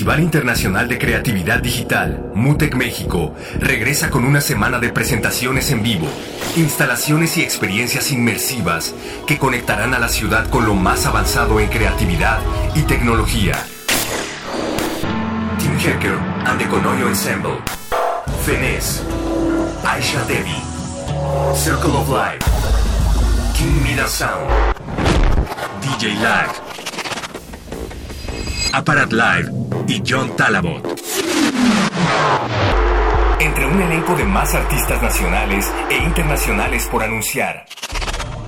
Festival Internacional de Creatividad Digital, MUTEC México, regresa con una semana de presentaciones en vivo, instalaciones y experiencias inmersivas que conectarán a la ciudad con lo más avanzado en creatividad y tecnología. Tim Hecker and the Conoyo Ensemble, Fenes, Aisha Devi, Circle of Life, King Mida Sound, DJ Lag, Aparat Live y John Talabot. Entre un elenco de más artistas nacionales e internacionales por anunciar.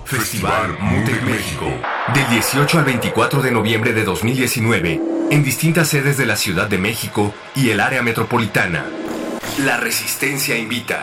Festival Mutec México. Del 18 al 24 de noviembre de 2019, en distintas sedes de la Ciudad de México y el área metropolitana. La Resistencia invita.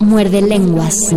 Muerde lenguas.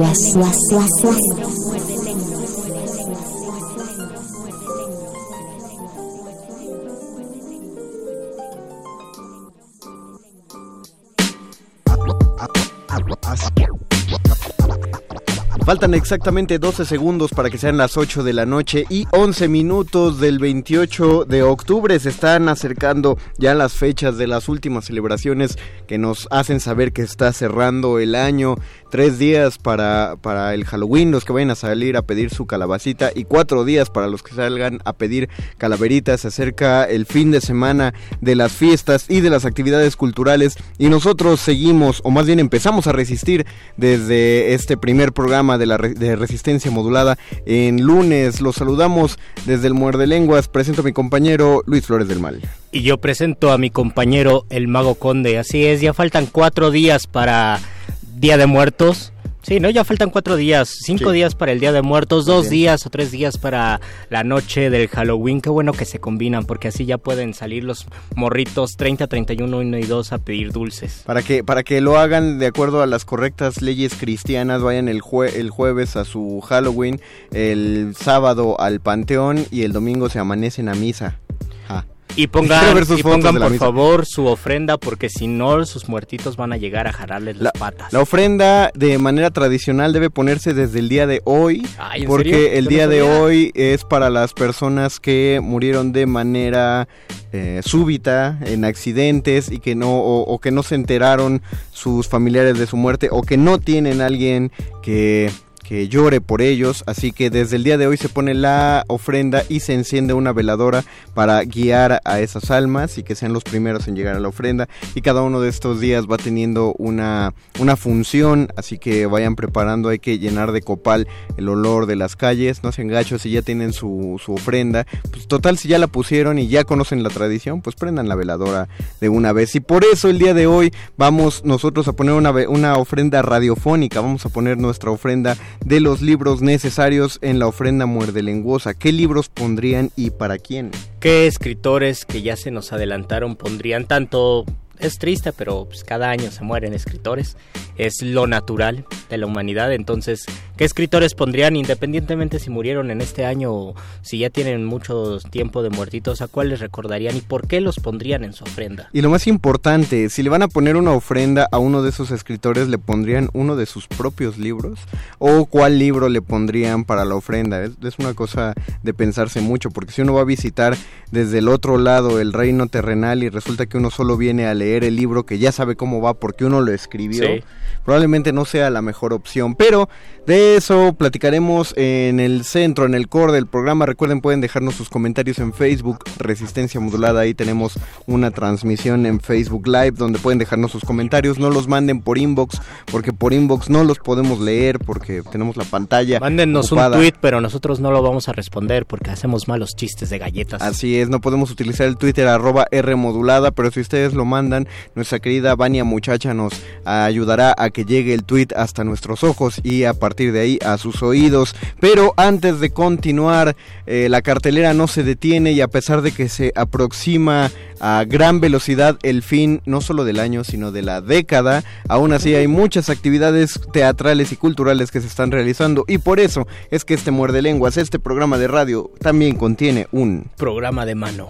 Faltan exactamente 12 segundos para que sean las 8 de la noche y 11 minutos del 28 de octubre. Se están acercando ya las fechas de las últimas celebraciones que nos hacen saber que está cerrando el año. Tres días para, para el Halloween, los que vayan a salir a pedir su calabacita y cuatro días para los que salgan a pedir calaveritas. Se acerca el fin de semana de las fiestas y de las actividades culturales y nosotros seguimos, o más bien empezamos a resistir desde este primer programa de la de resistencia modulada en lunes. Los saludamos desde el Muerde Lenguas. Presento a mi compañero Luis Flores del Mal. Y yo presento a mi compañero el Mago Conde. Así es, ya faltan cuatro días para Día de Muertos. Sí, ¿no? Ya faltan cuatro días, cinco días para el Día de Muertos, dos días o tres días para la noche del Halloween. Qué bueno que se combinan, porque así ya pueden salir los morritos 30, 31, 1 y 2 a pedir dulces. Para que, para que lo hagan de acuerdo a las correctas leyes cristianas, vayan el, el jueves a su Halloween, el sábado al Panteón y el domingo se amanecen a misa. Y pongan, y pongan por favor su ofrenda porque si no sus muertitos van a llegar a jalarles las patas. La ofrenda de manera tradicional debe ponerse desde el día de hoy porque el día de hoy es para las personas que murieron de manera eh, súbita en accidentes y que no o que no se enteraron sus familiares de su muerte o que no tienen alguien que que llore por ellos, así que desde el día de hoy se pone la ofrenda y se enciende una veladora para guiar a esas almas y que sean los primeros en llegar a la ofrenda. Y cada uno de estos días va teniendo una, una función, así que vayan preparando, hay que llenar de copal el olor de las calles, no sean gachos si ya tienen su, su ofrenda, pues total si ya la pusieron y ya conocen la tradición, pues prendan la veladora de una vez. Y por eso el día de hoy vamos nosotros a poner una, una ofrenda radiofónica, vamos a poner nuestra ofrenda de los libros necesarios en la ofrenda muerde lenguosa. ¿Qué libros pondrían y para quién? ¿Qué escritores que ya se nos adelantaron pondrían tanto es triste, pero pues, cada año se mueren escritores. Es lo natural de la humanidad. Entonces, ¿qué escritores pondrían independientemente si murieron en este año o si ya tienen mucho tiempo de muertitos? ¿A cuáles recordarían y por qué los pondrían en su ofrenda? Y lo más importante, si le van a poner una ofrenda a uno de esos escritores, ¿le pondrían uno de sus propios libros? ¿O cuál libro le pondrían para la ofrenda? Es, es una cosa de pensarse mucho, porque si uno va a visitar desde el otro lado el reino terrenal y resulta que uno solo viene a leer leer el libro que ya sabe cómo va porque uno lo escribió, probablemente no sea la mejor opción. Pero de eso platicaremos en el centro, en el core del programa. Recuerden, pueden dejarnos sus comentarios en Facebook, Resistencia Modulada. Ahí tenemos una transmisión en Facebook Live donde pueden dejarnos sus comentarios. No los manden por inbox, porque por inbox no los podemos leer porque tenemos la pantalla. Mándennos un tweet, pero nosotros no lo vamos a responder porque hacemos malos chistes de galletas. Así es, no podemos utilizar el Twitter arroba R modulada, pero si ustedes lo mandan, nuestra querida Vania Muchacha nos ayudará a que llegue el tweet hasta nuestros ojos y a partir de ahí a sus oídos. Pero antes de continuar, eh, la cartelera no se detiene y a pesar de que se aproxima a gran velocidad el fin no solo del año, sino de la década, aún así hay muchas actividades teatrales y culturales que se están realizando y por eso es que este muerde lenguas, este programa de radio también contiene un programa de mano.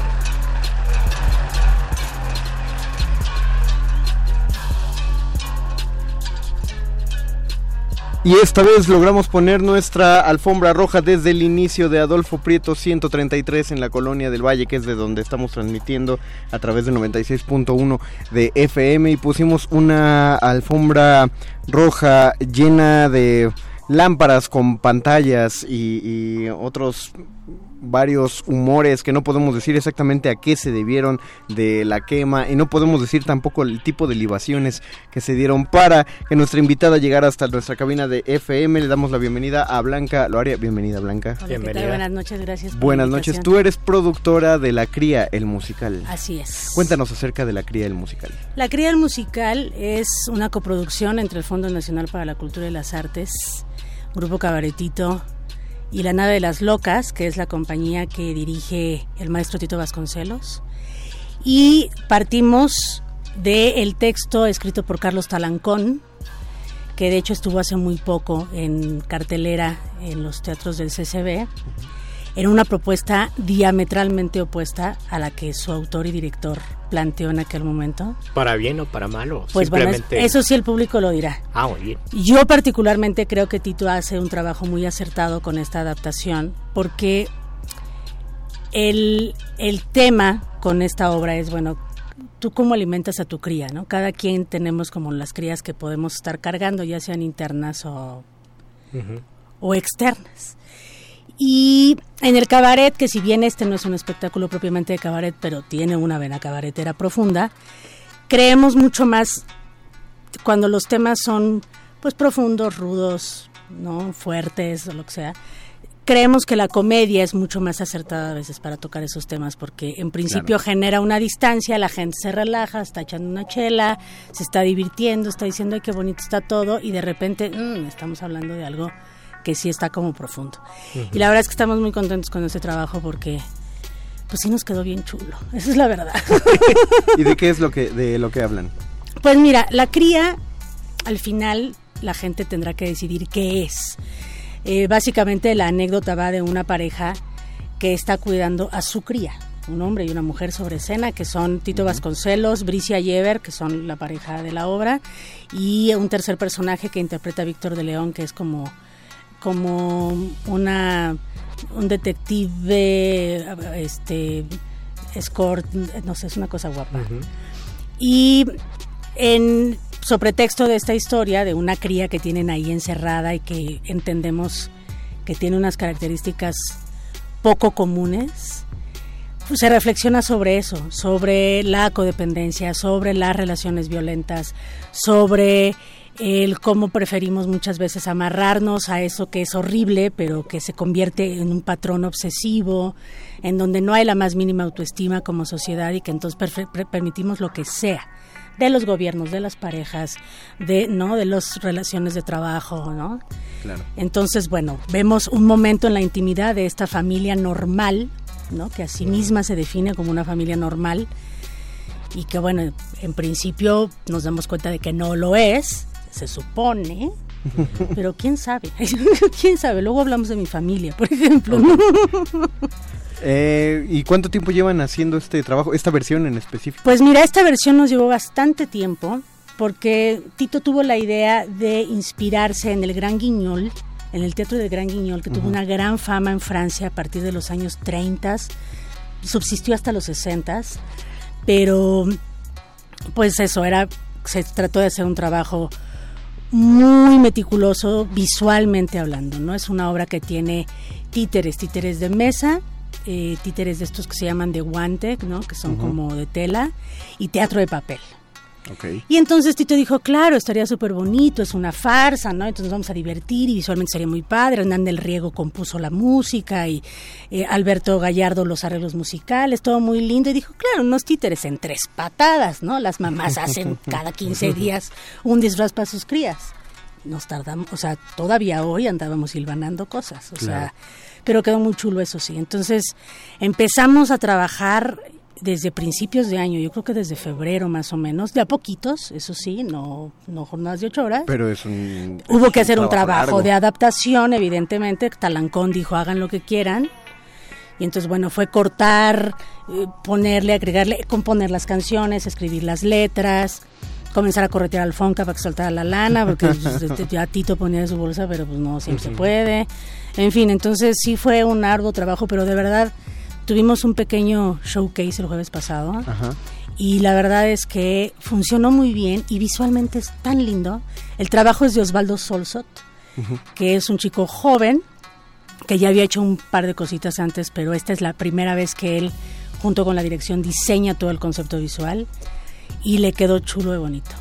Y esta vez logramos poner nuestra alfombra roja desde el inicio de Adolfo Prieto 133 en la colonia del Valle, que es de donde estamos transmitiendo a través de 96.1 de FM y pusimos una alfombra roja llena de lámparas con pantallas y, y otros varios humores que no podemos decir exactamente a qué se debieron de la quema y no podemos decir tampoco el tipo de libaciones que se dieron para que nuestra invitada llegara hasta nuestra cabina de FM. Le damos la bienvenida a Blanca Loaria. Bienvenida, Blanca. Bienvenida. Buenas noches, gracias. Buenas noches. Tú eres productora de La Cría, el musical. Así es. Cuéntanos acerca de La Cría, el musical. La Cría, el musical es una coproducción entre el Fondo Nacional para la Cultura y las Artes, Grupo Cabaretito, y La Nave de las Locas, que es la compañía que dirige el maestro Tito Vasconcelos. Y partimos del texto escrito por Carlos Talancón, que de hecho estuvo hace muy poco en cartelera en los teatros del CCB era una propuesta diametralmente opuesta a la que su autor y director planteó en aquel momento. ¿Para bien o para malo? Pues Simplemente... eso sí el público lo dirá. Ah, muy bien. Yo particularmente creo que Tito hace un trabajo muy acertado con esta adaptación porque el, el tema con esta obra es, bueno, tú cómo alimentas a tu cría, ¿no? Cada quien tenemos como las crías que podemos estar cargando, ya sean internas o, o externas. Y en el cabaret, que si bien este no es un espectáculo propiamente de cabaret, pero tiene una vena cabaretera profunda, creemos mucho más cuando los temas son pues profundos, rudos, no fuertes o lo que sea. Creemos que la comedia es mucho más acertada a veces para tocar esos temas porque en principio genera una distancia, la gente se relaja, está echando una chela, se está divirtiendo, está diciendo ay qué bonito está todo y de repente mm, estamos hablando de algo que sí está como profundo. Y la verdad es que estamos muy contentos con este trabajo porque pues sí nos quedó bien chulo. Esa es la verdad. ¿Y de qué es lo que de lo que hablan? Pues mira, la cría al final la gente tendrá que decidir qué es. Eh, básicamente la anécdota va de una pareja que está cuidando a su cría, un hombre y una mujer sobre escena, que son Tito Vasconcelos, Bricia Yever, que son la pareja de la obra, y un tercer personaje que interpreta Víctor de León, que es como como una un detective este escort no sé es una cosa guapa. Y en sobre texto de esta historia de una cría que tienen ahí encerrada y que entendemos que tiene unas características poco comunes pues se reflexiona sobre eso, sobre la codependencia, sobre las relaciones violentas, sobre el cómo preferimos muchas veces amarrarnos a eso que es horrible, pero que se convierte en un patrón obsesivo, en donde no hay la más mínima autoestima como sociedad y que entonces permitimos lo que sea de los gobiernos, de las parejas, de no, de las relaciones de trabajo, ¿no? Claro. Entonces, bueno, vemos un momento en la intimidad de esta familia normal, ¿no? Que a sí misma se define como una familia normal y que bueno, en principio nos damos cuenta de que no lo es, se supone, pero quién sabe, quién sabe. Luego hablamos de mi familia, por ejemplo. Eh, ¿Y cuánto tiempo llevan haciendo este trabajo, esta versión en específico? Pues mira, esta versión nos llevó bastante tiempo porque Tito tuvo la idea de inspirarse en el Gran Guiñol, en el Teatro del Gran Guiñol, que tuvo una gran fama en Francia a partir de los años 30, subsistió hasta los 60, pero pues eso, era se trató de hacer un trabajo muy meticuloso visualmente hablando, ¿no? Es una obra que tiene títeres, títeres de mesa, eh, títeres de estos que se llaman de guante, ¿no? Que son como de tela, y teatro de papel. Y entonces Tito dijo, claro, estaría súper bonito, es una farsa, ¿no? Entonces nos vamos a divertir y visualmente sería muy padre. Hernán del Riego compuso la música y eh, Alberto Gallardo los arreglos musicales, todo muy lindo. Y dijo, claro, unos títeres en tres patadas, ¿no? Las mamás hacen cada 15 días un disfraz para sus crías. Nos tardamos, o sea, todavía hoy andábamos silvanando cosas, o sea, pero quedó muy chulo eso sí. Entonces empezamos a trabajar desde principios de año, yo creo que desde febrero más o menos, de a poquitos, eso sí, no, no jornadas de ocho horas. Pero es un... Hubo que hacer un trabajo, de adaptación, evidentemente. Talancón dijo, hagan lo que quieran. Y entonces, bueno, fue cortar, eh, ponerle, agregarle, componer las canciones, escribir las letras, comenzar a corretear al Fonca para que soltara la lana, porque pues, este, ya Tito ponía su bolsa, pero pues no siempre se puede. En fin, entonces sí fue un arduo trabajo, pero de verdad tuvimos un pequeño showcase el jueves pasado y la verdad es que funcionó muy bien y visualmente es tan lindo. El trabajo es de Osvaldo Solsot, que es un chico joven que ya había hecho un par de cositas antes, pero esta es la primera vez que él, junto con la dirección, diseña todo el concepto visual y le quedó chulo y bonito.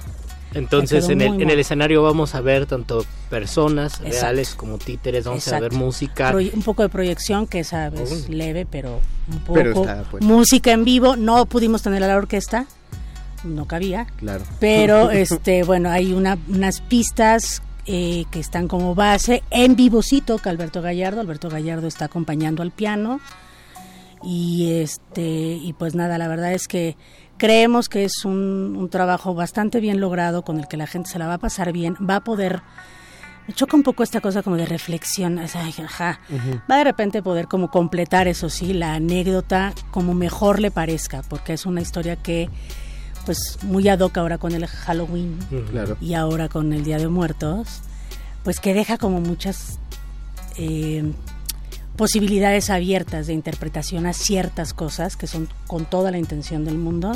Entonces en el, en el escenario vamos a ver tanto personas reales como títeres, vamos a ver música. un poco de proyección que esa es leve, pero un poco. Pues. Música en vivo, no pudimos tener a la orquesta, no cabía. Claro. Pero este, bueno, hay una, unas pistas eh, que están como base en vivocito que Alberto Gallardo. Alberto Gallardo está acompañando al piano. Y este, y pues nada, la verdad es que Creemos que es un, trabajo bastante bien logrado con el que la gente se la va a pasar bien, va a poder me choca un poco esta cosa como de reflexión, va de repente poder como completar eso sí, la anécdota como mejor le parezca, porque es una historia que pues muy ad hoc ahora con el Halloween y ahora con el Día de Muertos, pues que deja como muchas eh, posibilidades abiertas de interpretación a ciertas cosas que son con toda la intención del mundo,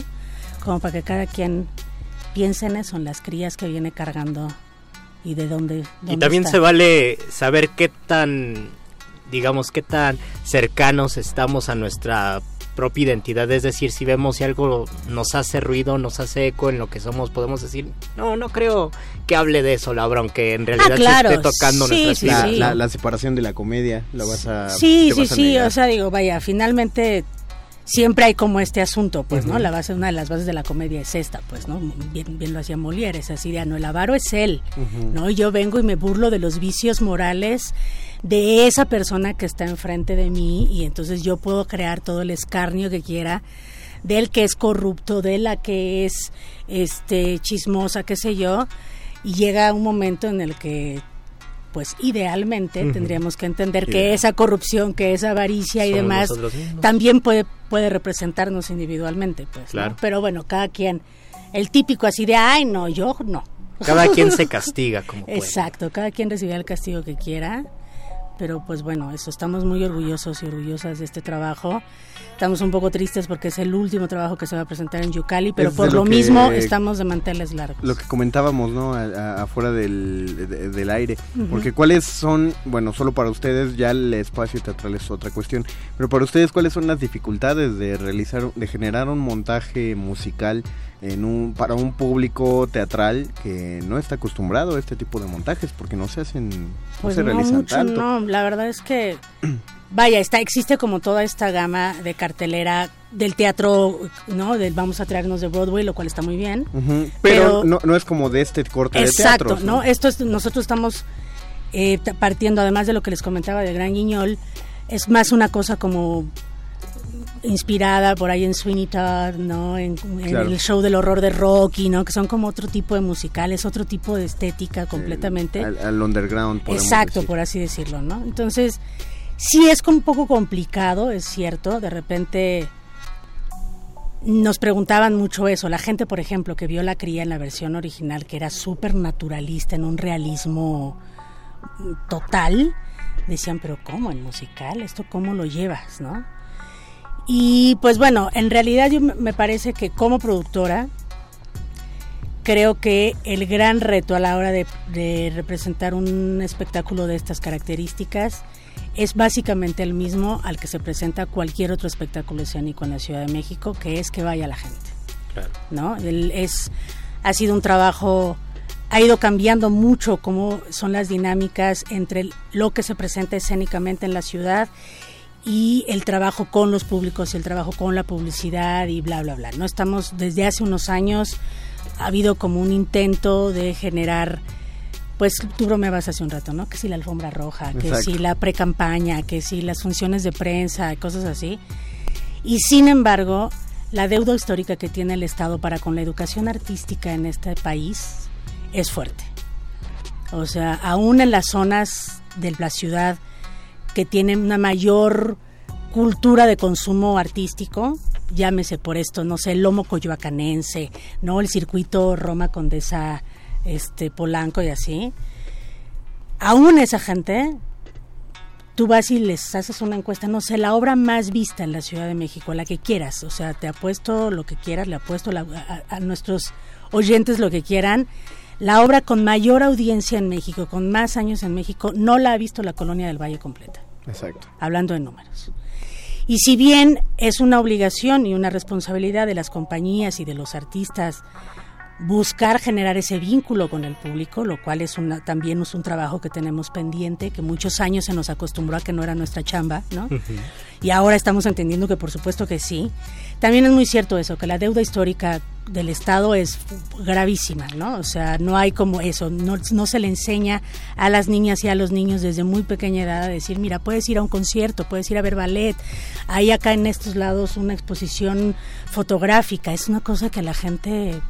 como para que cada quien piense en eso, en las crías que viene cargando y de dónde. y también se vale saber qué tan, digamos, qué tan cercanos estamos a nuestra propia identidad, es decir, si vemos si algo nos hace ruido, nos hace eco en lo que somos, podemos decir, no, no creo que hable de eso, Laura, aunque en realidad ah, se esté tocando nuestra la, la, separación de la comedia, lo vas a... Sí, sí, sí, o sea, digo, vaya, finalmente siempre hay como este asunto, pues, ¿no? La base, una de las bases de la comedia es esta, pues, ¿no? Bien, bien lo hacía Molière, es así de, no, el avaro es él, ¿no? Y yo vengo y me burlo de los vicios morales de esa persona que está enfrente de mí y entonces yo puedo crear todo el escarnio que quiera del que es corrupto, de la que es este chismosa, qué sé yo, y llega un momento en el que pues idealmente tendríamos que entender que esa corrupción, que esa avaricia y demás también puede puede representarnos individualmente, pues. Pero bueno, cada quien el típico así de, ay, no, yo no. Cada quien se castiga como puede. Exacto, cada quien recibe el castigo que quiera pero pues bueno, eso, estamos muy orgullosos y orgullosas de este trabajo. Estamos un poco tristes porque es el último trabajo que se va a presentar en Yucali, pero por lo, mismo estamos de manteles largos. Lo que comentábamos, ¿no? afuera del, del aire. Porque cuáles son, bueno, solo para ustedes ya el espacio teatral es otra cuestión, pero para ustedes cuáles son las dificultades de realizar, de generar un montaje musical en un, para un público teatral que no está acostumbrado a este tipo de montajes porque no se hacen pues no se realizan tanto. No, la verdad es que vaya, está existe como toda esta gama de cartelera del teatro, ¿no? Del vamos a traernos de Broadway, lo cual está muy bien. pero, no, no, es como de este corte de teatro. Exacto, ¿no? Esto es, nosotros estamos eh, partiendo, además de lo que les comentaba del Gran Guiñol, es más una cosa como inspirada por ahí en Sweeney Todd, ¿no? En, el show del horror de Rocky, ¿no? Que son como otro tipo de musicales, otro tipo de estética completamente. al, underground, Exacto, por así decirlo, ¿no? Entonces, sí es un poco complicado, es cierto, de repente nos preguntaban mucho eso. La gente, por ejemplo, que vio la cría en la versión original, que era súper naturalista, en un realismo total, decían, pero ¿cómo? ¿En musical? ¿Esto cómo lo llevas? ¿No? Y pues bueno, en realidad yo me parece que como productora creo que el gran reto a la hora de, de, representar un espectáculo de estas características es básicamente el mismo al que se presenta cualquier otro espectáculo escénico en la Ciudad de México, que es que vaya la gente. Claro. ¿no? es, ha sido un trabajo, ha ido cambiando mucho cómo son las dinámicas entre lo que se presenta escénicamente en la ciudad y el trabajo con los públicos y el trabajo con la publicidad y bla, bla, bla. No estamos desde hace unos años, ha habido como un intento de generar pues tú bromeabas hace un rato, ¿no? Que si la alfombra roja, que si la pre-campaña, que si las funciones de prensa, cosas así. Y sin embargo, la deuda histórica que tiene el Estado para con la educación artística en este país es fuerte. O sea, aún en las zonas de la ciudad que tienen una mayor cultura de consumo artístico, llámese por esto, no sé, el lomo coyoacanense, ¿no? El circuito Roma Condesa este Polanco y así, aún esa gente, tú vas y les haces una encuesta, no sé, la obra más vista en la Ciudad de México, la que quieras, o sea, te apuesto lo que quieras, le apuesto a, nuestros oyentes lo que quieran. La obra con mayor audiencia en México, con más años en México, no la ha visto la Colonia del Valle completa. Exacto. Hablando de números. Y si bien es una obligación y una responsabilidad de las compañías y de los artistas buscar generar ese vínculo con el público, lo cual es una, también es un trabajo que tenemos pendiente, que muchos años se nos acostumbró a que no era nuestra chamba, ¿no? Y ahora estamos entendiendo que por supuesto que sí. También es muy cierto eso, que la deuda histórica del Estado es gravísima, ¿no? O sea, no hay como eso, no, no se le enseña a las niñas y a los niños desde muy pequeña edad a decir, mira, puedes ir a un concierto, puedes ir a ver ballet, hay acá en estos lados una exposición fotográfica, es una cosa que la gente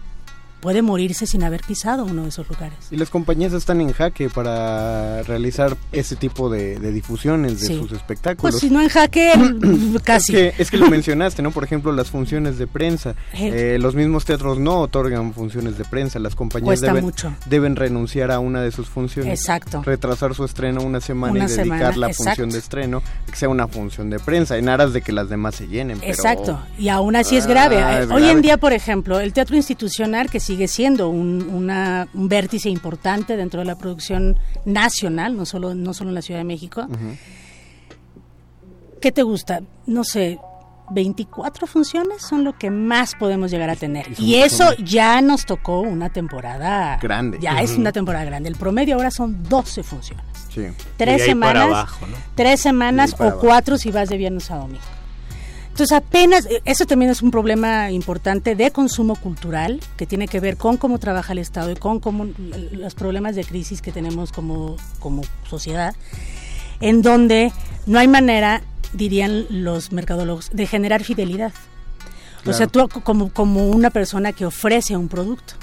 puede morirse sin haber pisado uno de esos lugares. Y las compañías están en jaque para realizar ese tipo de, difusiones de sus espectáculos. Pues si no en jaque, casi. Es que, lo mencionaste, ¿no? Por ejemplo, las funciones de prensa. Eh, los mismos teatros no otorgan funciones de prensa. Las compañías deben, deben renunciar a una de sus funciones. Exacto. Retrasar su estreno una semana y dedicar la función de estreno que sea una función de prensa, en aras de que las demás se llenen. Exacto. Y aún así es grave. Ah, Hoy en día, por ejemplo, el teatro institucional que sí sigue siendo un, vértice importante dentro de la producción nacional, no solo, no solo en la Ciudad de México. ¿Qué te gusta? No sé, 24 funciones son lo que más podemos llegar a tener. Y eso ya nos tocó una temporada grande. Ya es una temporada grande. El promedio ahora son 12 funciones. Tres semanas, tres semanas o cuatro si vas de viernes a domingo. Entonces apenas, eh, eso también es un problema importante de consumo cultural que tiene que ver con cómo trabaja el Estado y con cómo, los problemas de crisis que tenemos como, como sociedad, en donde no hay manera, dirían los mercadólogos, de generar fidelidad. O sea, tú como, como una persona que ofrece un producto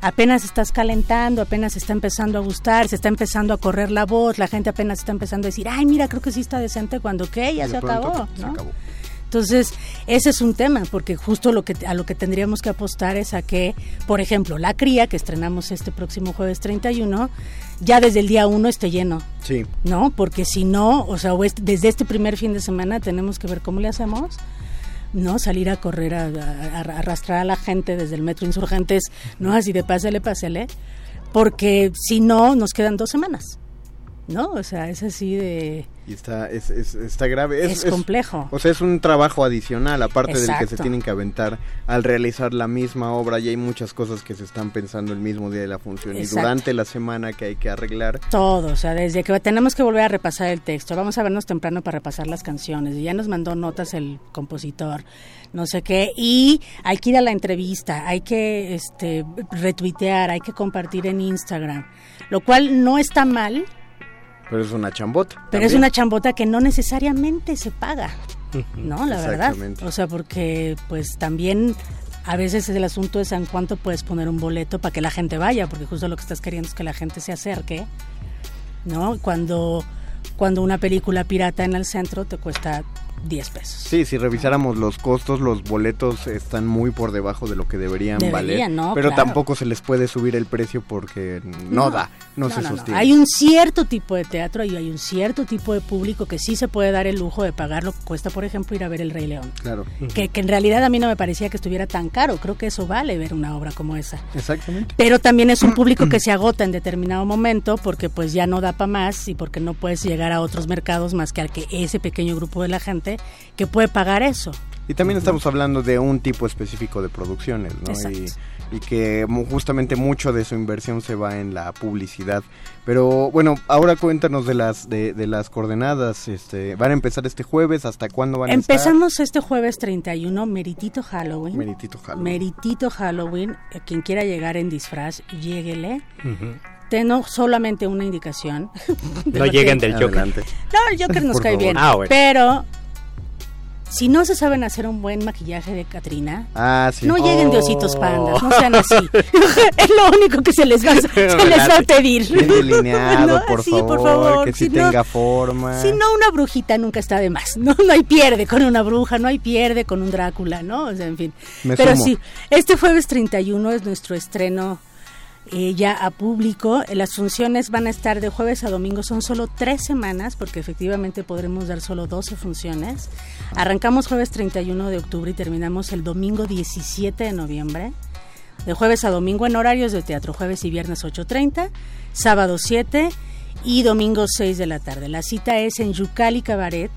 apenas estás calentando, apenas está empezando a gustar, se está empezando a correr la voz, la gente apenas está empezando a decir, ay, mira, creo que sí está decente cuando qué, ya se acabó. Se acabó. Entonces, ese es un tema, porque justo lo que, a lo que tendríamos que apostar es a que, por ejemplo, La Cría, que estrenamos este próximo jueves 31, ya desde el día 1 esté lleno. Sí. ¿No? Porque si no, o sea, desde este primer fin de semana tenemos que ver cómo le hacemos. ¿no? Salir a correr, a, arrastrar a la gente desde el metro Insurgentes, ¿no? Así de pásale, pásale, porque si no, nos quedan dos semanas. ¿No? O sea, es así de... Y está, es, está grave. Es, complejo. o sea, es un trabajo adicional, aparte del que se tienen que aventar al realizar la misma obra. Y hay muchas cosas que se están pensando el mismo día de la función y durante la semana que hay que arreglar. Todo, o sea, desde que tenemos que volver a repasar el texto, vamos a vernos temprano para repasar las canciones. Y ya nos mandó notas el compositor, no sé qué. Y hay que ir a la entrevista, hay que este, retuitear, hay que compartir en Instagram. Lo cual no está mal, pero es una chambota. Pero es una chambota que no necesariamente se paga, ¿no? La verdad. O sea, porque pues también a veces el asunto es en cuánto puedes poner un boleto para que la gente vaya, porque justo lo que estás queriendo es que la gente se acerque, ¿no? Cuando, cuando una película pirata en el centro te cuesta 10 pesos. Sí, si revisáramos los costos, los boletos están muy por debajo de lo que deberían, valer. pero tampoco se les puede subir el precio porque no, da, no, se sostiene. Hay un cierto tipo de teatro y hay un cierto tipo de público que sí se puede dar el lujo de pagar lo que cuesta, por ejemplo, ir a ver El Rey León. Claro. Que, que en realidad a mí no me parecía que estuviera tan caro. Creo que eso vale ver una obra como esa. Exactamente. Pero también es un público que se agota en determinado momento porque pues ya no da para más y porque no puedes llegar a otros mercados más que al que ese pequeño grupo de la gente que puede pagar eso. Y también estamos hablando de un tipo específico de producciones, ¿no? Y, que justamente mucho de su inversión se va en la publicidad. Pero bueno, ahora cuéntanos de las de, las coordenadas. Este, ¿Van a empezar este jueves? ¿Hasta cuándo van a Empezamos este jueves 31, Meritito Halloween. Meritito Halloween. Meritito Halloween. Quien quiera llegar en disfraz, lléguele. Tengo solamente una indicación. no lleguen del Joker. No, el Joker nos cae bien. Ah, pero si no se saben hacer un buen maquillaje de Katrina, ah, no lleguen de ositos oh. pandas, no sean así. es lo único que se les va, se les va a pedir. Bien delineado, por, favor, que si, tenga forma. Si no, una brujita nunca está de más. No, no hay pierde con una bruja, no hay pierde con un Drácula, ¿no? O sea, en fin. Pero sí, este jueves 31 es nuestro estreno eh, ya a público. Las funciones van a estar de jueves a domingo, son solo tres semanas, porque efectivamente podremos dar solo 12 funciones. Arrancamos jueves 31 de octubre y terminamos el domingo 17 de noviembre. De jueves a domingo en horarios de teatro, jueves y viernes 8.30, sábado 7 y domingo 6 de la tarde. La cita es en Yucali Cabaret,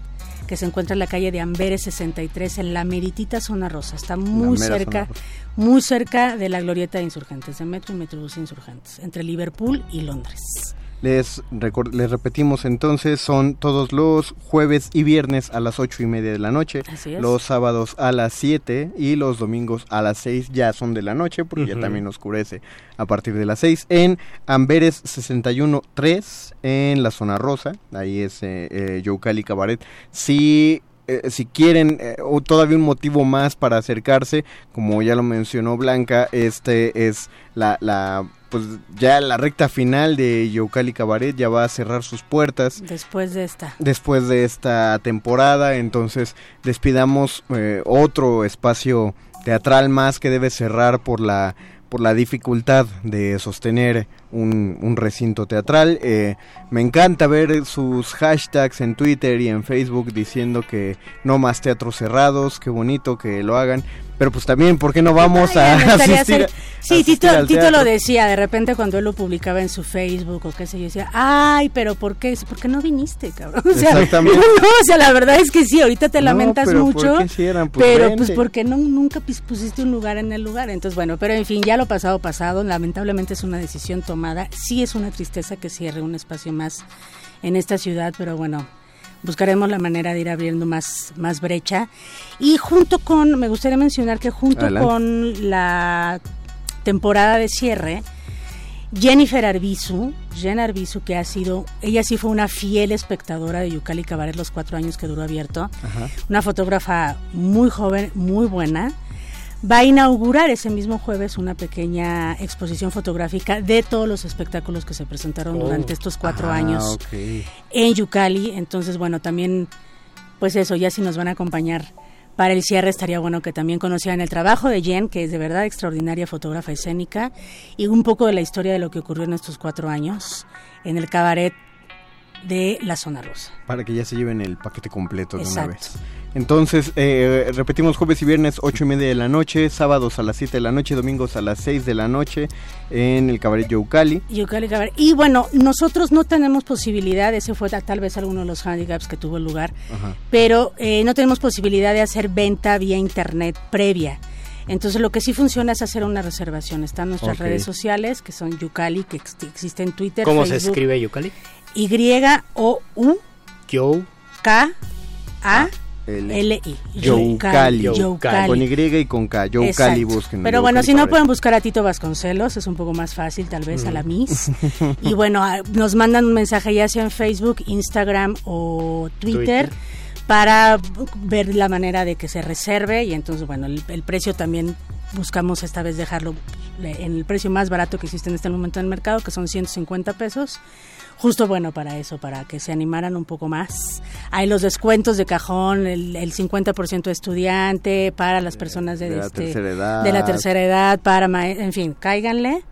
que se encuentra en la calle de Amberes 63, en la meritita zona rosa. Está muy cerca, muy cerca de la glorieta de insurgentes, de Metro y Metrobús Insurgentes, entre Liverpool y Londres. Les, les repetimos entonces, son todos los jueves y viernes a las ocho y media de la noche, los sábados a las 7 y los domingos a las 6 ya son de la noche porque ya también oscurece a partir de las 6 en Amberes 613 en la zona rosa, ahí es eh, eh Cabaret. Si eh, si quieren eh, o todavía un motivo más para acercarse, como ya lo mencionó Blanca, este es la, la pues ya la recta final de Yocali Cabaret ya va a cerrar sus puertas. Después de esta. Después de esta temporada, entonces despidamos eh, otro espacio teatral más que debe cerrar por la por la dificultad de sostener un, un recinto teatral. Eh, me encanta ver sus hashtags en Twitter y en Facebook diciendo que no más teatros cerrados, qué bonito que lo hagan. Pero pues también, ¿por qué no vamos a asistir? Sí, Tito, Tito lo decía, de repente cuando él lo publicaba en su Facebook o qué sé yo, decía, ay, pero ¿por qué? ¿Por qué no viniste, cabrón? O sea, Exactamente. No, o sea, la verdad es que sí, ahorita te lamentas mucho, pues pero pues porque no, nunca pusiste un lugar en el lugar. Entonces, bueno, pero en fin, ya lo pasado, pasado, lamentablemente es una decisión tomada. Sí es una tristeza que cierre un espacio más en esta ciudad, pero bueno, buscaremos la manera de ir abriendo más, más brecha. Y junto con, me gustaría mencionar que junto con la temporada de cierre, Jennifer Arbizu, Jen Arbizu, que ha sido, ella sí fue una fiel espectadora de Yucali Cabaret los cuatro años que duró abierto, una fotógrafa muy joven, muy buena, va a inaugurar ese mismo jueves una pequeña exposición fotográfica de todos los espectáculos que se presentaron oh. durante estos cuatro ah, años en Yucali. Entonces, bueno, también, pues eso, ya si nos van a acompañar para el cierre estaría bueno que también conocieran el trabajo de Jen, que es de verdad extraordinaria fotógrafa escénica, y un poco de la historia de lo que ocurrió en estos cuatro años en el cabaret de la zona rosa. Para que ya se lleven el paquete completo de una vez. Entonces, eh, repetimos jueves y viernes ocho y media de la noche, sábados a las 7 de la noche, domingos a las 6 de la noche en el cabaret Youcali. Youcali Cabaret. Y bueno, nosotros no tenemos posibilidad, ese fue tal vez alguno de los handicaps que tuvo lugar, pero eh, no tenemos posibilidad de hacer venta vía internet previa. Entonces lo que sí funciona es hacer una reservación. Están nuestras redes sociales, que son Yucali, que existe en Twitter. ¿Cómo se escribe Yucali? Y-O-U. Yo. K-A. L-I. Youcali. Con Y y con K. Youcali busquen. Pero bueno, si no pueden buscar a Tito Vasconcelos, es un poco más fácil tal vez a la mm. Miss. y bueno, nos mandan un mensaje ya sea en Facebook, Instagram o Twitter, para ver la manera de que se reserve y entonces bueno, el precio también buscamos esta vez dejarlo en el precio más barato que existe en este momento en el mercado, que son 150 pesos justo bueno para eso, para que se animaran un poco más. Hay los descuentos de cajón, el, 50% estudiante para las personas de, la este, tercera edad. de la tercera edad, para, en fin, cáiganle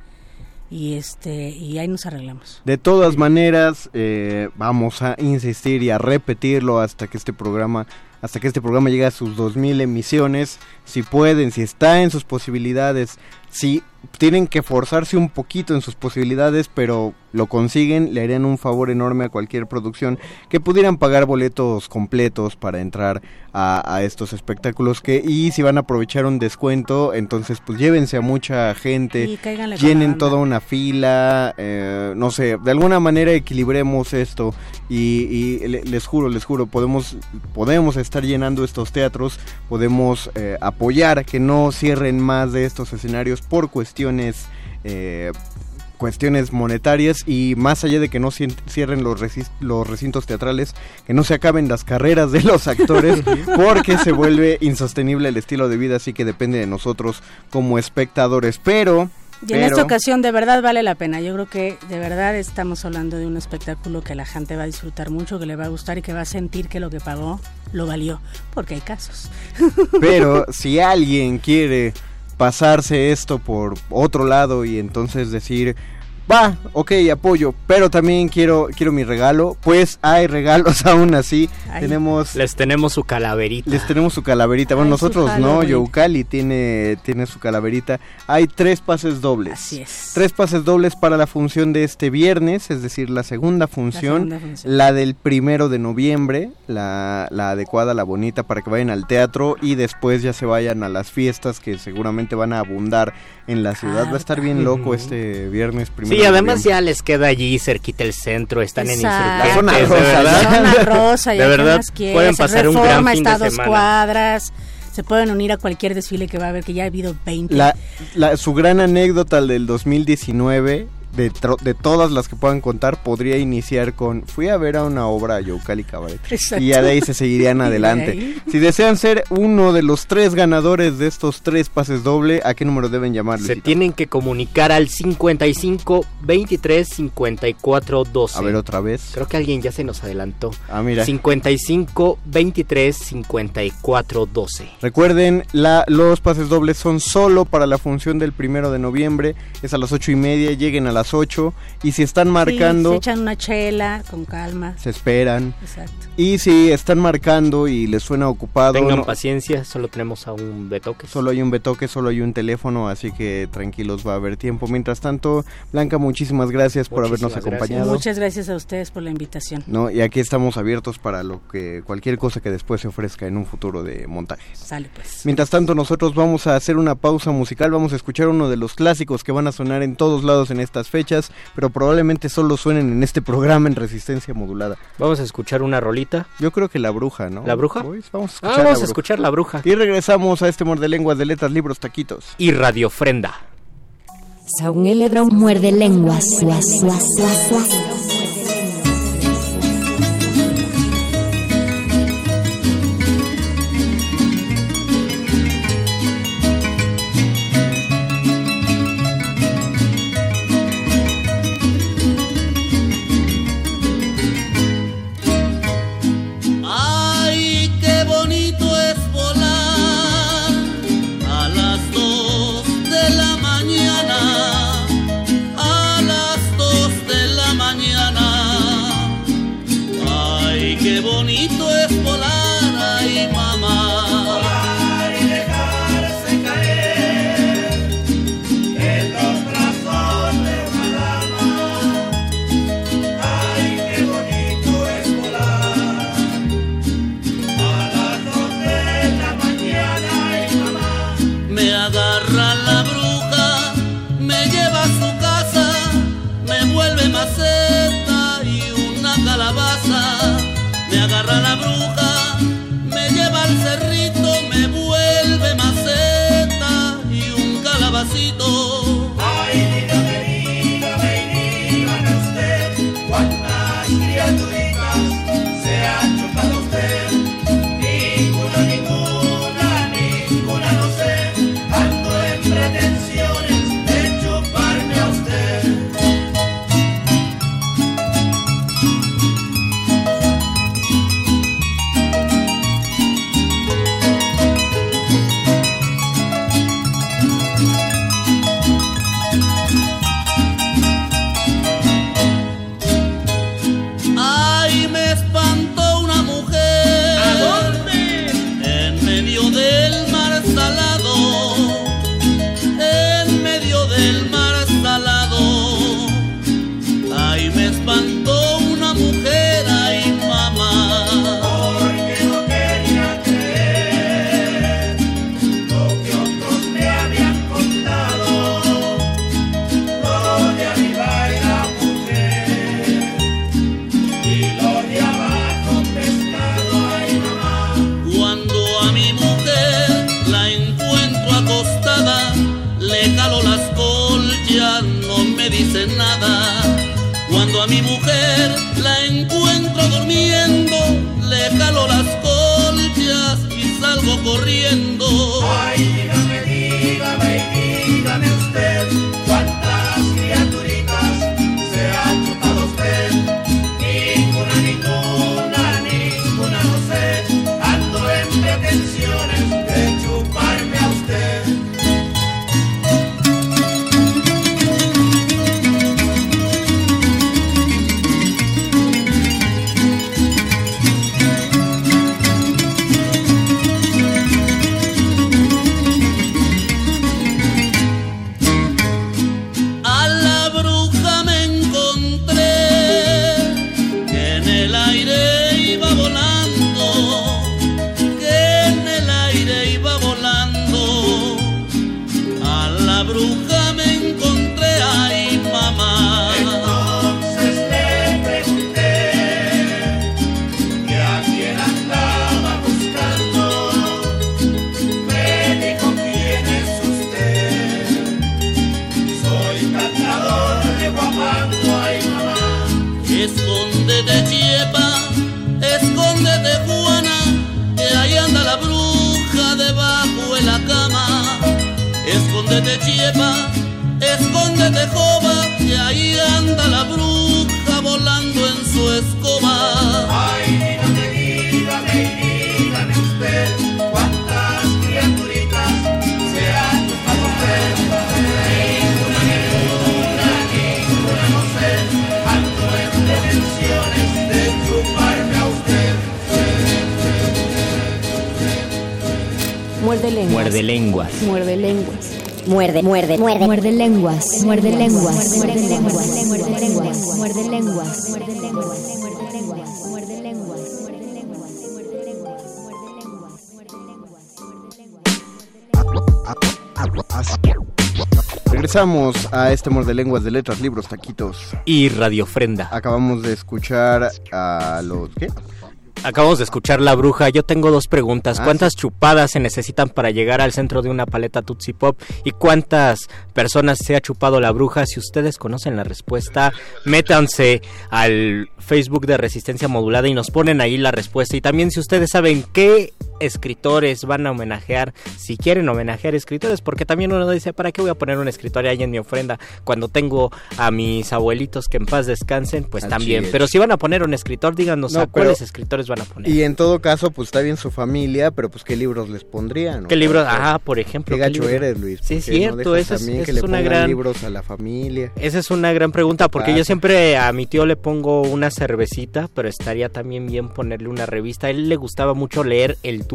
y este y ahí nos arreglamos. De todas maneras, eh, vamos a insistir y a repetirlo hasta que este programa hasta que este programa llegue a sus 2000 emisiones, si pueden, si está en sus posibilidades, si tienen que forzarse un poquito en sus posibilidades, pero lo consiguen, le harían un favor enorme a cualquier producción que pudieran pagar boletos completos para entrar a, estos espectáculos que y si van a aprovechar un descuento, entonces pues llévense a mucha gente, llenen toda una fila, eh, no sé, de alguna manera equilibremos esto y, les juro, les juro, podemos podemos estar llenando estos teatros, podemos eh, apoyar que no cierren más de estos escenarios por cuestiones eh, cuestiones monetarias y más allá de que no cierren los, los recintos teatrales, que no se acaben las carreras de los actores porque se vuelve insostenible el estilo de vida, así que depende de nosotros como espectadores. Pero... Y en esta ocasión de verdad vale la pena. Yo creo que de verdad estamos hablando de un espectáculo que la gente va a disfrutar mucho, que le va a gustar y que va a sentir que lo que pagó lo valió, porque hay casos. Pero si alguien quiere pasarse esto por otro lado y entonces decir, va, ok, apoyo, pero también quiero, quiero mi regalo. Pues hay regalos aún así. Tenemos... Les tenemos su calaverita. Les tenemos su calaverita. Bueno, nosotros no, Youcali tiene, tiene su calaverita. Hay tres pases dobles. Así es. Tres pases dobles para la función de este viernes, es decir, la segunda función. La, del primero de noviembre, la, la adecuada, la bonita, para que vayan al teatro y después ya se vayan a las fiestas que seguramente van a abundar en la ciudad. Va a estar bien loco este viernes primero. Sí, además ya les queda allí cerquita el centro, están en La zona rosa, la zona rosa, de verdad pueden pasar un gran fin está a dos cuadras se pueden unir a cualquier desfile que va a haber, que ya ha habido 20. La, la, su gran anécdota del 2019 de, de, todas las que puedan contar, podría iniciar con fui a ver a una obra a Yocali Cabaret. Y ya de ahí se seguirían adelante. Si desean ser uno de los tres ganadores de estos tres pases doble, ¿a qué número deben llamar? Se tienen que comunicar al 55 23 54 12. A ver otra vez. Creo que alguien ya se nos adelantó. Ah, mira. 55 23 54 12. Recuerden, la, los pases dobles son solo para la función del primero de noviembre. Es a las ocho y media. Lleguen a la 8 y si están marcando... se echan una chela con calma. Se esperan. Exacto. Y si están marcando y les suena ocupado... Tengan paciencia, solo tenemos a un betoque. Solo hay un betoque, solo hay un teléfono, así que tranquilos, va a haber tiempo. Mientras tanto, Blanca, muchísimas gracias por habernos acompañado. Muchas gracias a ustedes por la invitación. No, y aquí estamos abiertos para lo que cualquier cosa que después se ofrezca en un futuro de montajes. Sale pues. Mientras tanto, nosotros vamos a hacer una pausa musical, vamos a escuchar uno de los clásicos que van a sonar en todos lados en estas fechas, pero probablemente solo suenen en este programa en resistencia modulada. Vamos a escuchar una rolita. Yo creo que la bruja, ¿no? ¿La bruja? vamos a escuchar, a escuchar la bruja. Y regresamos a este muerde lenguas de letras, libros, taquitos. Y radiofrenda. Muerde lenguas. corriendo. Muerde, muerde, muerde. Muerde lenguas, muerde lenguas, muerde lenguas, muerde lenguas, muerde lenguas, muerde lenguas, muerde lenguas, muerde lenguas. Regresamos a este Morde Lenguas de Letras, Libros, Taquitos. Y Radiofrenda. Acabamos de escuchar a los... ¿Qué? Acabamos de escuchar La Bruja. Yo tengo dos preguntas. Ah, ¿Cuántas chupadas se necesitan para llegar al centro de una paleta Tootsie Pop? ¿Y cuántas personas se ha chupado La Bruja? Si ustedes conocen la respuesta, métanse al Facebook de Resistencia Modulada y nos ponen ahí la respuesta. Y también si ustedes saben qué escritores van a homenajear, si quieren homenajear escritores, porque también uno dice, ¿para qué voy a poner un escritor ahí en mi ofrenda cuando tengo a mis abuelitos que en paz descansen? Pues también. Pero si van a poner un escritor, díganos No, a cuáles escritores van a poner. Y en todo caso, pues está bien su familia, pero pues qué libros les pondrían. ¿Qué libros? Ah, por ejemplo. Qué ¿qué gacho eres, Luis. Sí, ¿Por es no cierto. Esa es, que es le una gran... libros a la familia. Esa es una gran pregunta porque yo siempre a mi tío le pongo una cervecita, pero estaría también bien ponerle una revista. A él le gustaba mucho leer El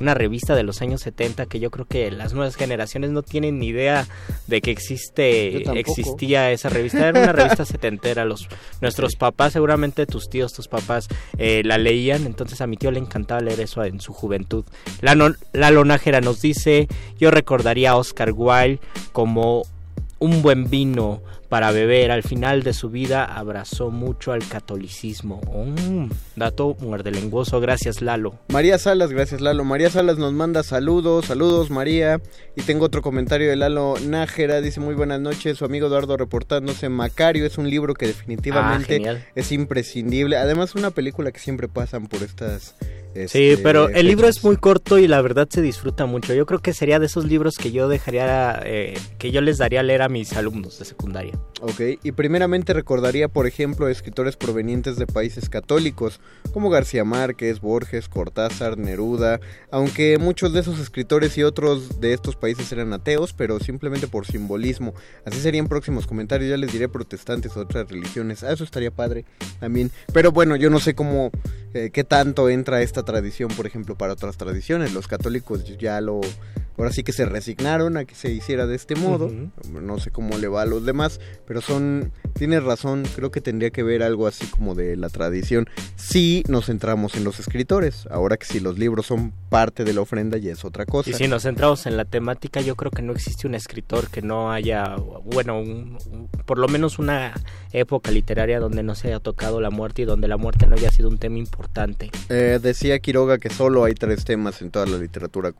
Una revista de los años 70 que yo creo que las nuevas generaciones no tienen ni idea de que existe tampoco. existía esa revista. Era una revista setentera. Los nuestros papás, seguramente tus tíos, tus papás eh, la leían. Entonces a mi tío le encantaba leer eso en su juventud. La, no, la Nájera nos dice, yo recordaría a Oscar Wilde como un buen vino para beber. Al final de su vida abrazó mucho al catolicismo. Mm, dato muerdelenguoso. Gracias, Lalo. María Salas, gracias Lalo. María Salas nos manda saludos, saludos María. Y tengo otro comentario de Lalo Nájera, dice muy buenas noches, su amigo Eduardo reportándose. Macario es un libro que Ah, definitivamente genial. es imprescindible. Además una película que siempre pasan por estas... Sí, este, pero el libro es muy corto y la verdad se disfruta mucho. Yo creo que sería de esos libros que yo dejaría, eh, que yo les daría a leer a mis alumnos de secundaria. Ok, y primeramente recordaría, por ejemplo, escritores provenientes de países católicos, como García Márquez, Borges, Cortázar, Neruda, aunque muchos de esos escritores y otros de estos países eran ateos, pero simplemente por simbolismo. Así serían próximos comentarios, ya les diré protestantes o otras religiones. Ah, eso estaría padre también. Pero bueno, yo no sé cómo, eh, qué tanto entra esta tradición, por ejemplo, para otras tradiciones. Los católicos ya lo... Ahora sí que se resignaron a que se hiciera de este modo. No sé cómo le va a los demás, pero son... Tienes razón, creo que tendría que ver algo así como de la tradición. Si nos centramos en los escritores. Ahora que si los libros son parte de la ofrenda ya es otra cosa. Y si nos centramos en la temática, yo creo que no existe un escritor que no haya, bueno, un- un- por lo menos una época literaria donde no se haya tocado la muerte y donde la muerte no haya sido un tema importante. Eh, decía Quiroga que solo hay tres temas en toda la literatura.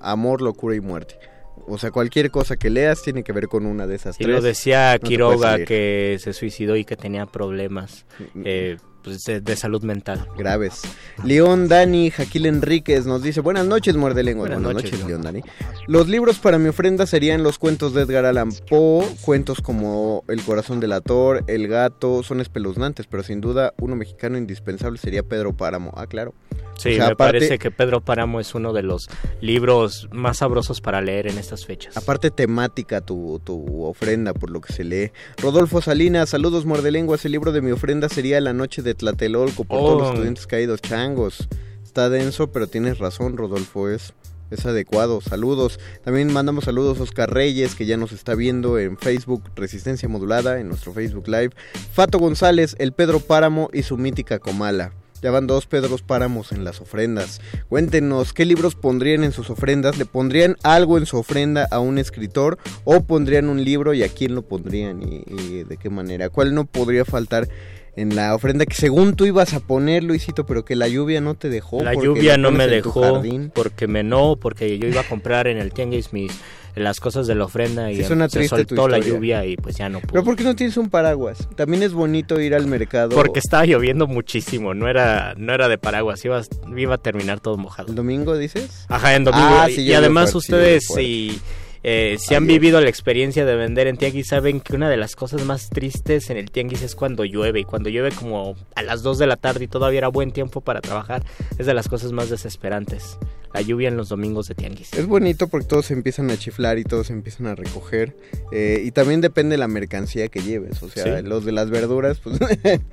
Amor, locura y muerte. O sea, cualquier cosa que leas tiene que ver con una de esas Y tres. lo decía No Quiroga que se suicidó y que tenía problemas. Eh, pues, de, salud mental. Graves. León Dani Jaquil Enríquez nos dice, buenas noches, muerde lengua. Buenas, noches, León Dani. Los libros para mi ofrenda serían los cuentos de Edgar Allan Poe, cuentos como El corazón del ator, El gato, son espeluznantes, pero sin duda uno mexicano indispensable sería Pedro Páramo. Ah, claro. Sí, me parece que Pedro Páramo es uno de los libros más sabrosos para leer en estas fechas. Aparte temática tu, tu ofrenda, por lo que se lee. Rodolfo Salinas, saludos muerde lenguas. El libro de mi ofrenda sería La noche de Tlatelolco por todos los oh. estudiantes caídos changos. Está denso, pero tienes razón, Rodolfo, es, es adecuado. Saludos. También mandamos saludos a Oscar Reyes, que ya nos está viendo en Facebook Resistencia Modulada, en nuestro Facebook Live. Fato González, el Pedro Páramo y su mítica Comala. Ya van dos Pedros Páramos en las ofrendas. Cuéntenos, ¿qué libros pondrían en sus ofrendas? ¿Le pondrían algo en su ofrenda a un escritor? ¿O pondrían un libro y a quién lo pondrían? ¿Y, de qué manera? ¿Cuál no podría faltar en la ofrenda que según tú ibas a poner, Luisito, pero que la lluvia no te dejó? La lluvia no me dejó porque me no, porque yo iba a comprar en el tianguis mis las cosas de la ofrenda y se soltó la lluvia y pues ya no pudo. Pero ¿por qué no tienes un paraguas? También es bonito ir al mercado. Porque estaba lloviendo muchísimo, no era no era de paraguas, iba, iba a terminar todo mojado. ¿El domingo dices? Ajá, en domingo. Ah, y, además ustedes si eh, si han vivido la experiencia de vender en tianguis, saben que una de las cosas más tristes en el tianguis es cuando llueve. Y cuando llueve como a las 2 de la tarde y todavía era buen tiempo para trabajar, es de las cosas más desesperantes. La lluvia en los domingos de tianguis. Es bonito porque todos empiezan a chiflar y todos empiezan a recoger. Eh, y también depende de la mercancía que lleves. O sea, los de las verduras, pues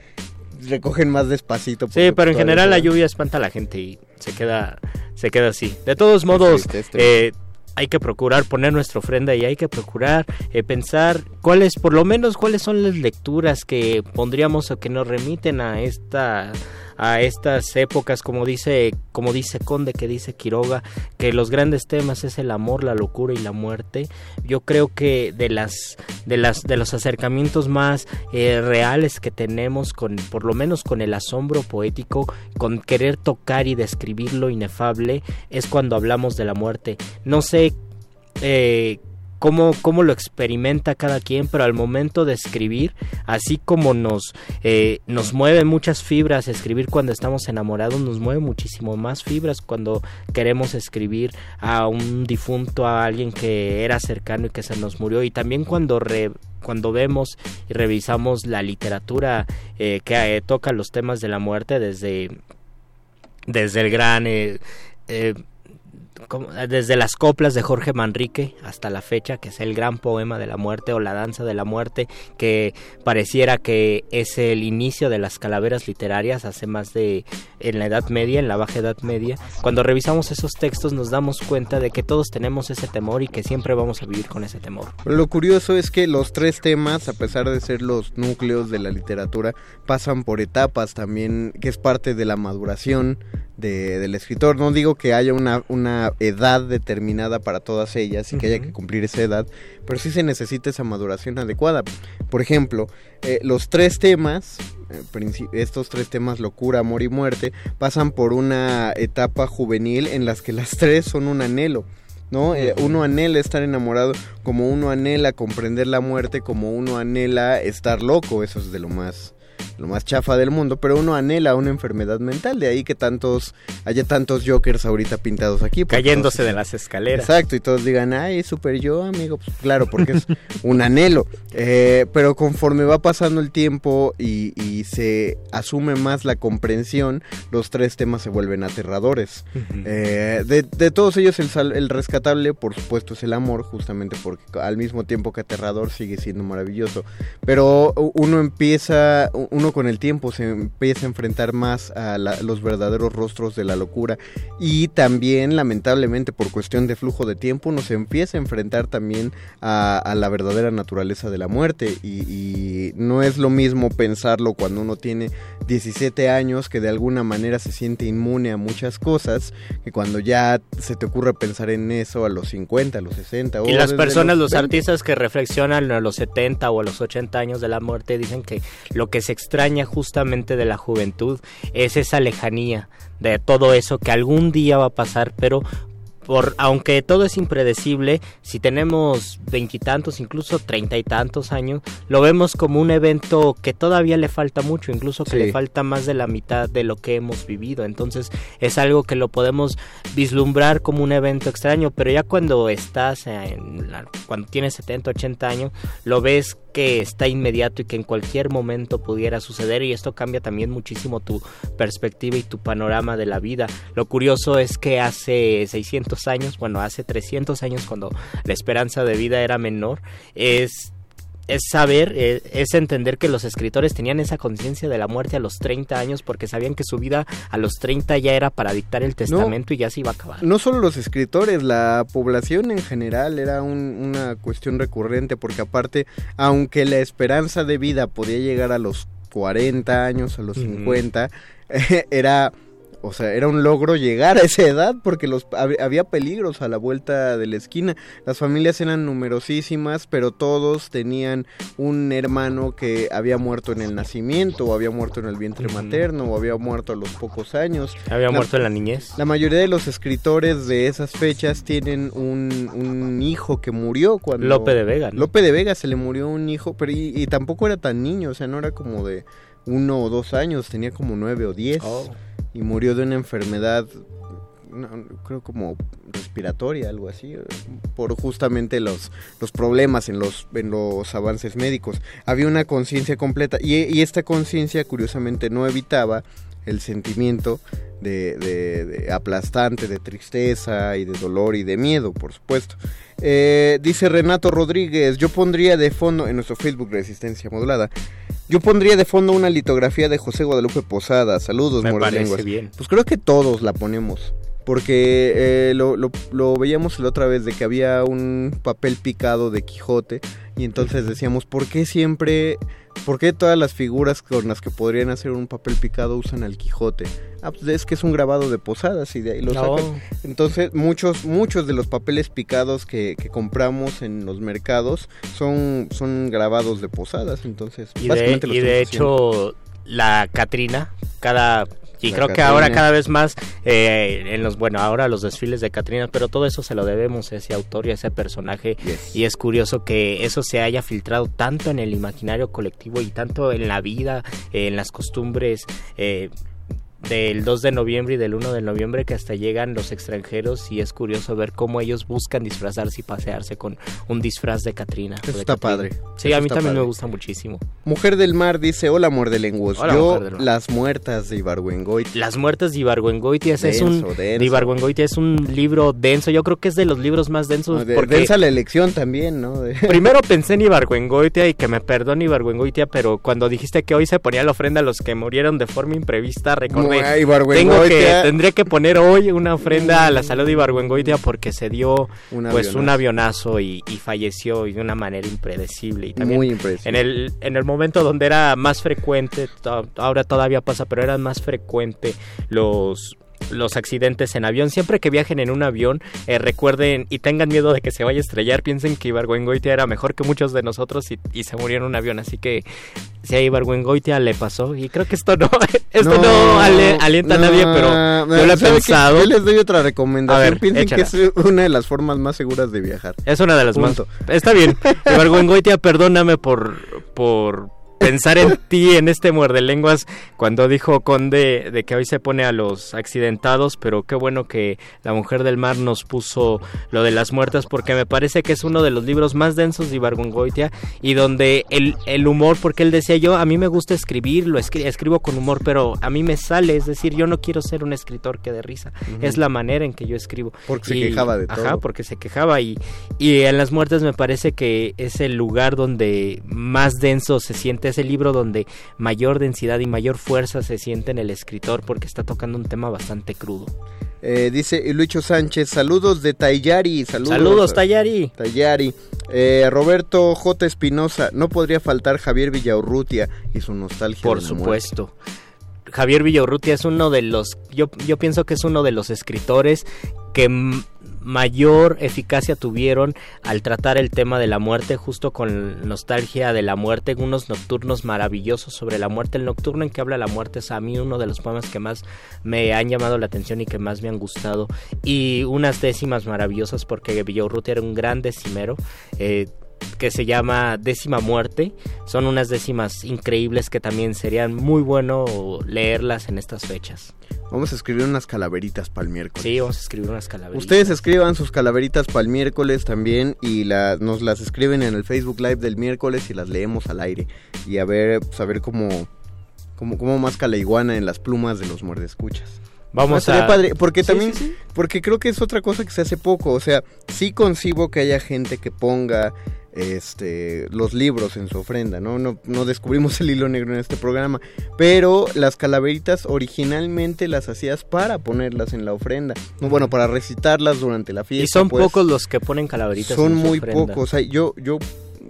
recogen más despacito. Sí, pero en general la lluvia espanta a la gente y se queda, se queda así. De todos modos, eh, hay que procurar poner nuestra ofrenda y hay que procurar eh, pensar cuáles, por lo menos, cuáles son las lecturas que pondríamos o que nos remiten a esta a estas épocas como dice como dice Conde que dice Quiroga que los grandes temas es el amor la locura y la muerte. Yo creo que de las de las de los acercamientos más eh, reales que tenemos con por lo menos con el asombro poético con querer tocar y describir lo inefable es cuando hablamos de la muerte. No sé eh, cómo, lo experimenta cada quien, pero al momento de escribir, así como nos, eh, nos mueve muchas fibras escribir cuando estamos enamorados, nos mueve muchísimo más fibras cuando queremos escribir a un difunto, a alguien que era cercano y que se nos murió, y también cuando cuando vemos y revisamos la literatura eh, que eh, toca los temas de la muerte desde desde el gran desde las coplas de Jorge Manrique hasta la fecha, que es el gran poema de la muerte o la danza de la muerte, que pareciera que es el inicio de las calaveras literarias hace más de en la Edad Media, en la Baja Edad Media. Cuando revisamos esos textos nos damos cuenta de que todos tenemos ese temor y que siempre vamos a vivir con ese temor. Lo curioso es que los tres temas, a pesar de ser los núcleos de la literatura, pasan por etapas también, que es parte de la maduración del escritor. No digo que haya una, una edad determinada para todas ellas y que haya que cumplir esa edad, pero sí se necesita esa maduración adecuada. Por ejemplo, eh, los tres temas, eh, estos tres temas, locura, amor y muerte, pasan por una etapa juvenil en las que las tres son un anhelo. ¿no? Eh, uno anhela estar enamorado, como uno anhela comprender la muerte, como uno anhela estar loco, eso es de lo más lo más chafa del mundo, pero uno anhela una enfermedad mental, de ahí que tantos, haya tantos jokers ahorita pintados aquí. Cayéndose de las escaleras. Exacto, y todos digan, ay, super yo, amigo, pues claro, porque es un anhelo. Eh, pero conforme va pasando el tiempo y, se asume más la comprensión, los tres temas se vuelven aterradores. Eh, de, todos ellos, el, el rescatable, por supuesto, es el amor, justamente porque al mismo tiempo que aterrador sigue siendo maravilloso. Pero uno empieza, uno con el tiempo se empieza a enfrentar más a los verdaderos rostros de la locura. Y también lamentablemente por cuestión de flujo de tiempo uno se empieza a enfrentar también a, la verdadera naturaleza de la muerte. Y, no es lo mismo pensarlo cuando uno tiene 17 años que de alguna manera se siente inmune a muchas cosas que cuando ya se te ocurre pensar en eso a los 50, a los 60 y las personas, los, los artistas que reflexionan a los 70 o a los 80 años de la muerte dicen que lo que se extraña justamente de la juventud es esa lejanía de todo eso que algún día va a pasar, pero por aunque todo es impredecible, si tenemos veintitantos, incluso treinta y tantos años, lo vemos como un evento que todavía le falta mucho, incluso que Sí. le falta más de la mitad de lo que hemos vivido. Entonces es algo que lo podemos vislumbrar como un evento extraño, pero ya cuando estás en la- cuando tienes 70, 80 años, lo ves que está inmediato y que en cualquier momento pudiera suceder y esto cambia también muchísimo tu perspectiva y tu panorama de la vida. Lo curioso es que hace 600 años, bueno, hace 300 años cuando la esperanza de vida era menor, es es saber, eh, es entender que los escritores tenían esa conciencia de la muerte a los 30 años porque sabían que su vida a los 30 ya era para dictar el testamento y ya se iba a acabar. No solo los escritores, la población en general era un- una cuestión recurrente porque aparte, aunque la esperanza de vida podía llegar a los 40 años, a los Ujú. 50, era, o sea, era un logro llegar a esa edad porque los hab- había peligros a la vuelta de la esquina. Las familias eran numerosísimas, pero todos tenían un hermano que había muerto en el nacimiento o había muerto en el vientre materno o había muerto a los pocos años. Había La- muerto en la niñez. la mayoría de los escritores de esas fechas tienen un, un hijo que murió cuando... Lope de Vega, ¿no? Lope de Vega se le murió un hijo, pero y, y tampoco era tan niño, o sea, no era como de uno o dos años, tenía como nueve o diez. Oh. Y murió de una enfermedad, no, creo como respiratoria, algo así, por justamente los, los problemas en los, en los avances médicos. Había una conciencia completa y, y esta conciencia curiosamente no evitaba el sentimiento de, de- de aplastante, de tristeza y de dolor y de miedo, por supuesto. Eh, dice Renato Rodríguez, yo pondría de fondo en nuestro Facebook Resistencia Modulada, yo pondría de fondo una litografía de José Guadalupe Posada. Saludos, Me parece bien. Pues creo que todos la ponemos. Porque eh, lo, lo- lo veíamos la otra vez de que había un papel picado de Quijote y entonces decíamos, ¿por qué siempre, por qué todas las figuras con las que podrían hacer un papel picado usan al Quijote? Ah, pues es que es un grabado de posadas y de ahí lo No. sacan. Entonces muchos, muchos de los papeles picados que, que compramos en los mercados son, son grabados de posadas, entonces Y de, básicamente lo y de haciendo. hecho, la Catrina, cada... Y La creo que ahora cada vez más eh, en los bueno ahora los desfiles de Catrina pero todo eso se lo debemos a ese autor y a ese personaje. Y es curioso que eso se haya filtrado tanto en el imaginario colectivo y tanto en la vida eh, en las costumbres eh, del 2 de noviembre y del 1 de noviembre que hasta llegan los extranjeros y es curioso ver cómo ellos buscan disfrazarse y pasearse con un disfraz de Catrina. Eso de está padre. Sí, Eso a mí también padre. me gusta muchísimo. Mujer del Mar dice, hola muerdelenguos, Hola, yo Mujer del Mar. las muertas de Ibargüengoit. Las muertes de Ibargüengoitia es un Denso, de. Ibargüengoitia es un libro denso, yo creo que es de los libros más densos De- porque densa la elección también, ¿no? De- Primero pensé en Ibargüengoitia y que me perdone Ibargüengoitia, pero cuando dijiste que hoy se ponía la ofrenda a los que murieron de forma imprevista, recordé. Tengo que, tendría que poner hoy una ofrenda a la salud de Ibargüengoitia porque se dio Un pues avionazo. un avionazo y, y falleció y de una manera impredecible. Y también Muy impredecible. En el, en el momento donde era más frecuente, ahora todavía pasa, pero era más frecuente los los accidentes en avión. Siempre que viajen en un avión, eh, recuerden y tengan miedo de que se vaya a estrellar. Piensen que Ibargüengoitia era mejor que muchos de nosotros y, y se murió en un avión. Así que si a Ibargüengoitia le pasó, y creo que esto no, esto no, ale- alienta a nadie, pero yo lo he pensado. Yo les doy otra recomendación. A ver, Piensen échala. que es una de las formas más seguras de viajar. Es una de las Punto. más. Está bien. Ibargüengoitia, perdóname por, por pensar en ti en este muerde lenguas cuando dijo Conde de que hoy se pone a los accidentados, pero qué bueno que la mujer del mar nos puso lo de las muertas porque me parece que es uno de los libros más densos de Ibargüengoitia y donde el, el humor, porque él decía yo, a mí me gusta escribir, lo escri- escribo con humor, pero a mí me sale, es decir, yo no quiero ser un escritor que de risa, es la manera en que yo escribo. Porque se quejaba de Ajá, todo. porque se quejaba y, y en las muertes me parece que es el lugar donde más denso se siente, es el libro donde mayor densidad y mayor fuerza se siente en el escritor porque está tocando un tema bastante crudo. Eh, dice Lucho Sánchez, saludos de Tayari. Saludos, Saludos, Tayari. Tayari. Eh, Roberto J. Espinosa, no podría faltar Javier Villaurrutia y su nostalgia. Por de la muerte. supuesto. Javier Villaurrutia es uno de los, yo, yo pienso que es uno de los escritores que mayor eficacia tuvieron al tratar el tema de la muerte, justo con nostalgia de la muerte, unos nocturnos maravillosos sobre la muerte. El nocturno en que habla la muerte es a mí uno de los poemas que más me han llamado la atención y que más me han gustado. Y unas décimas maravillosas porque Villaurrutia era un gran decimero. Eh, que se llama Décima Muerte. Son unas décimas increíbles que también serían muy bueno leerlas en estas fechas. Vamos a escribir unas calaveritas para el miércoles. Sí, vamos a escribir unas calaveritas. Ustedes escriban sus calaveritas para el miércoles también y la, nos las escriben en el Facebook Live del miércoles y las leemos al aire. Y a ver, pues a ver cómo, cómo, cómo más calaiguana en las plumas de los muerdescuchas. Vamos Ah, a... padre, porque Sí, también, sí, sí. porque creo que es otra cosa que se hace poco, o sea, sí concibo que haya gente que ponga este los libros en su ofrenda, ¿no? No, no descubrimos el hilo negro en este programa, pero las calaveritas originalmente las hacías para ponerlas en la ofrenda, no, bueno, para recitarlas durante la fiesta. Y son pues, pocos los que ponen calaveritas. Son en su muy ofrenda. pocos, o sea, yo, yo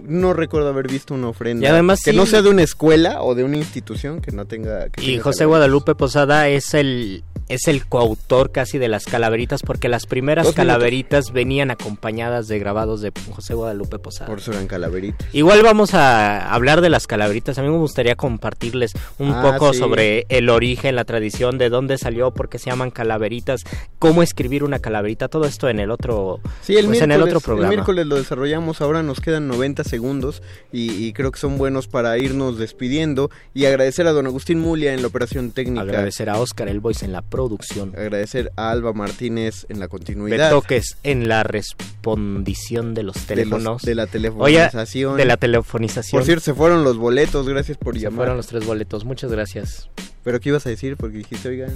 no recuerdo haber visto una ofrenda Y además que sí- no sea de una escuela o de una institución que no tenga que Y tenga José. Guadalupe Posada es el es el coautor casi de las calaveritas porque las primeras calaveritas venían acompañadas de grabados de José Guadalupe Posada. Por eso eran calaveritas. Igual vamos a hablar de las calaveritas. A mí me gustaría compartirles un Ah, poco sí. sobre el origen, la tradición, de dónde salió, por qué se llaman calaveritas, cómo escribir una calaverita, todo esto en el otro, Sí, el, pues, miércoles, en el otro el programa. miércoles lo desarrollamos, ahora nos quedan 90 segundos y, y creo que son buenos para irnos despidiendo y agradecer a don Agustín Mulia en la operación técnica. Agradecer a Oscar El Voice en la producción. Agradecer a Alba Martínez en la continuidad. Betoques en la respondición de los de, los- teléfonos. de la Oye, telefonización. de la telefonización. Por cierto, se fueron los boletos, gracias por Se llamar. fueron los tres boletos, muchas gracias. Pero ¿qué ibas a decir? Porque dijiste, oigan...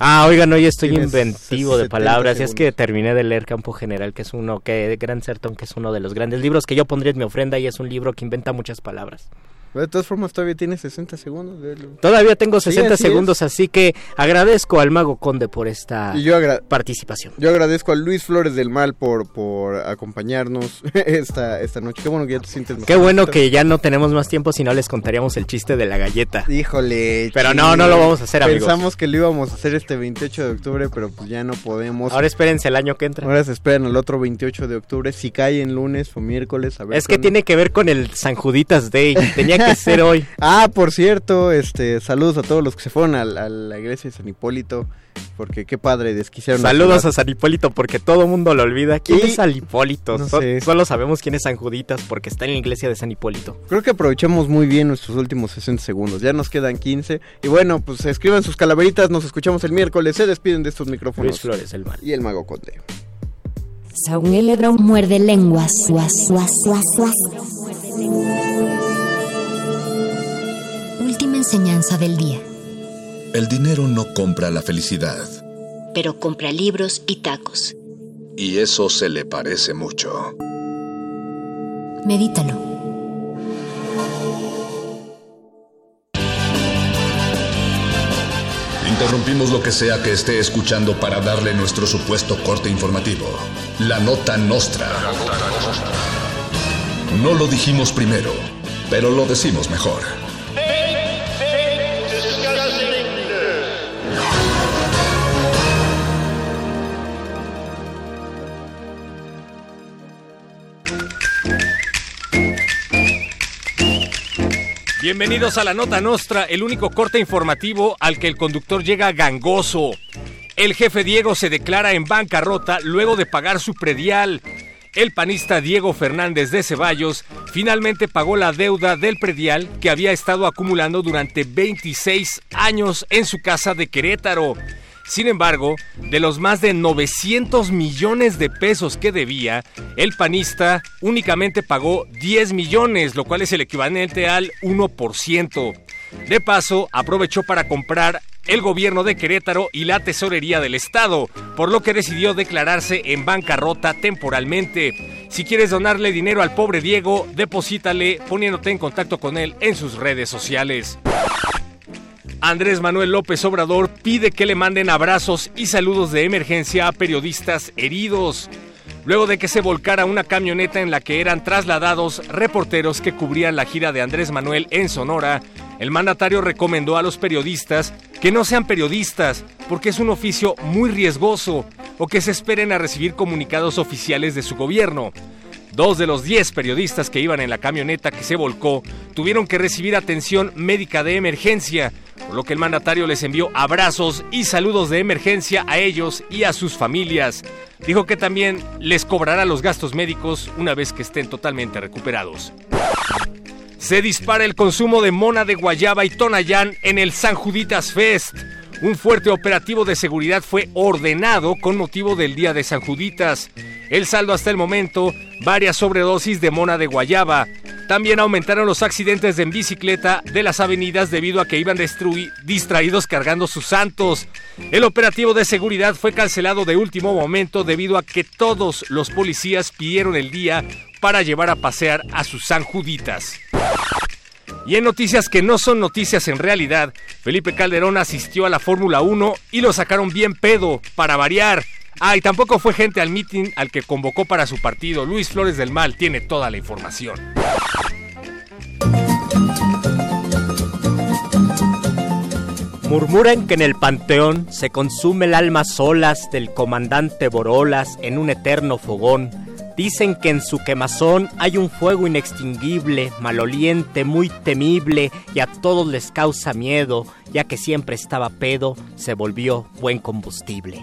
Ah, oigan, hoy estoy inventivo de 70 palabras. Y es que terminé de leer Campo General, que es uno, que Gran Sertón, que es uno de los grandes libros que yo pondría en mi ofrenda y es un libro que inventa muchas palabras. De todas formas, todavía tienes 60 segundos. velo. Todavía tengo Sí, 60 así es. segundos, así que agradezco al Mago Conde por esta Y yo agra- participación. Yo agradezco a Luis Flores del Mal por, por acompañarnos esta, esta noche. Qué bueno que ya te sientes mejor. Qué bueno que ya no tenemos más tiempo, si no les contaríamos el chiste de la galleta. Híjole. Pero no, no lo vamos a hacer, amigos. Pensamos que lo íbamos a hacer este 28 de octubre, pero pues ya no podemos. Ahora espérense el año que entra. Ahora se esperan el otro 28 de octubre. Si cae en lunes o miércoles, a ver. Es que tiene que ver con el San Juditas Day. Tenía que ser hoy. Ah, por cierto, este, saludos a todos los que se fueron a, la- a la iglesia de San Hipólito, porque qué padre desquiciaron. Saludos a San Hipólito porque todo mundo lo olvida. ¿Quién Y- es San Hipólito? No So- sé. Solo sabemos quién es San Juditas porque está en la iglesia de San Hipólito. Creo que aprovechamos muy bien nuestros últimos 60 segundos. Ya nos quedan 15. Y bueno, pues escriban sus calaveritas. Nos escuchamos el miércoles. Se despiden de estos micrófonos. Luis Flores, el mal. Y el Mago Conde. Saúl Eledrón muerde lenguas. Suas, suas, suas, suas. Última enseñanza del día. El dinero no compra la felicidad. Pero compra libros y tacos. Y eso se le parece mucho. Medítalo. Interrumpimos lo que sea que esté escuchando para darle nuestro supuesto corte informativo. La nota nostra. No lo dijimos primero, pero lo decimos mejor. Bienvenidos a la Nota Nostra, el único corte informativo al que el conductor llega gangoso. El jefe Diego se declara en bancarrota luego de pagar su predial. El panista Diego Fernández de Ceballos finalmente pagó la deuda del predial que había estado acumulando durante 26 años en su casa de Querétaro. Sin embargo, de los más de 900 millones de pesos que debía, el panista únicamente pagó 10 millones, lo cual es el equivalente al 1%. De paso, aprovechó para comprar el gobierno de Querétaro y la tesorería del Estado, por lo que decidió declararse en bancarrota temporalmente. Si quieres donarle dinero al pobre Diego, deposítale poniéndote en contacto con él en sus redes sociales. Andrés Manuel López Obrador pide que le manden abrazos y saludos de emergencia a periodistas heridos. Luego de que se volcara una camioneta en la que eran trasladados reporteros que cubrían la gira de Andrés Manuel en Sonora, el mandatario recomendó a los periodistas que no sean periodistas porque es un oficio muy riesgoso. o que se esperen a recibir comunicados oficiales de su gobierno. Dos de los diez periodistas que iban en la camioneta que se volcó tuvieron que recibir atención médica de emergencia, por lo que el mandatario les envió abrazos y saludos de emergencia a ellos y a sus familias. Dijo que también les cobrará los gastos médicos una vez que estén totalmente recuperados. Se dispara el consumo de mona de guayaba y tonayán en el San Juditas Fest. Un fuerte operativo de seguridad fue ordenado con motivo del Día de San Juditas. El saldo hasta el momento, varias sobredosis de mona de guayaba. También aumentaron los accidentes en bicicleta de las avenidas debido a que iban distraídos cargando sus santos. El operativo de seguridad fue cancelado de último momento debido a que todos los policías pidieron el día para llevar a pasear a sus San Juditas. Y en noticias que no son noticias en realidad, Felipe Calderón asistió a la Fórmula 1 y lo sacaron bien pedo, para variar. Ah, y tampoco fue gente al meeting al que convocó para su partido. Luis Flores del Mal tiene toda la información. Murmuran que en el panteón se consume el alma solas del comandante Borolas en un eterno fogón. Dicen que en su quemazón hay un fuego inextinguible, maloliente, muy temible y a todos les causa miedo, ya que siempre estaba pedo, se volvió buen combustible.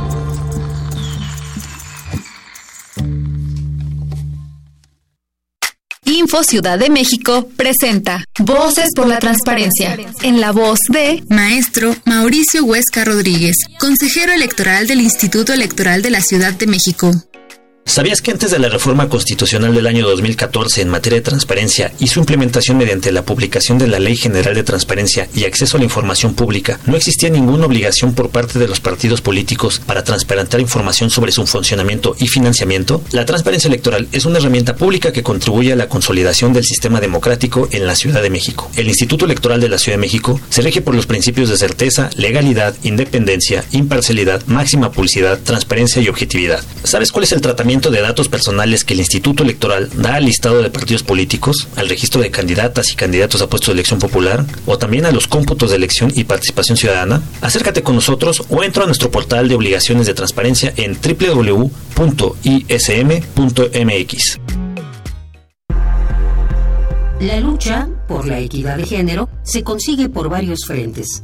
Info Ciudad de México presenta Voces por la Transparencia, en la voz de Maestro Mauricio Huesca Rodríguez, consejero electoral del Instituto Electoral de la Ciudad de México. ¿Sabías que antes de la reforma constitucional del año 2014 en materia de transparencia y su implementación mediante la publicación de la Ley General de Transparencia y Acceso a la Información Pública, no existía ninguna obligación por parte de los partidos políticos para transparentar información sobre su funcionamiento y financiamiento? La transparencia electoral es una herramienta pública que contribuye a la consolidación del sistema democrático en la Ciudad de México. El Instituto Electoral de la Ciudad de México se rige por los principios de certeza, legalidad, independencia, imparcialidad, máxima publicidad, transparencia y objetividad. ¿Sabes cuál es el tratamiento de datos personales que el Instituto Electoral da al listado de partidos políticos, al registro de candidatas y candidatos a puestos de elección popular o también a los cómputos de elección y participación ciudadana? Acércate con nosotros o entra a nuestro portal de obligaciones de transparencia en www.ism.mx. La lucha por la equidad de género se consigue por varios frentes,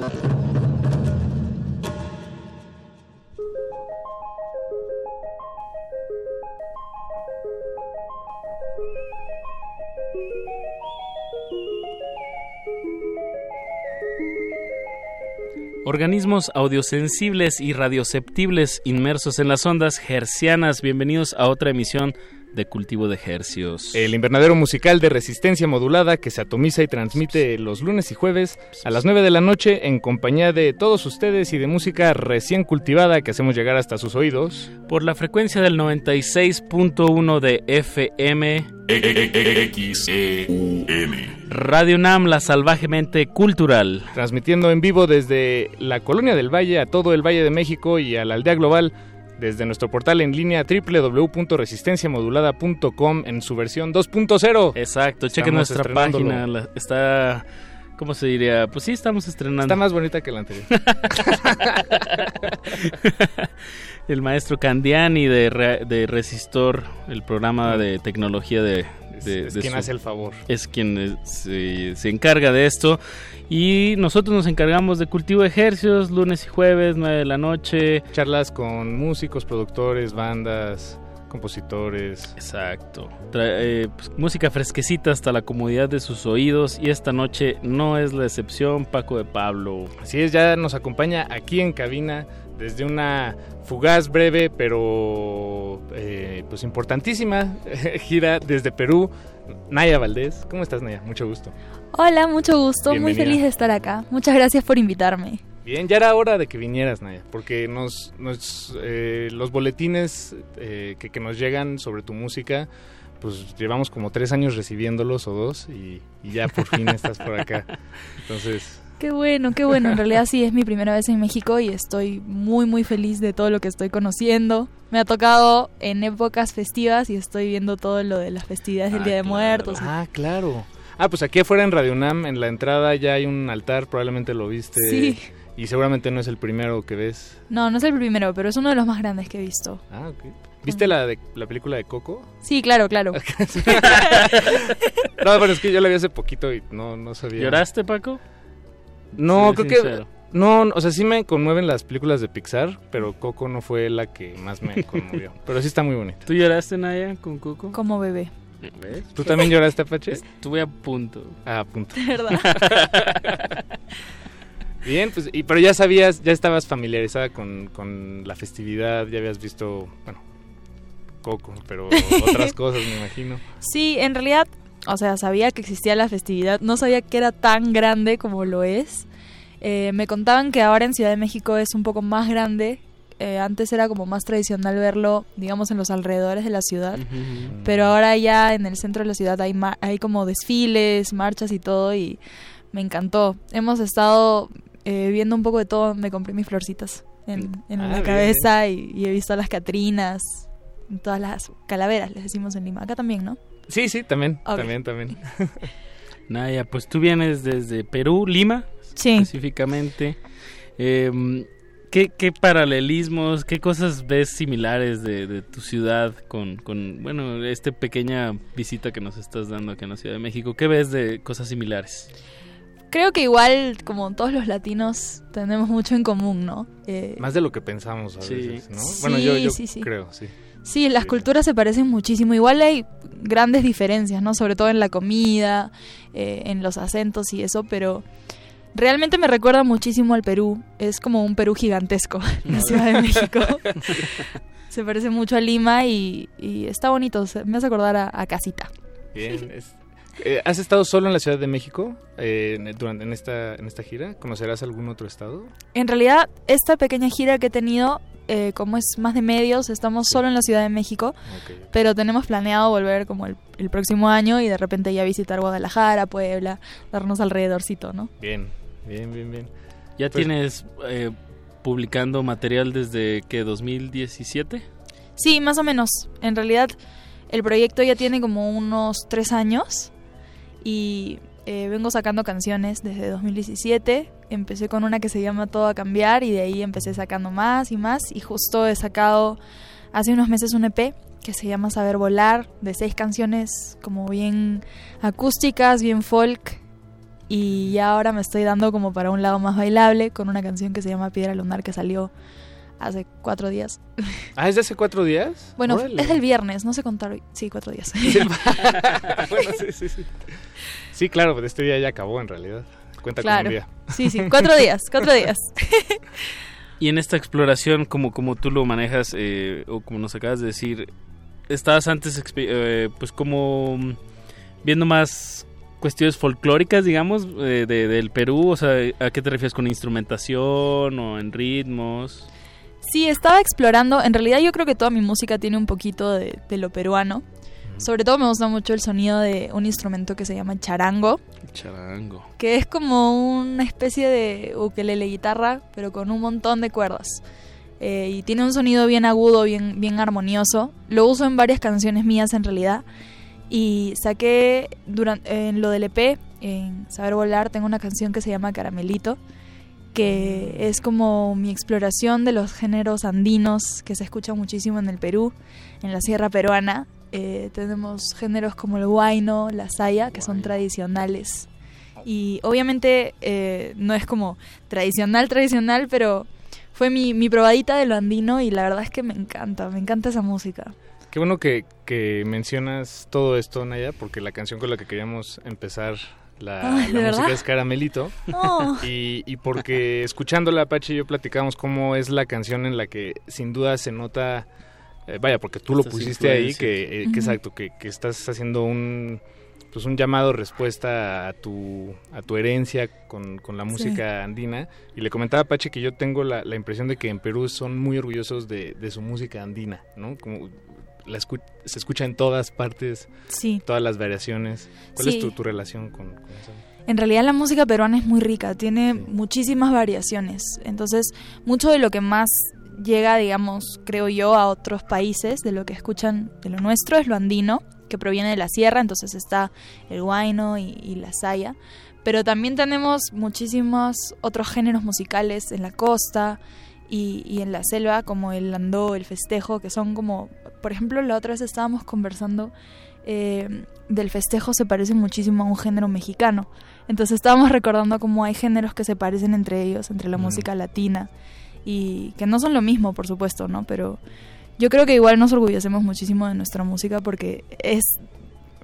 Organismos audiosensibles y radioceptibles inmersos en las ondas hercianas, bienvenidos a otra emisión de Cultivo de Hercios. El invernadero musical de resistencia modulada que se atomiza y transmite los lunes y jueves a las 9 de la noche en compañía de todos ustedes y de música recién cultivada que hacemos llegar hasta sus oídos. Por la frecuencia del 96.1 de FM. Radio NAM, la salvajemente cultural. Transmitiendo en vivo desde la Colonia del Valle a todo el Valle de México y a la aldea global desde nuestro portal en línea www.resistenciamodulada.com en su versión 2.0. Exacto, chequen nuestra página, está... ¿Cómo se diría? Pues sí, estamos estrenando. Está más bonita que la anterior. el maestro Candiani de, de Resistor, el programa de tecnología de... es, quien hace el favor. Es quien se, se encarga de esto. Y nosotros nos encargamos de cultivo de ejercicios lunes y jueves, 9 de la noche. Charlas con músicos, productores, bandas, compositores. Exacto. Eh, pues, música fresquecita hasta la comodidad de sus oídos. Y esta noche no es la excepción, Paco de Pablo. Así es, ya nos acompaña aquí en cabina desde una fugaz, breve, pero eh, pues importantísima gira desde Perú. Naya Valdés. ¿Cómo estás, Naya? Mucho gusto. Hola, mucho gusto, muy feliz de estar acá. Muchas gracias por invitarme. Bien, ya era hora de que vinieras, Naya, porque nos, eh, los boletines eh, que, nos llegan sobre tu música, pues llevamos como tres años recibiéndolos o dos y, ya por fin estás por acá. Entonces... Qué bueno, qué bueno. En realidad sí es mi primera vez en México y estoy muy, muy feliz de todo lo que estoy conociendo. Me ha tocado en épocas festivas y estoy viendo todo lo de las festividades del ah, Día de Muertos. Ah, claro. Ah, pues aquí afuera en Radio UNAM, en la entrada ya hay un altar, probablemente lo viste. Sí. Y seguramente no es el primero que ves. No, no es el primero, pero es uno de los más grandes que he visto. Ah, ok. ¿Viste la, de, la película de Coco? Sí, claro, claro. no, pero es que yo la vi hace poquito y no, no sabía. ¿Lloraste, Paco? No, creo que... No, o sea, sí me conmueven las películas de Pixar, pero Coco no fue la que más me conmovió. pero sí está muy bonita. ¿Tú lloraste, Naya, con Coco? Como bebé. ¿Tú también lloraste, Apache? Estuve a punto. Ah, a punto. verdad? Bien, pues, y, pero ya sabías, ya estabas familiarizada con, con la festividad, ya habías visto, bueno, Coco, pero otras cosas, me imagino. Sí, en realidad, o sea, sabía que existía la festividad, no sabía que era tan grande como lo es. Eh, me contaban que ahora en Ciudad de México es un poco más grande eh, antes era como más tradicional verlo, digamos, en los alrededores de la ciudad, pero ahora ya en el centro de la ciudad hay, hay como desfiles, marchas y todo, y me encantó. Hemos estado eh, viendo un poco de todo, me compré mis florcitas en, en ah, la cabeza Y, he visto las catrinas, todas las calaveras, les decimos en Lima. Acá también, ¿no? Sí, sí, también, también, también. Naya, pues tú vienes desde Perú, Lima, sí. específicamente. Eh, ¿Qué, ¿Qué, paralelismos, qué cosas ves similares de, tu ciudad con, con, bueno, esta pequeña visita que nos estás dando aquí en la Ciudad de México? ¿Qué ves de cosas similares? Creo que igual, como todos los latinos, tenemos mucho en común, ¿no? Eh, Más de lo que pensamos a veces, ¿no? bueno, yo, creo, sí. Sí, las culturas se parecen muchísimo. Igual hay grandes diferencias, ¿no? Sobre todo en la comida, eh, en los acentos y eso, pero Realmente me recuerda muchísimo al Perú. Es como un Perú gigantesco, la Ciudad de México. Se parece mucho a Lima y, está bonito. Me hace acordar a, casita. Bien. Eh, ¿Has estado solo en la Ciudad de México eh, durante en esta, en esta gira? ¿Conocerás algún otro estado? En realidad, esta pequeña gira que he tenido, eh, como es más de medios, estamos solo en la Ciudad de México, pero tenemos planeado volver como el, el, próximo año y de repente ya visitar Guadalajara, Puebla, darnos alrededorcito, ¿no? Bien, Bien, bien, bien. ¿Ya pues tienes eh, publicando material desde que 2017? Sí, más o menos. En realidad el proyecto ya tiene como unos tres años y eh, vengo sacando canciones desde 2017. Empecé con una que se llama Todo a Cambiar y de ahí empecé sacando más y más y justo he sacado hace unos meses un EP que se llama Saber Volar de seis canciones como bien acústicas, bien folk y ya ahora me estoy dando como para un lado más bailable con una canción que se llama Piedra Lunar que salió hace cuatro días. Ah, ¿es de hace cuatro días? Bueno, es del viernes, no sé contar hoy. Sí, cuatro días. bueno, sí, sí, sí. Sí, claro, pues este día ya acabó en realidad. Cuenta claro. con un día. Sí, sí, cuatro días, cuatro días. y en esta exploración, como, como tú lo manejas, eh, o como nos acabas de decir, estabas antes, eh, pues como viendo más cuestiones folclóricas, digamos, eh, de, del Perú? O sea, ¿a qué te refieres con instrumentación o en ritmos? Sí, estaba explorando. En realidad yo creo que toda mi música tiene un poquito de, lo peruano. Sobre todo me gusta mucho el sonido de un instrumento que se llama charango. Charango. Que es como una especie de ukelele guitarra, pero con un montón de cuerdas. Eh, y tiene un sonido bien agudo, bien, bien armonioso. Lo uso en varias canciones mías en realidad. Y saqué durante, en lo del EP, en Saber Volar, tengo una canción que se llama Caramelito, que es como mi exploración de los géneros andinos que se escuchan muchísimo en el Perú, en la sierra peruana. Eh, tenemos géneros como el huayno, la saya, que son tradicionales. Y obviamente eh, no es como tradicional, tradicional, pero fue mi, mi probadita de lo andino y la verdad es que me encanta, me encanta esa música. Qué bueno que, que mencionas todo esto, Naya, porque la canción con la que queríamos empezar la, música es Caramelito. Oh. Y, y, porque escuchándola, Apache y yo platicamos cómo es la canción en la que sin duda se nota, eh, vaya, porque tú lo pusiste ahí, que, eh, exacto, que, que, estás haciendo un pues un llamado respuesta a tu, a tu herencia con, con la música andina. Y le comentaba a Apache que yo tengo la, la, impresión de que en Perú son muy orgullosos de, de su música andina, ¿no? Como se escucha en todas partes, sí. todas las variaciones. ¿Cuál es tu, relación con, eso? En realidad la música peruana es muy rica, tiene muchísimas variaciones. Entonces, mucho de lo que más llega, digamos, creo yo, a otros países, de lo que escuchan de lo nuestro, es lo andino, que proviene de la sierra, entonces está el guayno y la saya. Pero también tenemos muchísimos otros géneros musicales en la costa, y, en la selva, como el landó, el festejo, que son como, por ejemplo, la otra vez estábamos conversando eh, del festejo, se parece muchísimo a un género mexicano. Entonces estábamos recordando cómo hay géneros que se parecen entre ellos, entre la música latina, y que no son lo mismo, por supuesto, ¿no? Pero yo creo que igual nos orgullecemos muchísimo de nuestra música porque es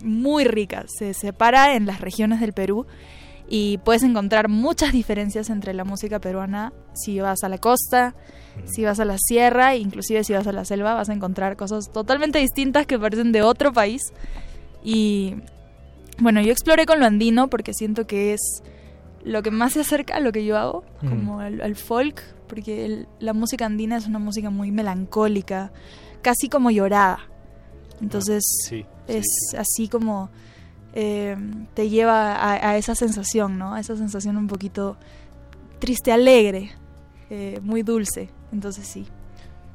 muy rica, se separa en las regiones del Perú y puedes encontrar muchas diferencias entre la música peruana si vas a la costa, si vas a la sierra, inclusive si vas a la selva, vas a encontrar cosas totalmente distintas que parecen de otro país. Y bueno, yo exploré con lo andino porque siento que es lo que más se acerca a lo que yo hago, como al, folk, porque la música andina es una música muy melancólica, casi como llorada. Entonces es así como eh, te lleva a, esa sensación, ¿no? A esa sensación un poquito triste, alegre, eh, muy dulce. Entonces sí.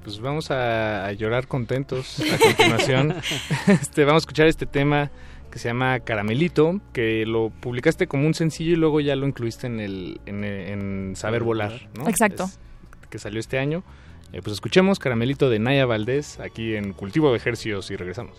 Pues vamos a, llorar contentos a continuación. este, vamos a escuchar este tema que se llama Caramelito, que lo publicaste como un sencillo y luego ya lo incluiste en el en, Saber Volar, ¿no? Exacto. que salió este año. Eh, pues escuchemos Caramelito de Naya Valdés aquí en Cultivo de Ejercicios y regresamos.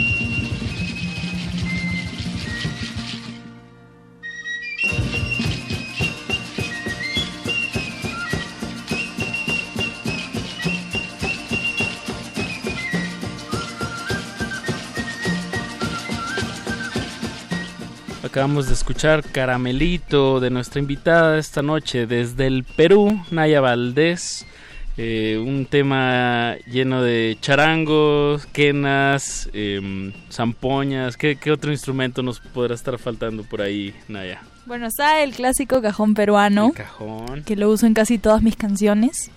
Acabamos de escuchar Caramelito de nuestra invitada esta noche desde el Perú, Naya Valdés. Eh, un tema lleno de charangos, quenas, em, zampoñas. ¿Qué, qué otro instrumento nos podrá estar faltando por ahí, Naya? Bueno, está el clásico cajón peruano, Cajón. que lo uso en casi todas mis canciones.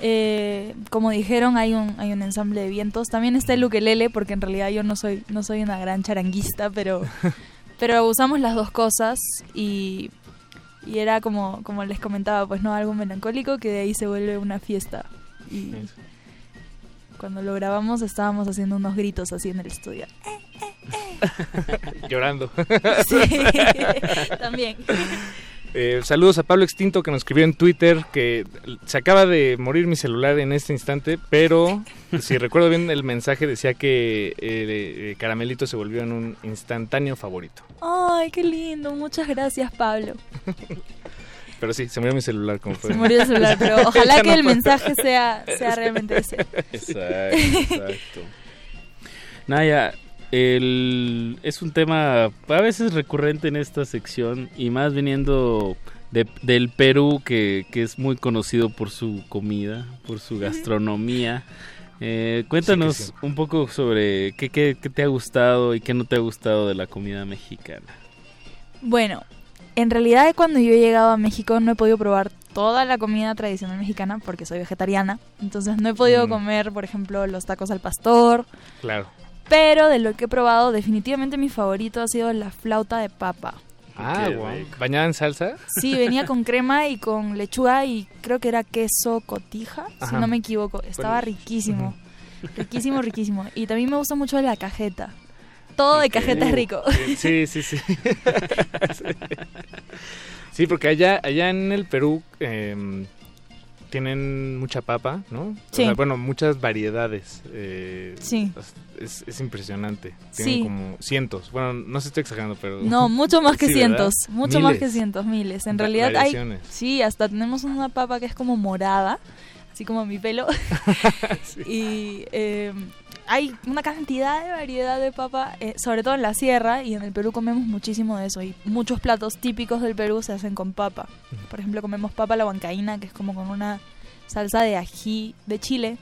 Eh, como dijeron, hay un, hay un ensamble de vientos. También está el ukelele, porque en realidad yo no soy, no soy una gran charanguista, pero, pero usamos las dos cosas y, y era como, como les comentaba, pues no algo melancólico que de ahí se vuelve una fiesta. Y cuando lo grabamos estábamos haciendo unos gritos así en el estudio. Llorando. Sí, también. Eh, saludos a Pablo Extinto que nos escribió en Twitter que se acaba de morir mi celular en este instante, pero si recuerdo bien el mensaje decía que eh, Caramelito se volvió en un instantáneo favorito. Ay, qué lindo. Muchas gracias, Pablo. Pero sí, se murió mi celular como fue. Se murió el celular, pero ojalá que no el mensaje sea, sea realmente ese. Exacto, exacto. Naya, el, es un tema a veces recurrente en esta sección y más viniendo de- del Perú que, que es muy conocido por su comida, por su gastronomía. Eh, cuéntanos Sí que sí. un poco sobre qué, qué, qué te ha gustado y qué no te ha gustado de la comida mexicana. Bueno, en realidad cuando yo he llegado a México no he podido probar toda la comida tradicional mexicana porque soy vegetariana. Entonces no he podido Mm. comer, por ejemplo, los tacos al pastor. Claro. Pero de lo que he probado, definitivamente mi favorito ha sido la flauta de papa. Ah, rico. ¿Bañada en salsa? Sí, venía con crema y con lechuga y creo que era queso cotija, si no me equivoco. Estaba riquísimo. Riquísimo, riquísimo. Y también me gusta mucho la cajeta. todo de cajeta es rico. Sí, sí, sí. sí, porque allá, allá en el Perú em, tienen mucha papa, ¿no? Sí. bueno, muchas variedades. eh, Sí. Es, es impresionante. Tienen Sí. como cientos. Bueno, no se estoy exagerando, pero... No, mucho más que Sí, ¿verdad? cientos, mucho más que cientos, miles. En Va- realidad hay, sí, hasta tenemos una papa que es como morada, así como mi pelo. Y eh, hay una cantidad de variedad de papa, eh, sobre todo en la sierra, y en el Perú comemos muchísimo de eso. Y muchos platos típicos del Perú se hacen con papa. Por ejemplo, comemos papa a la huancaína, que es como con una salsa de ají de chile.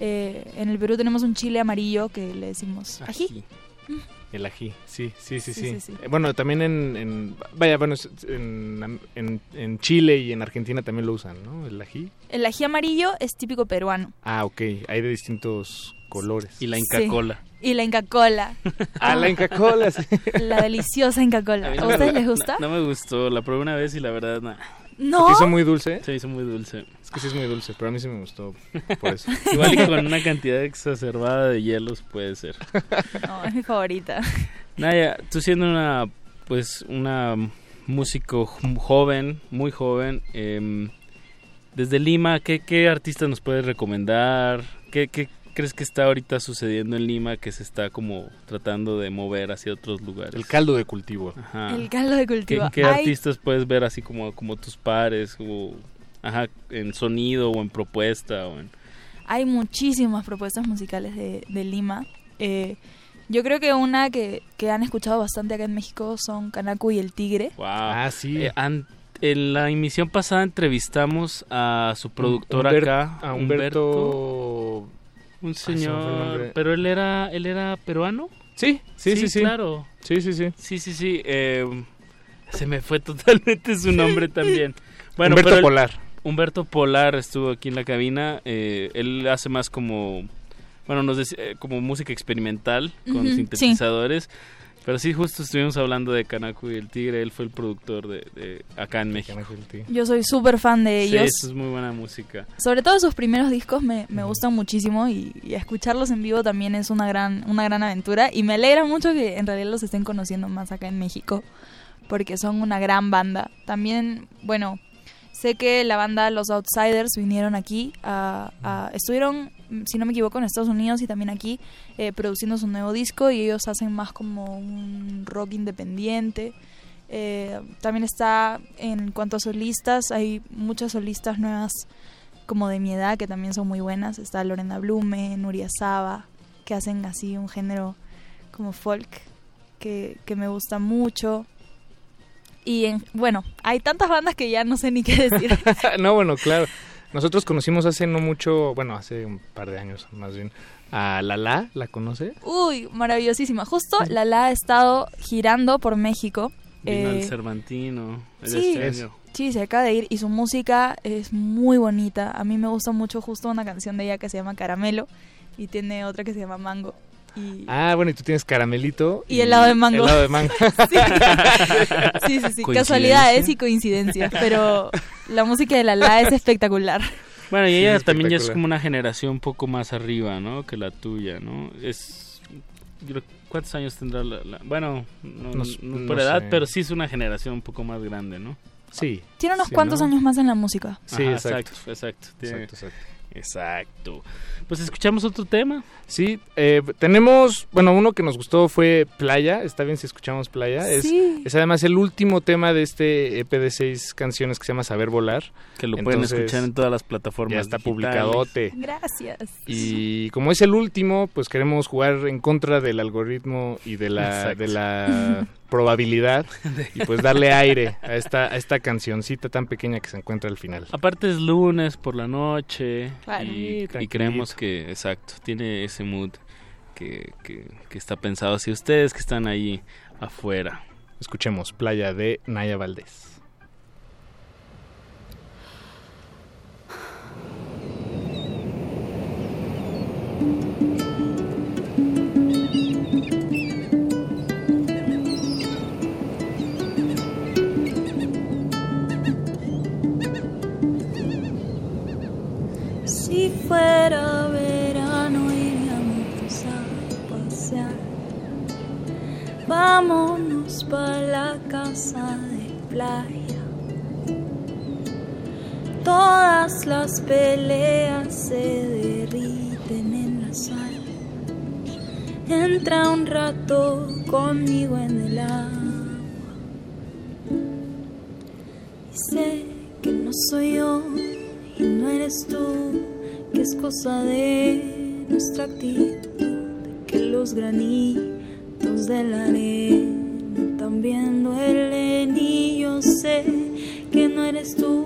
Eh, en el Perú tenemos un chile amarillo que le decimos ají. El ají, sí, sí, sí, Sí, sí. sí, sí. Eh, Bueno, también en, en- vaya, bueno, en, en, en Chile y en Argentina también lo usan, ¿no? El ají. El ají amarillo es típico peruano. Ah, ok, hay de distintos colores. Y la Inca Sí. Cola. Y la Inca Cola. Ah, la Inca Cola, sí. La deliciosa Inca Cola. A ¿A no ustedes gusta. les gusta? No, No. me gustó, la probé una vez y la verdad, nada. ¿No? ¿Se hizo muy dulce? Se hizo muy dulce. Es que sí es muy dulce, pero a mí sí me gustó por eso. Igual y con una cantidad exacerbada de hielos puede ser. es mi favorita. Naya, tú siendo una, pues, una músico joven, muy joven, em, desde Lima, ¿qué, ¿qué artista nos puedes recomendar? ¿Qué, ¿Qué crees que está ahorita sucediendo en Lima que se está como tratando de mover hacia otros lugares? El caldo de cultivo. Ajá. El caldo de ¿Qué, cultivo. qué Hay- artistas puedes ver así como, como tus pares? O, ajá, en sonido o en propuesta o en... Hay muchísimas propuestas musicales de, de Lima. Eh, yo creo que una que, que han escuchado bastante acá en México son Kanaku y el Tigre. Wow. Ah, sí. Eh, en la emisión pasada entrevistamos a su productor Humber- acá, a Humberto- un Ah, señor, pero él era, él era peruano. Sí, sí, sí, sí. claro. Sí, sí, sí. Sí, sí, sí. eh, se me fue totalmente su nombre también. Bueno, Humberto pero él- Polar. Humberto Polar estuvo aquí en la cabina. eh, él hace más como, bueno, nos dec- eh, como música experimental con sintetizadores. Pero sí, justo estuvimos hablando de Kanaku y el Tigre. Él fue el productor de, de acá en México. Yo soy súper fan de Sí, ellos. eso es muy buena música. Sobre todo sus primeros discos me, me gustan muchísimo y, y escucharlos en vivo también es una gran, una gran aventura y me alegra mucho que en realidad los estén conociendo más acá en México porque son una gran banda. También, bueno, sé que la banda Los Outsiders vinieron aquí, a, a- estuvieron, si no me equivoco, en Estados Unidos y también aquí eh, produciendo su nuevo disco y ellos hacen más como un rock independiente. Eh, también está en cuanto a solistas, hay muchas solistas nuevas como de mi edad que también son muy buenas. Está Lorena Blume, Nuria Saba, que hacen así un género como folk que, que me gusta mucho. Y en, bueno, hay tantas bandas que ya no sé ni qué decir. no, bueno, claro. Nosotros conocimos hace no mucho, bueno, hace un par de años más bien, a Lala, ¿la conoce? Uy, maravillosísima. Justo Lala ha estado girando por México. Vino Eh, el Cervantino. el Sí, sí, se acaba de ir y su música es muy bonita. A mí me gusta mucho justo una canción de ella que se llama Caramelo y tiene otra que se llama Mango. Y, Ah, bueno, y tú tienes caramelito. y helado de mango. Helado de mango. sí. sí, sí, sí. Casualidades y coincidencias, pero la música de Lala es espectacular. Bueno, y Sí, ella también ya es como una generación un poco más arriba, ¿no? Que la tuya, ¿no? Es... ¿Cuántos años tendrá la...? la- bueno, no, No- no no por edad, sé. pero sí es una generación un poco más grande, ¿no? Sí. Tiene unos Sí, cuantos ¿no? años más en la música. Sí, Ajá, exacto. exacto. Exacto, tiene- Exacto, exacto. Exacto. Pues escuchamos otro tema. Sí, eh, tenemos, bueno, uno que nos gustó fue Playa, está bien si escuchamos Playa, es, Sí. es además el último tema de este EP de seis canciones que se llama Saber Volar. Que lo pueden escuchar en todas las plataformas Ya está digitales. publicadote. Gracias. Y como es el último, pues queremos jugar en contra del algoritmo y de la, Exacto. de la probabilidad y pues darle aire a esta, a esta cancioncita tan pequeña que se encuentra al final. Aparte es lunes por la noche Claro. y, creemos que, exacto, tiene ese mood que, que, que está pensado hacia ustedes que están ahí afuera. Escuchemos Playa de Naya Valdés. Fuera verano iríamos a pasear vámonos para la casa de playa. Todas las peleas se derriten en la sal. Entra un rato conmigo en el agua. Y sé que no soy yo y no eres tú, es cosa de nuestra actitud, que los granitos de la arena viendo el y yo sé que no eres tú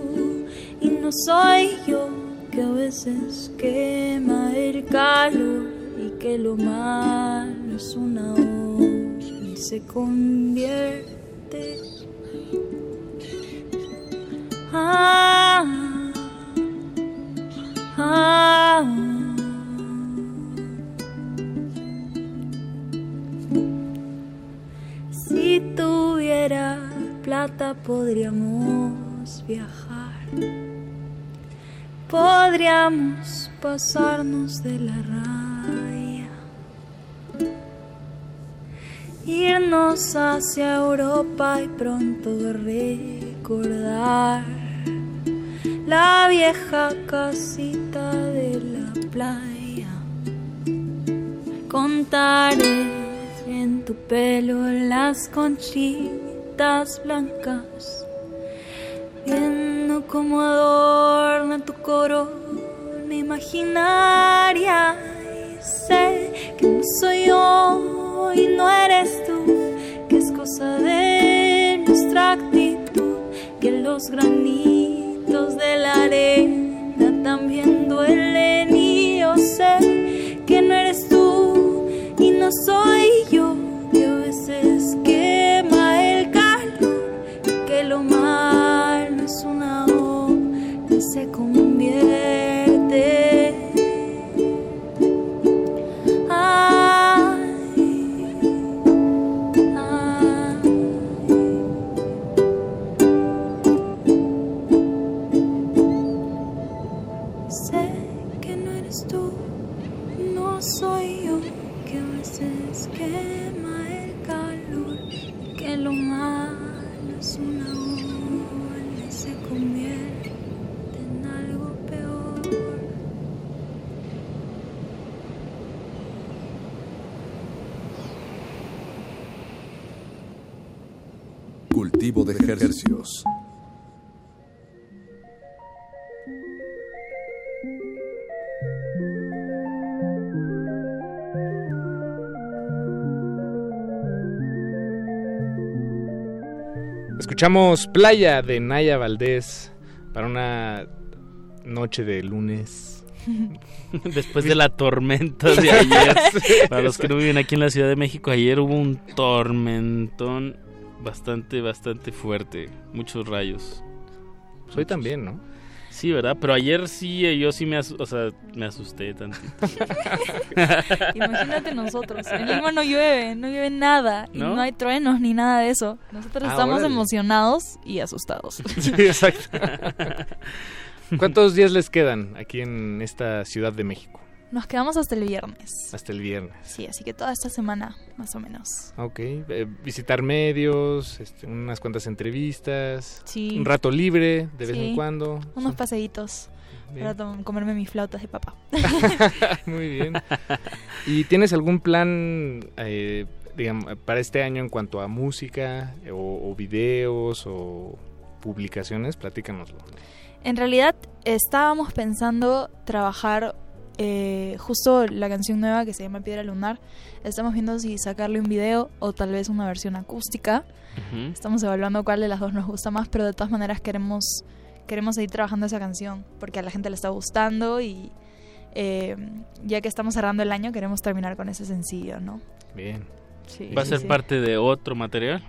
y no soy yo, que a veces quema el calor y que lo malo es una hoz y se convierte. Ah, ah. Si tuviera plata podríamos viajar. Podríamos pasarnos de la raya. Irnos hacia Europa y pronto recordar la vieja casita de la playa. Contaré en tu pelo las conchitas blancas, viendo cómo adorna tu corona imaginaria. Y sé que no soy yo y no eres tú, que es cosa de nuestra actitud, que los granitos de la arena viendo el y yo sé que no eres tú y no soy yo, que a veces quema el calor que lo malo es una O que se convierte. Ejercicios. Escuchamos Playa de Naya Valdés para una noche de lunes. Después de la tormenta de ayer. Para los que no viven aquí en la Ciudad de México, ayer hubo un tormentón bastante, bastante fuerte. Muchos rayos. Hoy también, ¿no? Sí, ¿verdad? Pero ayer sí, eh, yo sí me, asu- o sea, me asusté tantito. Imagínate nosotros. En Lima no llueve, no llueve nada. Y ¿No? no hay truenos ni nada de eso. Nosotros Ah, estamos órale. emocionados y asustados. Sí, exacto. ¿Cuántos días les quedan aquí en esta Ciudad de México? Nos quedamos hasta el viernes. Hasta el viernes. Sí, así que toda esta semana, más o menos. Ok, eh, visitar medios, este, unas cuantas entrevistas, Sí. un rato libre de vez Sí, en cuando. Unos paseitos Bien. para comerme mis flautas de papá. Muy bien. ¿Y tienes algún plan, eh, digamos, para este año en cuanto a música eh, o, o videos o publicaciones? Platícanoslo. En realidad estábamos pensando trabajar eh, justo la canción nueva que se llama Piedra Lunar. Estamos viendo si sacarle un video o tal vez una versión acústica. Estamos evaluando cuál de las dos nos gusta más, pero de todas maneras queremos queremos seguir trabajando esa canción porque a la gente le está gustando y eh, ya que estamos cerrando el año queremos terminar con ese sencillo, ¿no? Bien. Sí, ¿Va a ser sí. parte de otro material?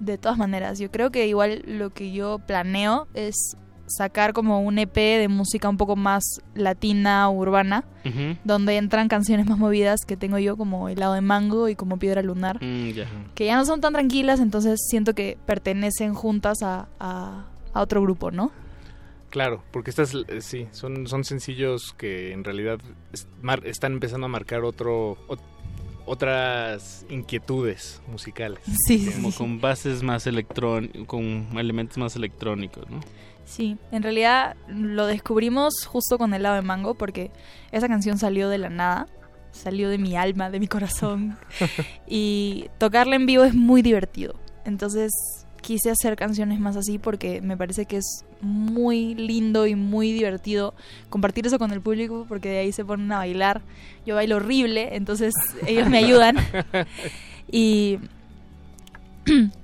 De todas maneras, yo creo que igual lo que yo planeo es sacar como un EP de música un poco más latina, urbana, Ujú. donde entran canciones más movidas que tengo yo como Helado de Mango y como Piedra Lunar, Mm, que ya no son tan tranquilas, entonces siento que pertenecen juntas a, a, a otro grupo, ¿no? Claro, porque estas, eh, sí, son, son sencillos que en realidad mar- están empezando a marcar otro, ot- otras inquietudes musicales. Sí, Como con bases más electrónicos, con elementos más electrónicos, ¿no? Sí, en realidad lo descubrimos justo con el lado de mango porque esa canción salió de la nada, salió de mi alma, de mi corazón y tocarla en vivo es muy divertido. Entonces quise hacer canciones más así porque me parece que es muy lindo y muy divertido compartir eso con el público porque de ahí se ponen a bailar. Yo bailo horrible, entonces ellos me ayudan. Y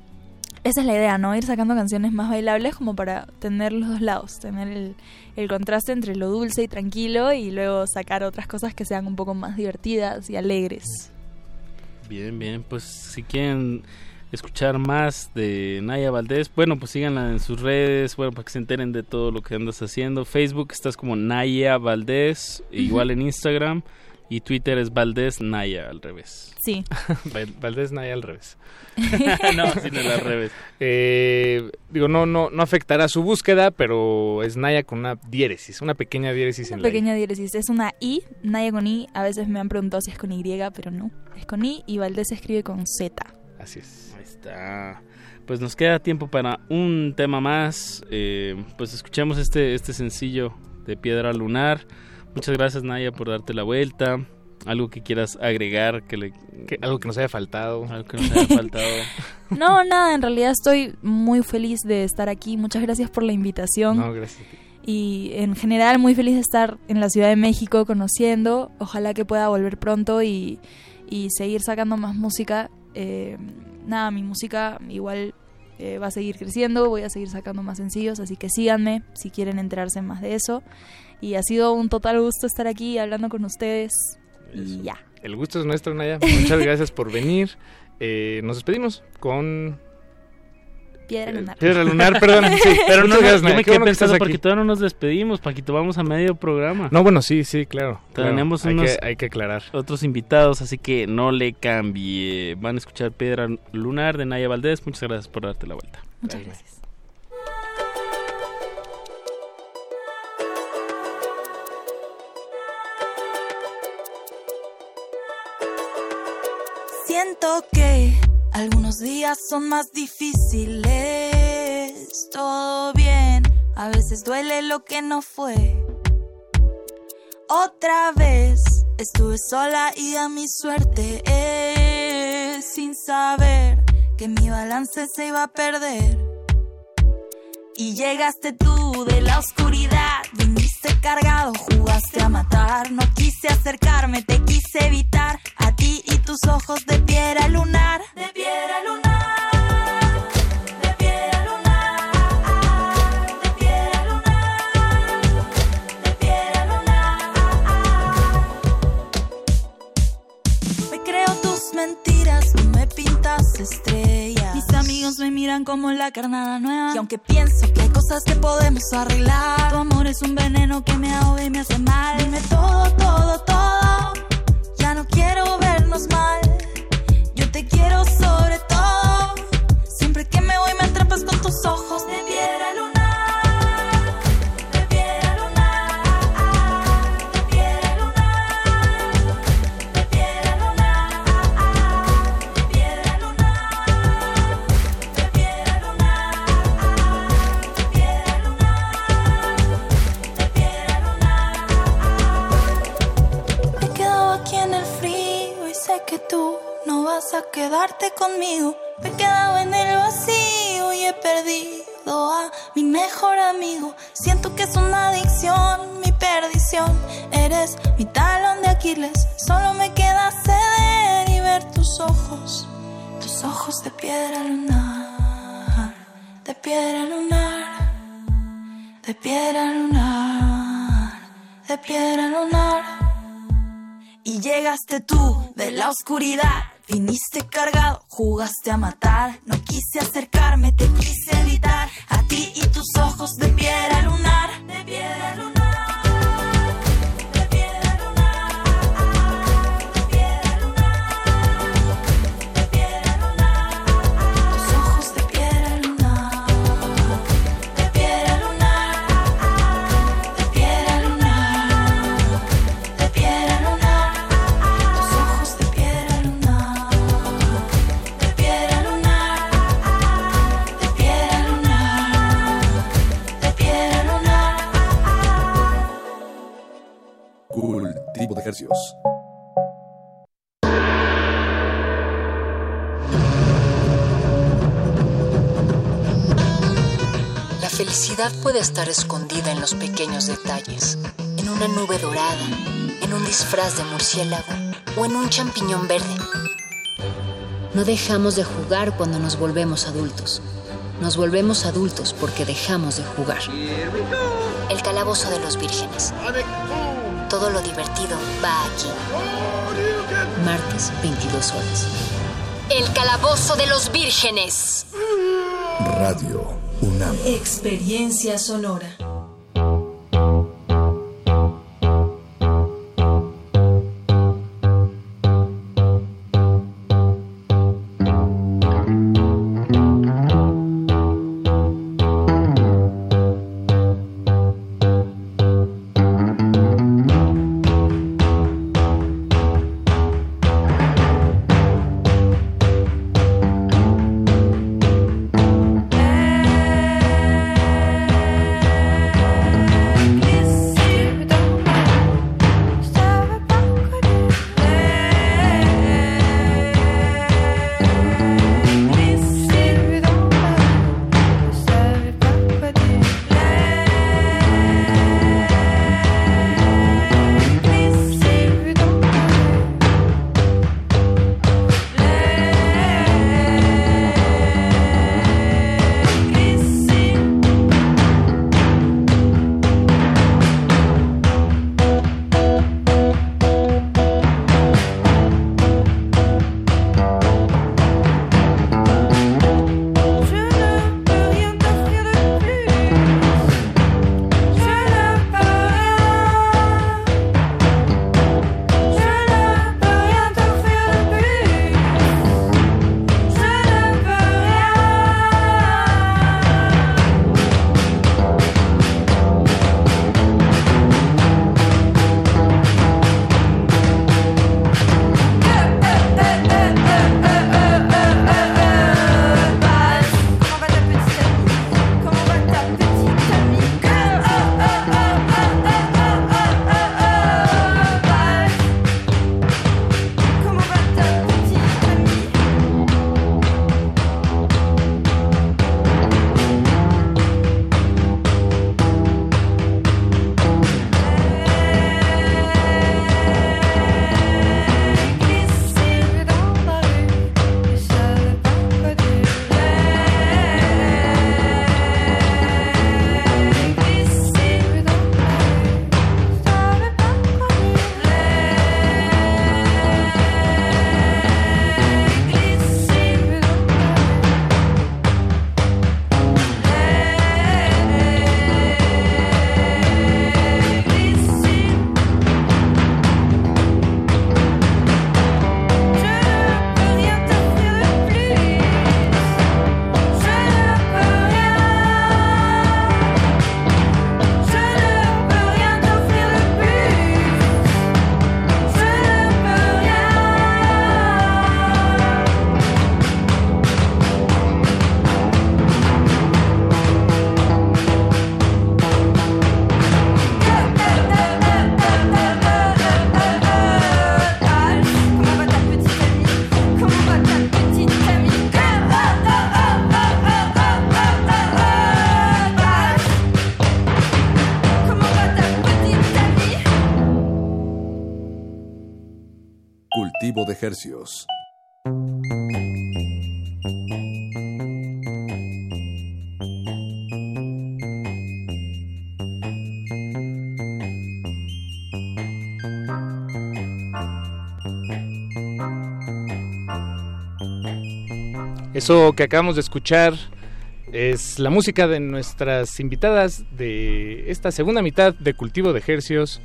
esa es la idea, ¿no? Ir sacando canciones más bailables como para tener los dos lados, tener el, el contraste entre lo dulce y tranquilo y luego sacar otras cosas que sean un poco más divertidas y alegres. Bien, bien, pues si quieren escuchar más de Naya Valdés, bueno, pues síganla en sus redes, bueno, para que se enteren de todo lo que andas haciendo. Facebook estás como Naya Valdés, igual en Instagram, y Twitter es Valdés Naya al revés. Sí. Val- Valdés Naya al revés. no, sin el al revés. Eh, digo, no, no, no afectará su búsqueda, pero es Naya con una diéresis, una pequeña diéresis en Una la I. pequeña diéresis, es una I, Naya con I, a veces me han preguntado si es con Y, pero no, es con I y Valdés se escribe con Z. Así es. Ahí está. Pues nos queda tiempo para un tema más. Eh, pues escuchemos este, este sencillo de Piedra Lunar. Muchas gracias Naya por darte la vuelta. Algo que quieras agregar, que le, algo que nos haya faltado. Algo que nos haya faltado. No, nada, en realidad estoy muy feliz de estar aquí, muchas gracias por la invitación. No, gracias. y en general muy feliz de estar en la Ciudad de México conociendo. Ojalá que pueda volver pronto y, y seguir sacando más música. Eh, nada, mi música igual eh, va a seguir creciendo, voy a seguir sacando más sencillos, así que síganme si quieren enterarse más de eso. Y ha sido un total gusto estar aquí hablando con ustedes. Y ya. El gusto es nuestro, Naya. Muchas gracias por venir. Eh, nos despedimos con Piedra lunar. Piedra lunar, perdón. Sí, Pero no, yo me quedé pensando aquí. porque todavía no nos despedimos, Paquito, vamos a medio programa. No, bueno, sí, sí, claro. claro. Tenemos Hay unos que- hay que aclarar. otros invitados, así que no le cambie. Van a escuchar Piedra Lunar de Naya Valdés. Muchas gracias por darte la vuelta. Muchas gracias. Siento que algunos días son más difíciles. Todo bien, a veces duele lo que no fue. Otra vez estuve sola y a mi suerte es sin saber que mi balance se iba a perder. Y llegaste tú de la oscuridad, viniste cargado, jugaste a matar. No quise acercarme, te quise evitar. A ti y tus ojos de piedra lunar. De piedra lunar. De piedra lunar. De piedra lunar. Me creo tus mentiras, tú me pintas estrellas. Amigos me miran como la carnada nueva. Y aunque pienso que hay cosas que podemos arreglar, tu amor es un veneno que me ahoga y me hace mal. Dime todo, todo, todo. Ya no quiero vernos mal. Yo te quiero sobre todo. Siempre que me voy me atrapas con tus ojos de piedra lunar. Quedarte conmigo. Me he quedado en el vacío y he perdido a mi mejor amigo. Siento que es una adicción, mi perdición. Eres mi talón de Aquiles. Solo me queda ceder y ver tus ojos, tus ojos de piedra lunar, de piedra lunar, de piedra lunar, de piedra lunar. Y llegaste tú de la oscuridad. Viniste cargado, jugaste a matar. No quise acercarme, te quise evitar. A ti y tus ojos de piedra lunar. De piedra. De ejercicios. La felicidad puede estar escondida en los pequeños detalles, en una nube dorada, en un disfraz de murciélago o en un champiñón verde. No dejamos de jugar cuando nos volvemos adultos. Nos volvemos adultos porque dejamos de jugar. El calabozo de los vírgenes. Todo lo divertido va aquí. Martes, 22 horas. El calabozo de los vírgenes. Radio UNAM. Experiencia sonora. Eso que acabamos de escuchar es la música de nuestras invitadas de esta segunda mitad de Cultivo de Ejercios.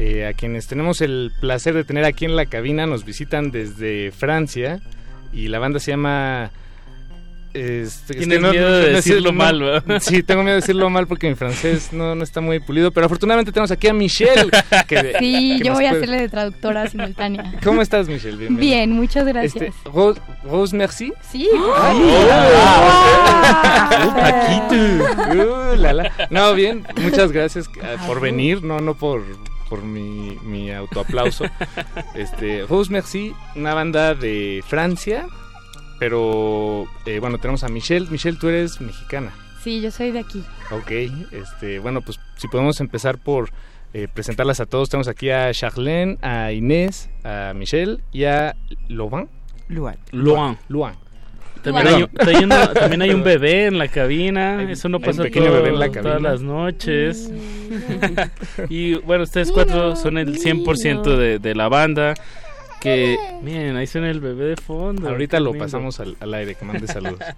Eh, a quienes tenemos el placer de tener aquí en la cabina, nos visitan desde Francia y la banda se llama este, Tienes miedo de decirlo mal, Sí, tengo miedo de decirlo mal porque mi francés no, no está muy pulido, pero afortunadamente tenemos aquí a Michelle. sí, yo voy a hacerle de traductora simultánea. ¿Cómo estás, Michelle? Bien, muchas gracias. Este, Rose, Rose, merci. Sí. uh, la, la. No, bien, muchas gracias por venir, no, no por por mi, mi autoaplauso. este, Rose Merci, una banda de Francia, pero eh, bueno, tenemos a Michelle. Michelle, tú eres mexicana. Sí, yo soy de aquí. Ok, este, bueno, pues si podemos empezar por eh, presentarlas a todos. Tenemos aquí a Charlene, a Inés, a Michelle y a Loban. Luan. Luan. Luan. También hay, un, también hay, un bebé en la cabina, eso no pasa todas las noches. y bueno, ustedes cuatro son el 100% de, de la banda. Que, miren, ahí suena el bebé de fondo. Ahorita lo pasamos al, aire, que mande saludos.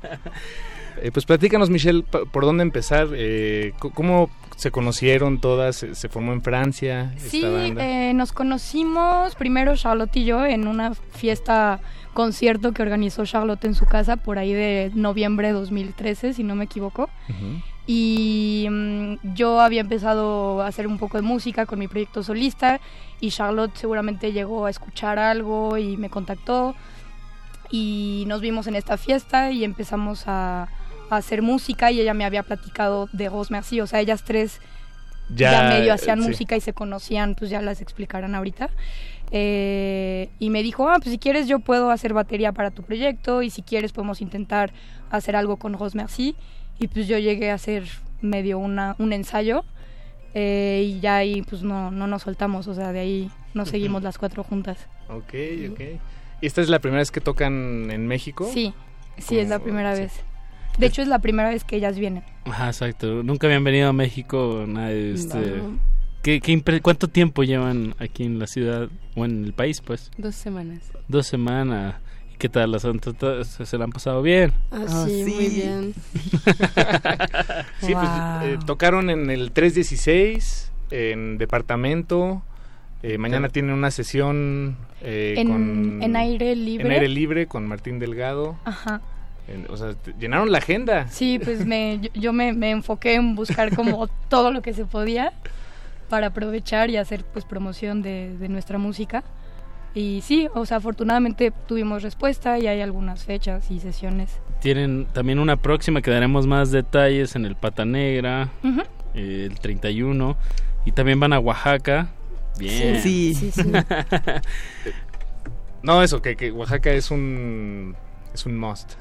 Eh, pues platícanos, Michelle, por dónde empezar. Eh, ¿Cómo se conocieron todas? ¿Se, formó en Francia? Sí, eh, nos conocimos primero Charlotte y yo en una fiesta concierto que organizó Charlotte en su casa por ahí de noviembre de 2013, si no me equivoco. Y mm, yo había empezado a hacer un poco de música con mi proyecto solista y Charlotte seguramente llegó a escuchar algo y me contactó y nos vimos en esta fiesta y empezamos a, hacer música y ella me había platicado de Rose Merci, o sea, ellas tres ya, medio hacían música y se conocían, pues ya las explicarán ahorita. Eh, y me dijo, ah, pues si quieres yo puedo hacer batería para tu proyecto y si quieres podemos intentar hacer algo con Rose Merci. Y pues yo llegué a hacer medio una, un ensayo eh, y ya ahí pues no, no nos soltamos, o sea, de ahí nos seguimos las cuatro juntas. Ok, ok. ¿Y esta es la primera vez que tocan en México? Sí, sí, es la primera vez. De hecho, es la primera vez que ellas vienen. Ajá, exacto. Nunca habían venido a México, nadie, este... ¿Qué, cuánto tiempo llevan aquí en la ciudad o en el país, pues? Dos semanas. Dos semanas. ¿Y qué tal? ¿Las han, ¿Se la han pasado bien? Ah, ah sí, muy bien. sí, pues eh, tocaron en el 316, en departamento. Eh, mañana tienen una sesión eh, en, con, en aire libre. En aire libre con Martín Delgado. Ajá. o sea, llenaron la agenda. Sí, pues me, yo, me, me, enfoqué en buscar como todo lo que se podía para aprovechar y hacer pues promoción de, nuestra música. Y sí, o sea, afortunadamente tuvimos respuesta y hay algunas fechas y sesiones. Tienen también una próxima que daremos más detalles en el Pata Negra, el 31, y también van a Oaxaca. Bien. Sí, sí, sí. no, eso, que, que, Oaxaca es un, es un must.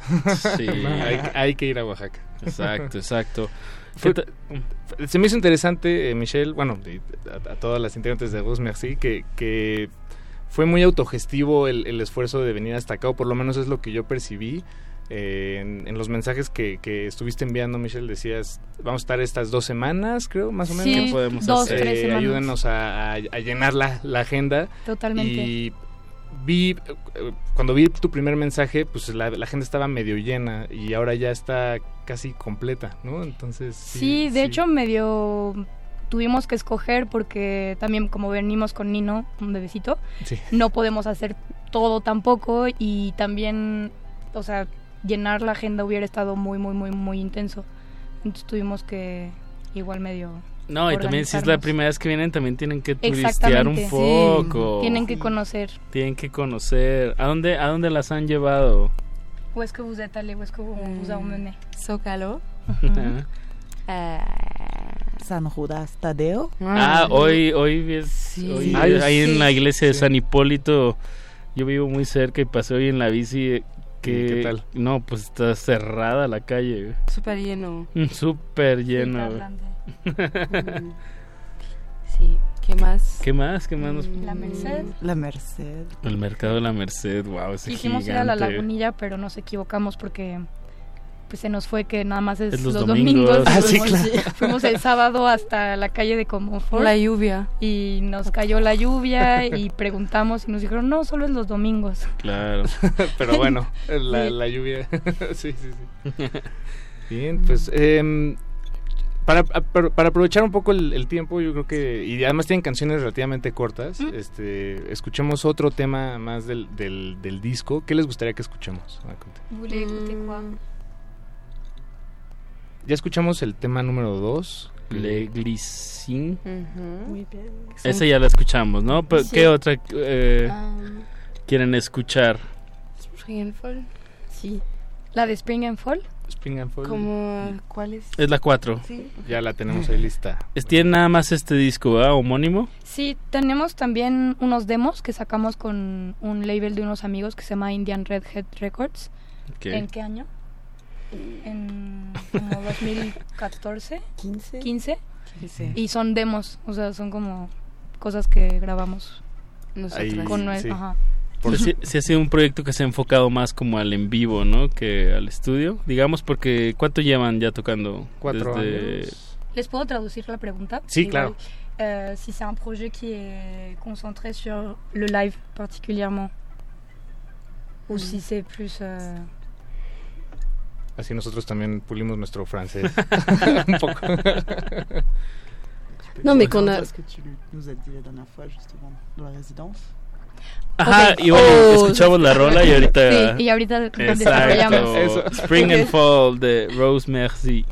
Sí. hay, hay que ir a Oaxaca. Exacto, exacto se me hizo interesante, eh, Michelle, bueno, a, todas las integrantes de Rose Merci, que, que fue muy autogestivo el, esfuerzo de venir hasta acá, o por lo menos es lo que yo percibí. Eh, en, los mensajes que, que, estuviste enviando, Michelle, decías, vamos a estar estas dos semanas, creo, más o menos. Sí, podemos dos, hacer? Tres semanas. Ayúdenos a, a, llenar la, la, agenda. Totalmente. Y vi, cuando vi tu primer mensaje, pues la, la, gente estaba medio llena y ahora ya está casi completa, ¿no? Entonces... Sí, de hecho medio tuvimos que escoger porque también como venimos con Nino, un bebecito, no podemos hacer todo tampoco y también, o sea, llenar la agenda hubiera estado muy, muy, muy, muy intenso. Entonces tuvimos que igual medio no, y también si es la primera vez que vienen, también tienen que turistear un poco. Tienen que conocer. Tienen que conocer. ¿A dónde, a dónde las han llevado? Est-ce que vous, vous emmené? Zócalo. Eh, San Judas Tadeo. Ah, hoy, hoy es hoy, ahí en la iglesia de San Hipólito. Yo vivo muy cerca y pasé hoy en la bici que, ¿Qué tal? No, pues está cerrada la calle. Súper lleno. Súper lleno. sí, ¿qué más? ¿Qué más? ¿Qué más? La Merced. La Merced. El mercado de la Merced, wow, ese Quisimos ir a la Lagunilla, pero nos equivocamos porque pues se nos fue que nada más es, los, domingos. Ah, fuimos, el sábado hasta la calle de Comonfort. La lluvia. Y nos cayó la lluvia y preguntamos y nos dijeron, no, solo es los domingos. Claro. Pero bueno, la, la lluvia. sí, sí, sí. Bien, pues... Eh, para, para, aprovechar un poco el, tiempo, yo creo que, y además tienen canciones relativamente cortas, este, escuchemos otro tema más del, del, disco. ¿Qué les gustaría que escuchemos? Mm. Ya escuchamos el tema número 2. Le Glycine. Esa ya la escuchamos, ¿no? ¿Qué otra eh, quieren escuchar? Spring and Fall. Sí. ¿La de Spring and Fall? Spring and Fall. Como, ¿cuál es? Es la 4. Sí. Ya la tenemos ahí lista. Tiene nada más este disco, ¿verdad? Homónimo. Sí, tenemos también unos demos que sacamos con un label de unos amigos que se llama Indian Redhead Records. Ok. ¿En qué año? En como 2014. 15. 15. 15. Y son demos, o sea, son como cosas que grabamos Ahí, con sí. ajá. Pero sí, sí ha sido un proyecto que se ha enfocado más como al en vivo, ¿no? Que al estudio. Digamos, porque ¿cuánto llevan ya tocando? Cuatro Desde- años. ¿Les puedo traducir la pregunta? Sí, Igual, claro. euh, si c'est un projet qui est concentré sur le live particulièrement. Ou Mm. si c'est plus... euh, Así nosotros también pulimos nuestro francés. Un poco. Non, mais qu'on a- ce que tu nous as dit la dernière fois, justement, dans la résidence. Ajá, Ok. y bueno, Oh, escuchamos la rola y ahorita... Sí, y ahorita. Exacto. Eso. Spring and. Fall de Rose Merci.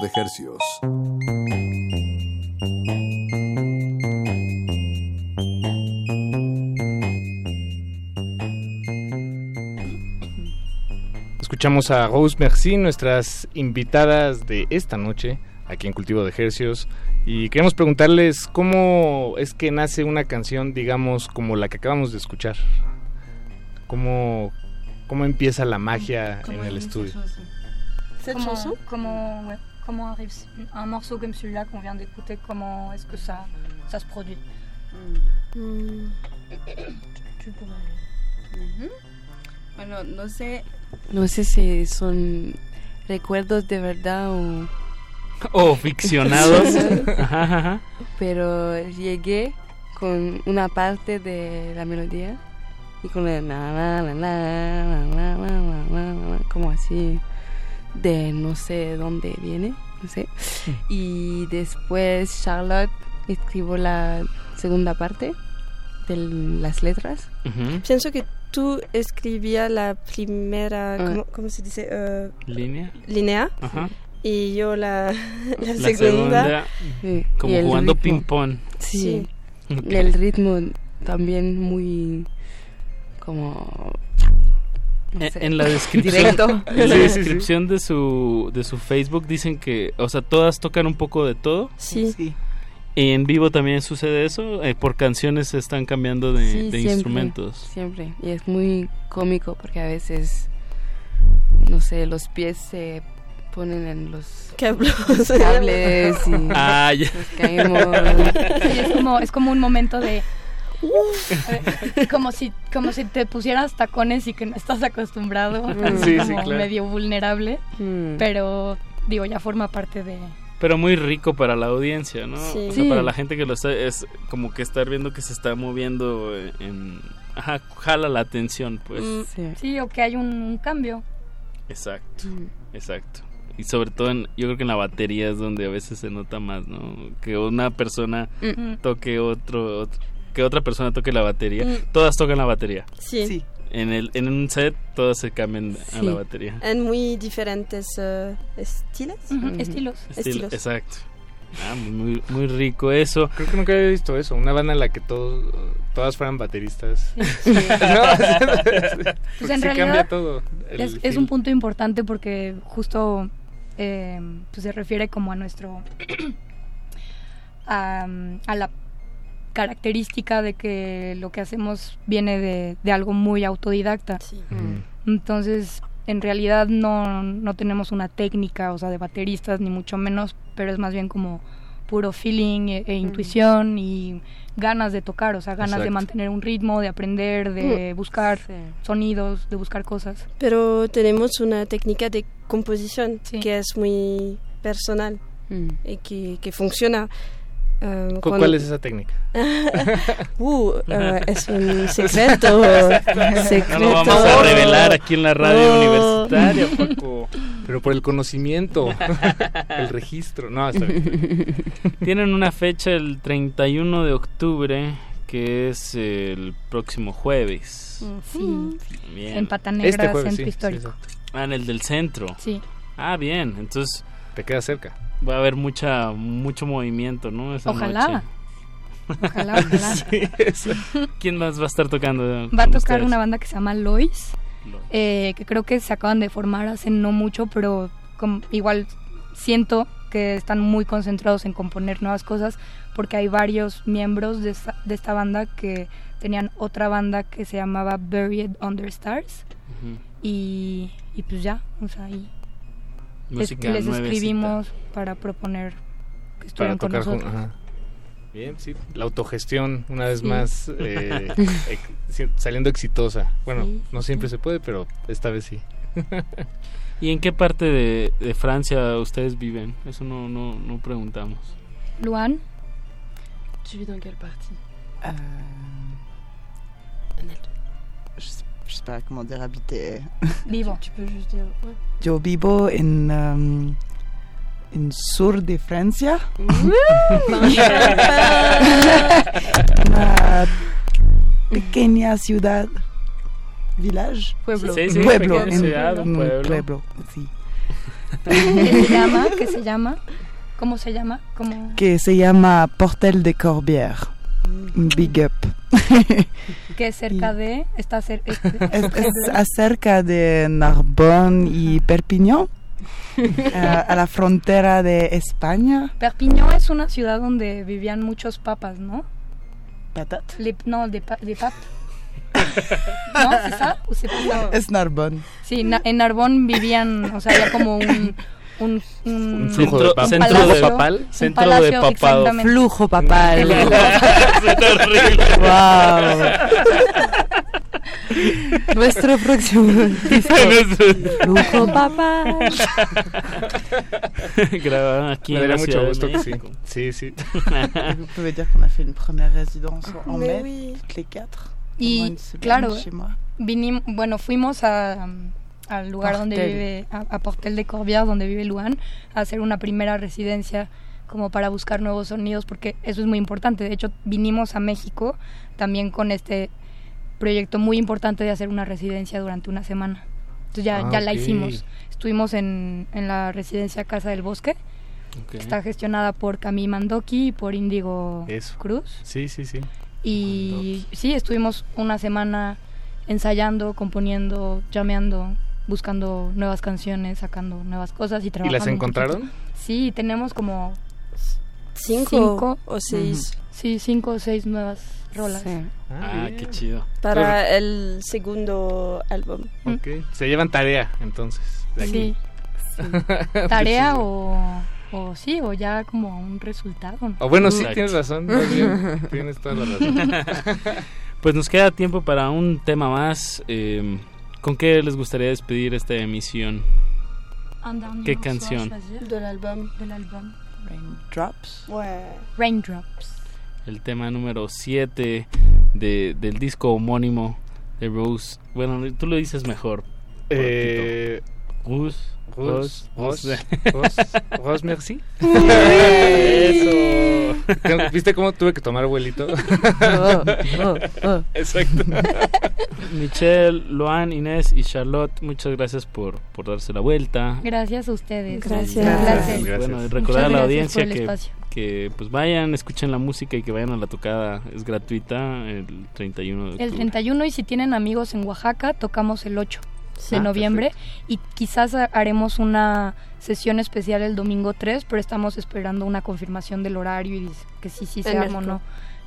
De Hercios. Escuchamos a Rose Merci, nuestras invitadas de esta noche aquí en Cultivo de Ejercios. Y queremos preguntarles cómo es que nace una canción, digamos, como la que acabamos de escuchar. ¿Cómo, cómo empieza la magia en el estudio? Chanson comment, ouais, comment arrive un morceau comme celui-là qu'on vient d'écouter Comment est-ce que ça, ça se produit Mm. Tu pourrais. Ujú. Bueno, no sé, no sé si son recuerdos de verdad o O ficcionados. Ajá, ajá. Pero llegué con una parte de la melodía y con el na, na, na, na, na, na, na, na, na, na, como así de no sé dónde viene, no sé. Y después Charlotte escribió la segunda parte de las letras. Pienso que tú escribías la primera, Ah. ¿cómo, cómo se dice? Eh, Línea. línea. Ajá. Y yo la, la La segunda. segunda, Sí, como jugando ping-pong. Sí. El ritmo también muy como no En- sé, En la descripción, directo. en la descripción de su de su Facebook dicen que, o sea, todas tocan un poco de todo. Sí. Y en vivo también sucede eso. eh, por canciones se están cambiando de, Sí, de siempre, instrumentos. Siempre. Y es muy cómico porque a veces, no sé, los pies se ponen en los cables y Ah, ya. nos caemos. Sí, es como, es como un momento de... como si como si te pusieras tacones y que no estás acostumbrado es Sí, sí, como claro. medio vulnerable Mm. pero digo ya forma parte de Pero muy rico para la audiencia, ¿no? Sí. O sea, Sí. para la gente que lo está, es como que estar viendo que se está moviendo en... Ajá, jala la atención, pues. Mm, sí. o que hay un, un cambio Exacto, Mm. exacto. Y sobre todo, en, yo creo que en la batería es donde a veces se nota más, ¿no? Que una persona Mm. toque otro, otro- que otra persona toque la batería. Mm. Todas tocan la batería. Sí. Sí. En, el, en un set todas se cambian a la batería. En muy diferentes eh, estilos. estilos. Estilo- Estilos. Exacto. Ah, muy, muy, rico eso. Creo que nunca había visto eso, una banda en la que todos, todas fueran bateristas. Sí. No, Pues porque en sí realidad cambia todo. es, un punto importante porque justo eh, pues se refiere como a nuestro a, a la característica de que lo que hacemos viene de, de algo muy autodidacta. Entonces, en realidad no, no tenemos una técnica, o sea, de bateristas, ni mucho menos, pero es más bien como puro feeling e, e intuición y ganas de tocar, o sea, ganas de mantener un ritmo, de aprender, de Mm. buscar sonidos, de buscar cosas. Pero tenemos una técnica de composición que es muy personal Mm. y que, que funciona. ¿Cu- con- ¿Cuál es esa técnica? uh, eh, es un secreto. secreto. No lo vamos a revelar aquí en la radio Oh. universitaria, Paco. Pero por el conocimiento, el registro. No, está bien. Tienen una fecha el 31 de octubre, que es el próximo jueves. Sí. Bien. En Pata Negra, Este jueves, Centro sí, Histórico. Ah, en el del centro. Sí. Ah, bien. Entonces... Te queda cerca. Va a haber mucha mucho movimiento, ¿no? Esa Ojalá. noche. Ojalá, ojalá. Sí. ¿Quién más va a estar tocando? Va a con tocar ustedes? una banda que se llama Lois, eh, que creo que se acaban de formar hace no mucho, pero com- igual siento que están muy concentrados en componer nuevas cosas, porque hay varios miembros de esta, de esta banda que tenían otra banda que se llamaba Buried Under Stars, Ujú. y, y pues ya, o sea, ahí les, Música les nuevecita. escribimos para proponer que estuvieran con tocar nosotros. ajá. Bien, sí. La autogestión, una vez Sí. más, eh, ex- saliendo exitosa. Bueno, Sí, no siempre se puede, pero esta vez sí. ¿Y en qué parte de, de Francia ustedes viven? Eso no, no, no preguntamos. Luan, Tu vis dans quelle partie Euh, je, sais, je sais pas comment dire habiter. vivo. Tu peux juste dire. ouais. Yo vivo en, um, en sur de Francia. Una pequeña ciudad, village. Pueblo. Sí, sí, pueblo, en- ciudad, un un pueblo. pueblo, sí. que se llama, que se llama, ¿cómo se llama? ¿Cómo? Que se llama Portel de Corbière. Big up. que es cerca de, está cer- es, Es, es acerca de Narbonne y Perpignan, eh, a la frontera de España. Perpignan es una ciudad donde vivían muchos papas, ¿no? Patat. Les- no, de, de pap. ¿No? ¿C'est ça? ¿O? Es Narbonne. Sí, na- en Narbonne vivían, o sea, había como un... Un, un, Un flujo de papa. Centro de palacio, papal. un Centro de papado. Flujo papal. Wow. Nuestro próximo disco. Flujo papal. Grabaron aquí Me en daría la mucho de gusto que sí. Sí, sí. Vous pouvez dire qu'on a fait une première résidence en Mais mai, oui. toutes les quatre. Y claro, vinimos, bueno, fuimos a, al lugar donde vive, a, a Portel de Corbière, donde vive Luan, a hacer una primera residencia como para buscar nuevos sonidos, porque eso es muy importante. De hecho, vinimos a México también con este proyecto muy importante de hacer una residencia durante una semana. Entonces ya, Ah, ya la hicimos. Estuvimos en, en la residencia Casa del Bosque, que está gestionada por Camille Mandoki y por Índigo Eso. Cruz. Sí, sí, sí. Y sí, estuvimos una semana ensayando, componiendo, llameando, buscando nuevas canciones, sacando nuevas cosas y ¿Y trabajando. las un encontraron? Sí, tenemos como Cinco, cinco o seis. Sí, cinco o seis nuevas rolas. Ah, qué chido. Para el segundo álbum. Ok. Se llevan tarea, entonces. De aquí. Sí. Tarea o, o sí, o ya como un resultado. ¿no? O bueno, sí, Exacto. tienes razón. bien, tienes toda la razón. Pues nos queda tiempo para un tema más. eh, ¿Con qué les gustaría despedir esta emisión? ¿Qué canción? choisir De l'album. de l'album. Raindrops. Ouais. Raindrops. El tema número 7 de, del disco homónimo de Rose. Bueno, tú lo dices mejor. Eh, Rose. Rose, Rose. Rose, Rose, merci. Eso. ¿Viste cómo tuve que tomar vuelito? Oh, oh, oh. Exacto. Michelle, Luan, Inés y Charlotte, muchas gracias por, por darse la vuelta. Gracias a ustedes. Gracias. Placer. Gracias. Bueno, recordar a la gracias audiencia que, que pues vayan, escuchen la música y que vayan a la tocada. Es gratuita el 31 de octubre. El 31 y si tienen amigos en Oaxaca, tocamos el 8 de Ah, noviembre y quizás ha- haremos una sesión especial el domingo 3, pero estamos esperando una confirmación del horario y que sí, sí se arma o no.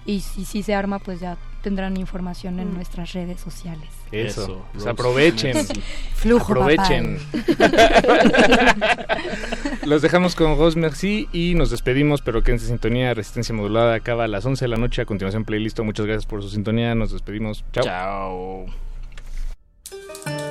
Y si sí se arma, pues ya tendrán información en Mm. nuestras redes sociales. Eso. Eso, Pues aprovechen. Flujo Aprovechen. Los dejamos con Rose Merci y nos despedimos, pero que en sintonía Resistencia Modulada acaba a las 11 de la noche. A continuación, playlist. Muchas gracias por su sintonía. Nos despedimos. Chao. Chao.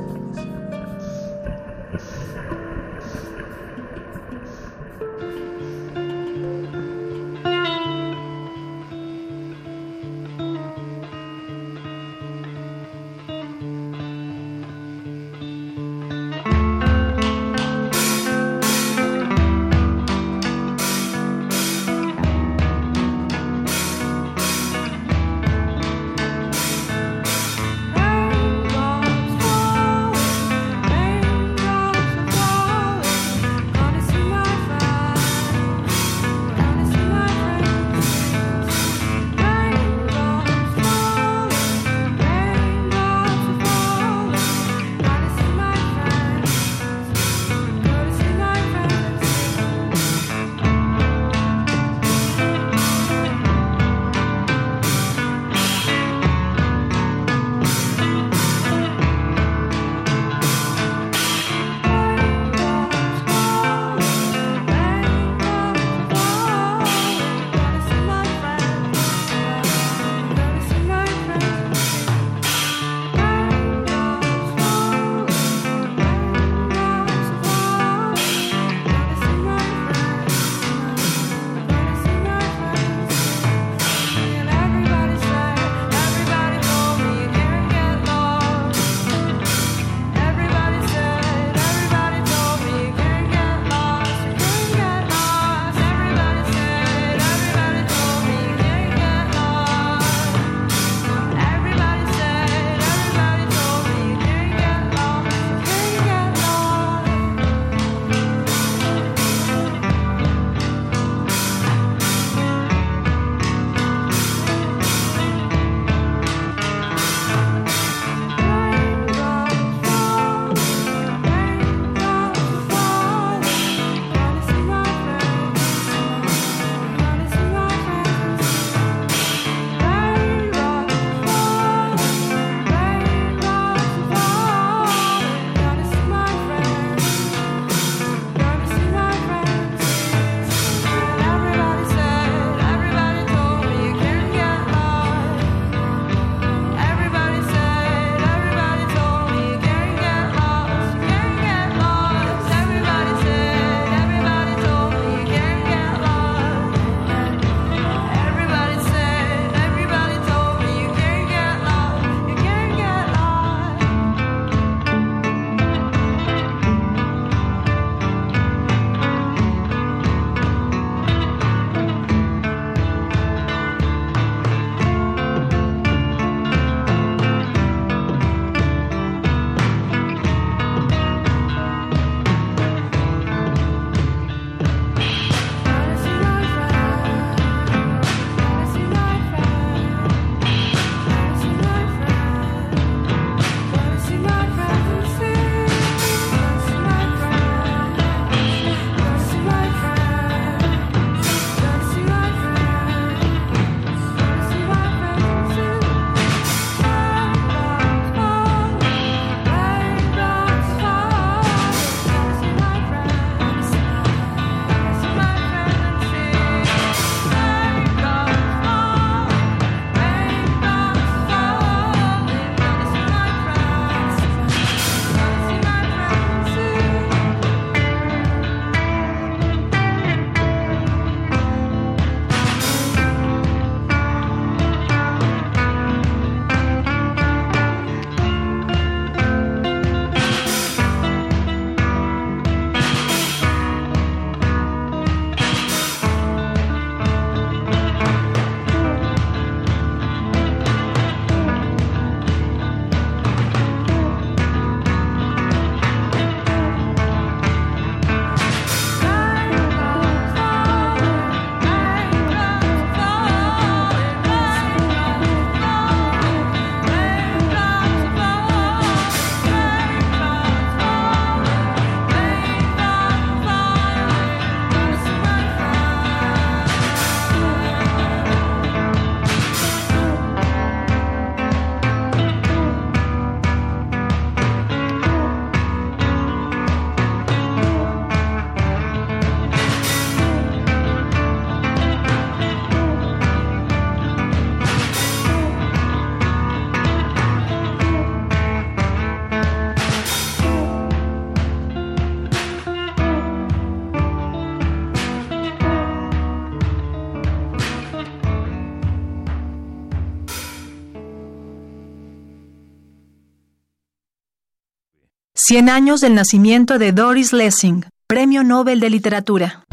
100 años del nacimiento de Doris Lessing, Premio Nobel de Literatura.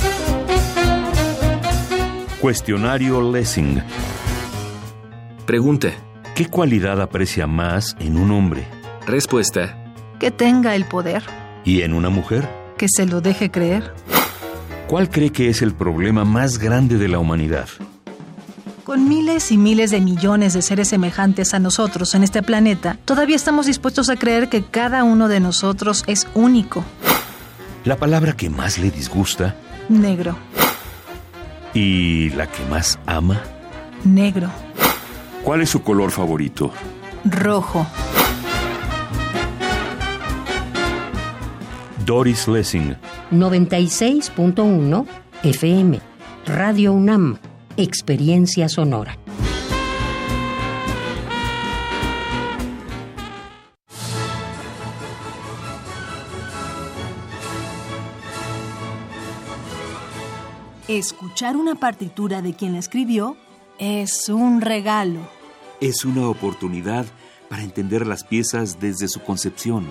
Cuestionario Lessing. Pregunta. ¿Qué cualidad aprecia más en un hombre? Respuesta. Que tenga el poder. ¿Y en una mujer? Que se lo deje creer. ¿Cuál cree que es el problema más grande de la humanidad? Miles y miles de millones de seres semejantes a nosotros en este planeta, todavía estamos dispuestos a creer que cada uno de nosotros es único. La palabra que más le disgusta. Negro. ¿Y la que más ama? Negro. ¿Cuál es su color favorito? Rojo. Doris Lessing. 96.1 FM. Radio UNAM. Experiencia sonora. Escuchar una partitura de quien la escribió es un regalo. Es una oportunidad para entender las piezas desde su concepción.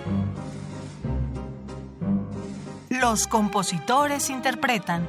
Los compositores interpretan.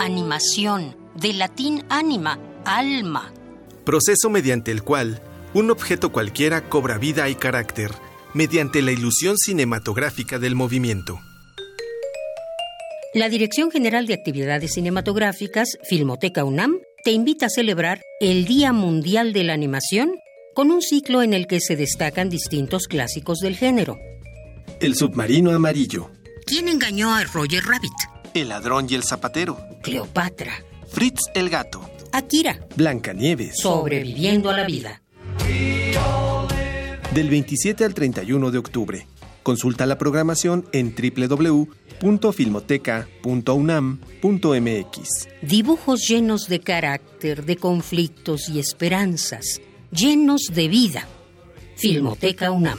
Animación, de latín anima, alma. Proceso mediante el cual un objeto cualquiera cobra vida y carácter, mediante la ilusión cinematográfica del movimiento. La Dirección General de Actividades Cinematográficas, Filmoteca UNAM, te invita a celebrar el Día Mundial de la Animación con un ciclo en el que se destacan distintos clásicos del género. El submarino amarillo. ¿Quién engañó a Roger Rabbit? El ladrón y el zapatero. Cleopatra. Fritz el gato. Akira. Blancanieves. Sobreviviendo a la vida. Del 27 al 31 de octubre. Consulta la programación en www.filmoteca.unam.mx. Dibujos llenos de carácter, de conflictos y esperanzas, llenos de vida. Filmoteca UNAM.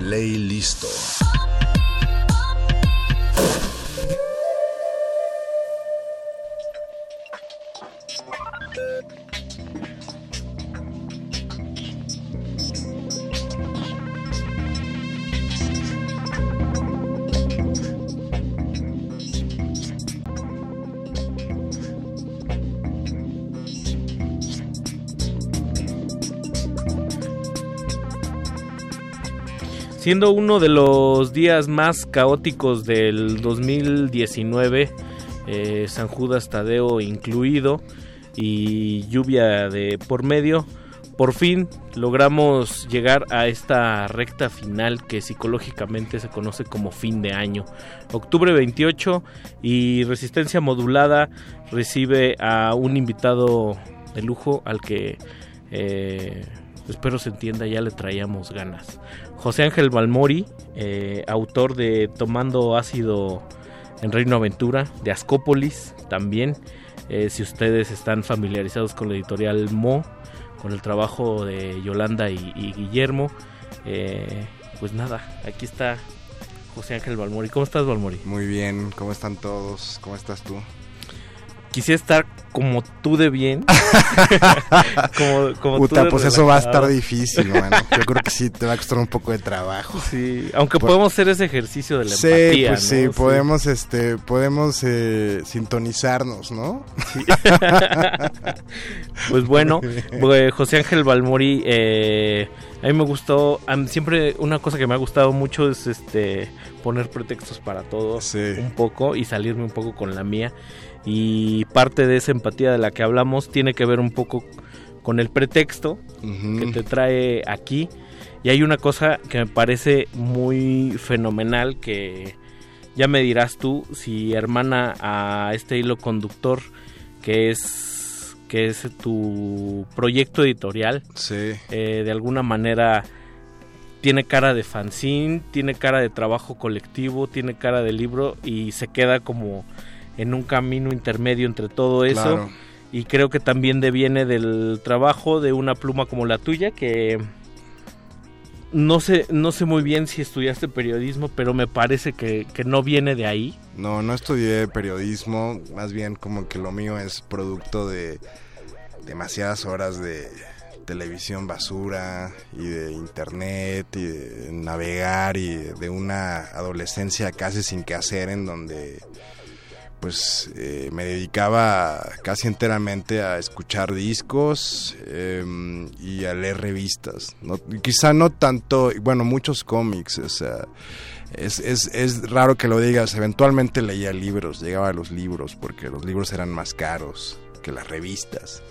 Play listo. Siendo uno de los días más caóticos del 2019, eh, San Judas Tadeo incluido y lluvia de por medio, por fin logramos llegar a esta recta final que psicológicamente se conoce como fin de año. Octubre 28 y Resistencia Modulada recibe a un invitado de lujo al que... Eh, espero se entienda, ya le traíamos ganas. José Ángel Balmori, eh, autor de Tomando Ácido en Reino Aventura, de Ascópolis también. Eh, si ustedes están familiarizados con la editorial Mo, con el trabajo de Yolanda y, Guillermo, eh, pues nada, aquí está José Ángel Balmori. ¿Cómo estás, Balmori? Muy bien, ¿cómo están todos? ¿Cómo estás tú? Quisiera estar como tú de bien. como, como Puta, pues eso va a estar difícil, mano. Yo creo que sí te va a costar un poco de trabajo. Sí, aunque podemos hacer ese ejercicio de la sí, empatía, pues sí, podemos, este, podemos eh, sintonizarnos, ¿no? Sí. pues bueno, pues, José Ángel Balmori, eh, a mí me gustó, siempre una cosa que me ha gustado mucho es este poner pretextos para todo un poco y salirme un poco con la mía y parte de esa empatía de la que hablamos tiene que ver un poco con el pretexto que te trae aquí. Y hay una cosa que me parece muy fenomenal que ya me dirás tú si hermana a este hilo conductor que es que es tu proyecto editorial eh, de alguna manera tiene cara de fanzine, tiene cara de trabajo colectivo, tiene cara de libro y se queda como en un camino intermedio entre todo eso. Y creo que también deviene del trabajo de una pluma como la tuya, que no sé, no sé muy bien si estudiaste periodismo, pero me parece que, que no viene de ahí. No, no estudié periodismo, más bien como que lo mío es producto de demasiadas horas de televisión basura y de internet y de navegar y de una adolescencia casi sin que hacer en donde pues eh, me dedicaba casi enteramente a escuchar discos em, y a leer revistas. quizá no tanto, bueno, muchos cómics, o sea, es, es, es, raro que lo digas, eventualmente leía libros, llegaba a los libros, porque los libros eran más caros que las revistas.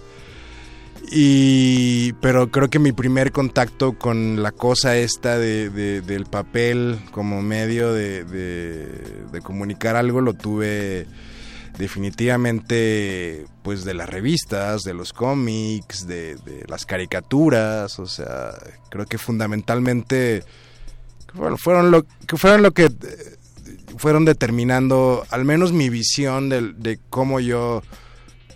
Y, pero creo que mi primer contacto con la cosa esta de, del papel como medio de, de, comunicar algo lo tuve definitivamente pues de las revistas, de los cómics, de, las caricaturas, o sea, creo que fundamentalmente bueno, fueron lo que fueron lo que fueron determinando al menos mi visión de, de cómo yo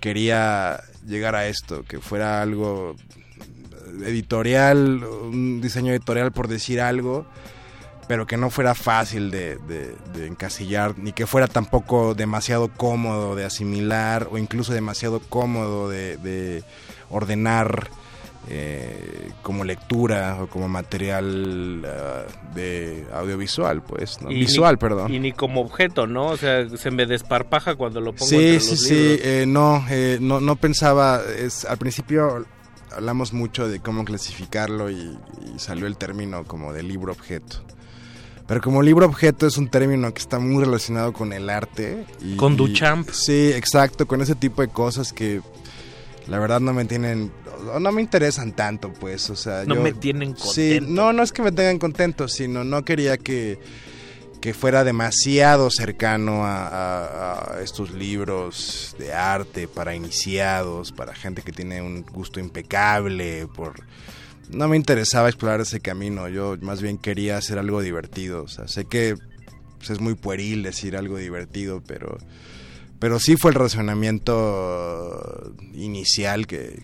quería llegar a esto, que fuera algo editorial, un diseño editorial por decir algo, pero que no fuera fácil de, encasillar, ni que fuera tampoco demasiado cómodo de asimilar o incluso demasiado cómodo de, ordenar eh, como lectura o como material ah, de audiovisual, pues, visual, perdón. Y ni como objeto, ¿no? O sea, se me desparpaja cuando lo pongo. Sí, sí, sí, eh, no, eh, no, no pensaba, es, al principio hablamos mucho de cómo clasificarlo y, salió el término como de libro objeto. Pero como libro objeto es un término que está muy relacionado con el arte. Y, con Duchamp. sí, exacto, con ese tipo de cosas que la verdad no me tienen no me interesan tanto, pues, o sea, no me tienen contento. Sí, no, no es que me tengan contento, sino no quería que, que fuera demasiado cercano a, estos libros de arte para iniciados, para gente que tiene un gusto impecable, por no me interesaba explorar ese camino, yo más bien quería hacer algo divertido, o sea, sé que pues, es muy pueril decir algo divertido, pero pero sí fue el razonamiento inicial que,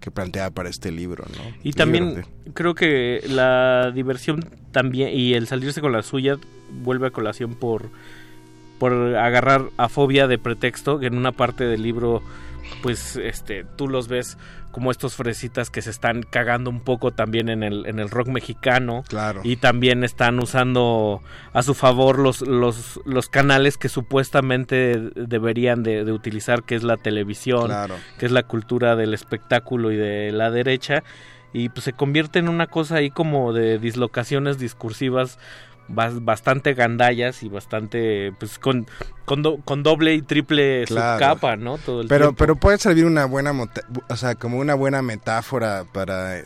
que planteaba para este libro, ¿no? Y también creo que la diversión también y el salirse con la suya vuelve a colación por por agarrar a fobia de pretexto que en una parte del libro pues este tú los ves como estos fresitas que se están cagando un poco también en el, en el rock mexicano. Claro. Y también están usando a su favor los, los, los canales que supuestamente deberían de, utilizar, que es la televisión, que es la cultura del espectáculo y de la derecha. Y pues se convierte en una cosa ahí como de dislocaciones discursivas bastante gandallas y bastante pues con con, doble y triple capa, ¿no? Todo el pero pero puede servir una buena o sea, como una buena metáfora para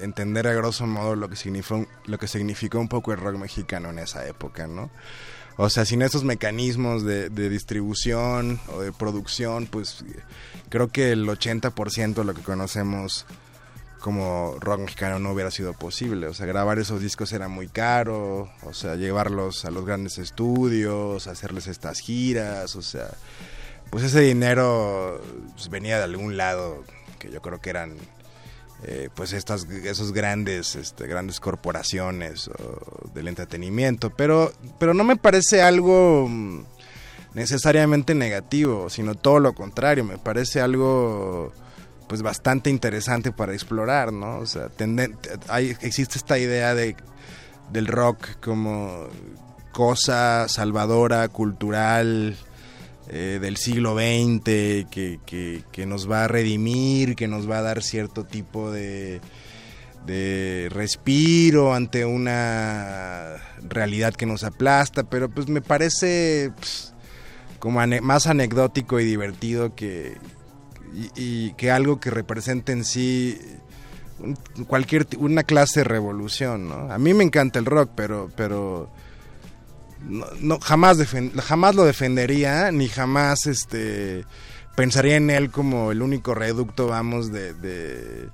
entender a grosso modo lo que significó lo que significó un poco el rock mexicano en esa época, ¿no? O sea, sin esos mecanismos de, de distribución o de producción, pues creo que el 80% de lo que conocemos como rock mexicano no hubiera sido posible. O sea, grabar esos discos era muy caro, o sea, llevarlos a los grandes estudios, hacerles estas giras, o sea, pues ese dinero pues, venía de algún lado que yo creo que eran eh, pues estas esos grandes este, grandes corporaciones del entretenimiento pero pero no me parece algo mm, necesariamente negativo sino todo lo contrario me parece algo pues bastante interesante para explorar no o sea existe esta idea de del rock como cosa salvadora cultural eh, del siglo XX que, que, nos va a redimir, que nos va a dar cierto tipo de, de respiro ante una realidad que nos aplasta, pero pues me parece pues, como más anecdótico y divertido que y, que algo que represente en sí cualquier una clase de revolución, ¿no? A mí me encanta el rock, pero pero no, jamás, jamás lo defendería, ni jamás este pensaría en él como el único reducto, vamos, de,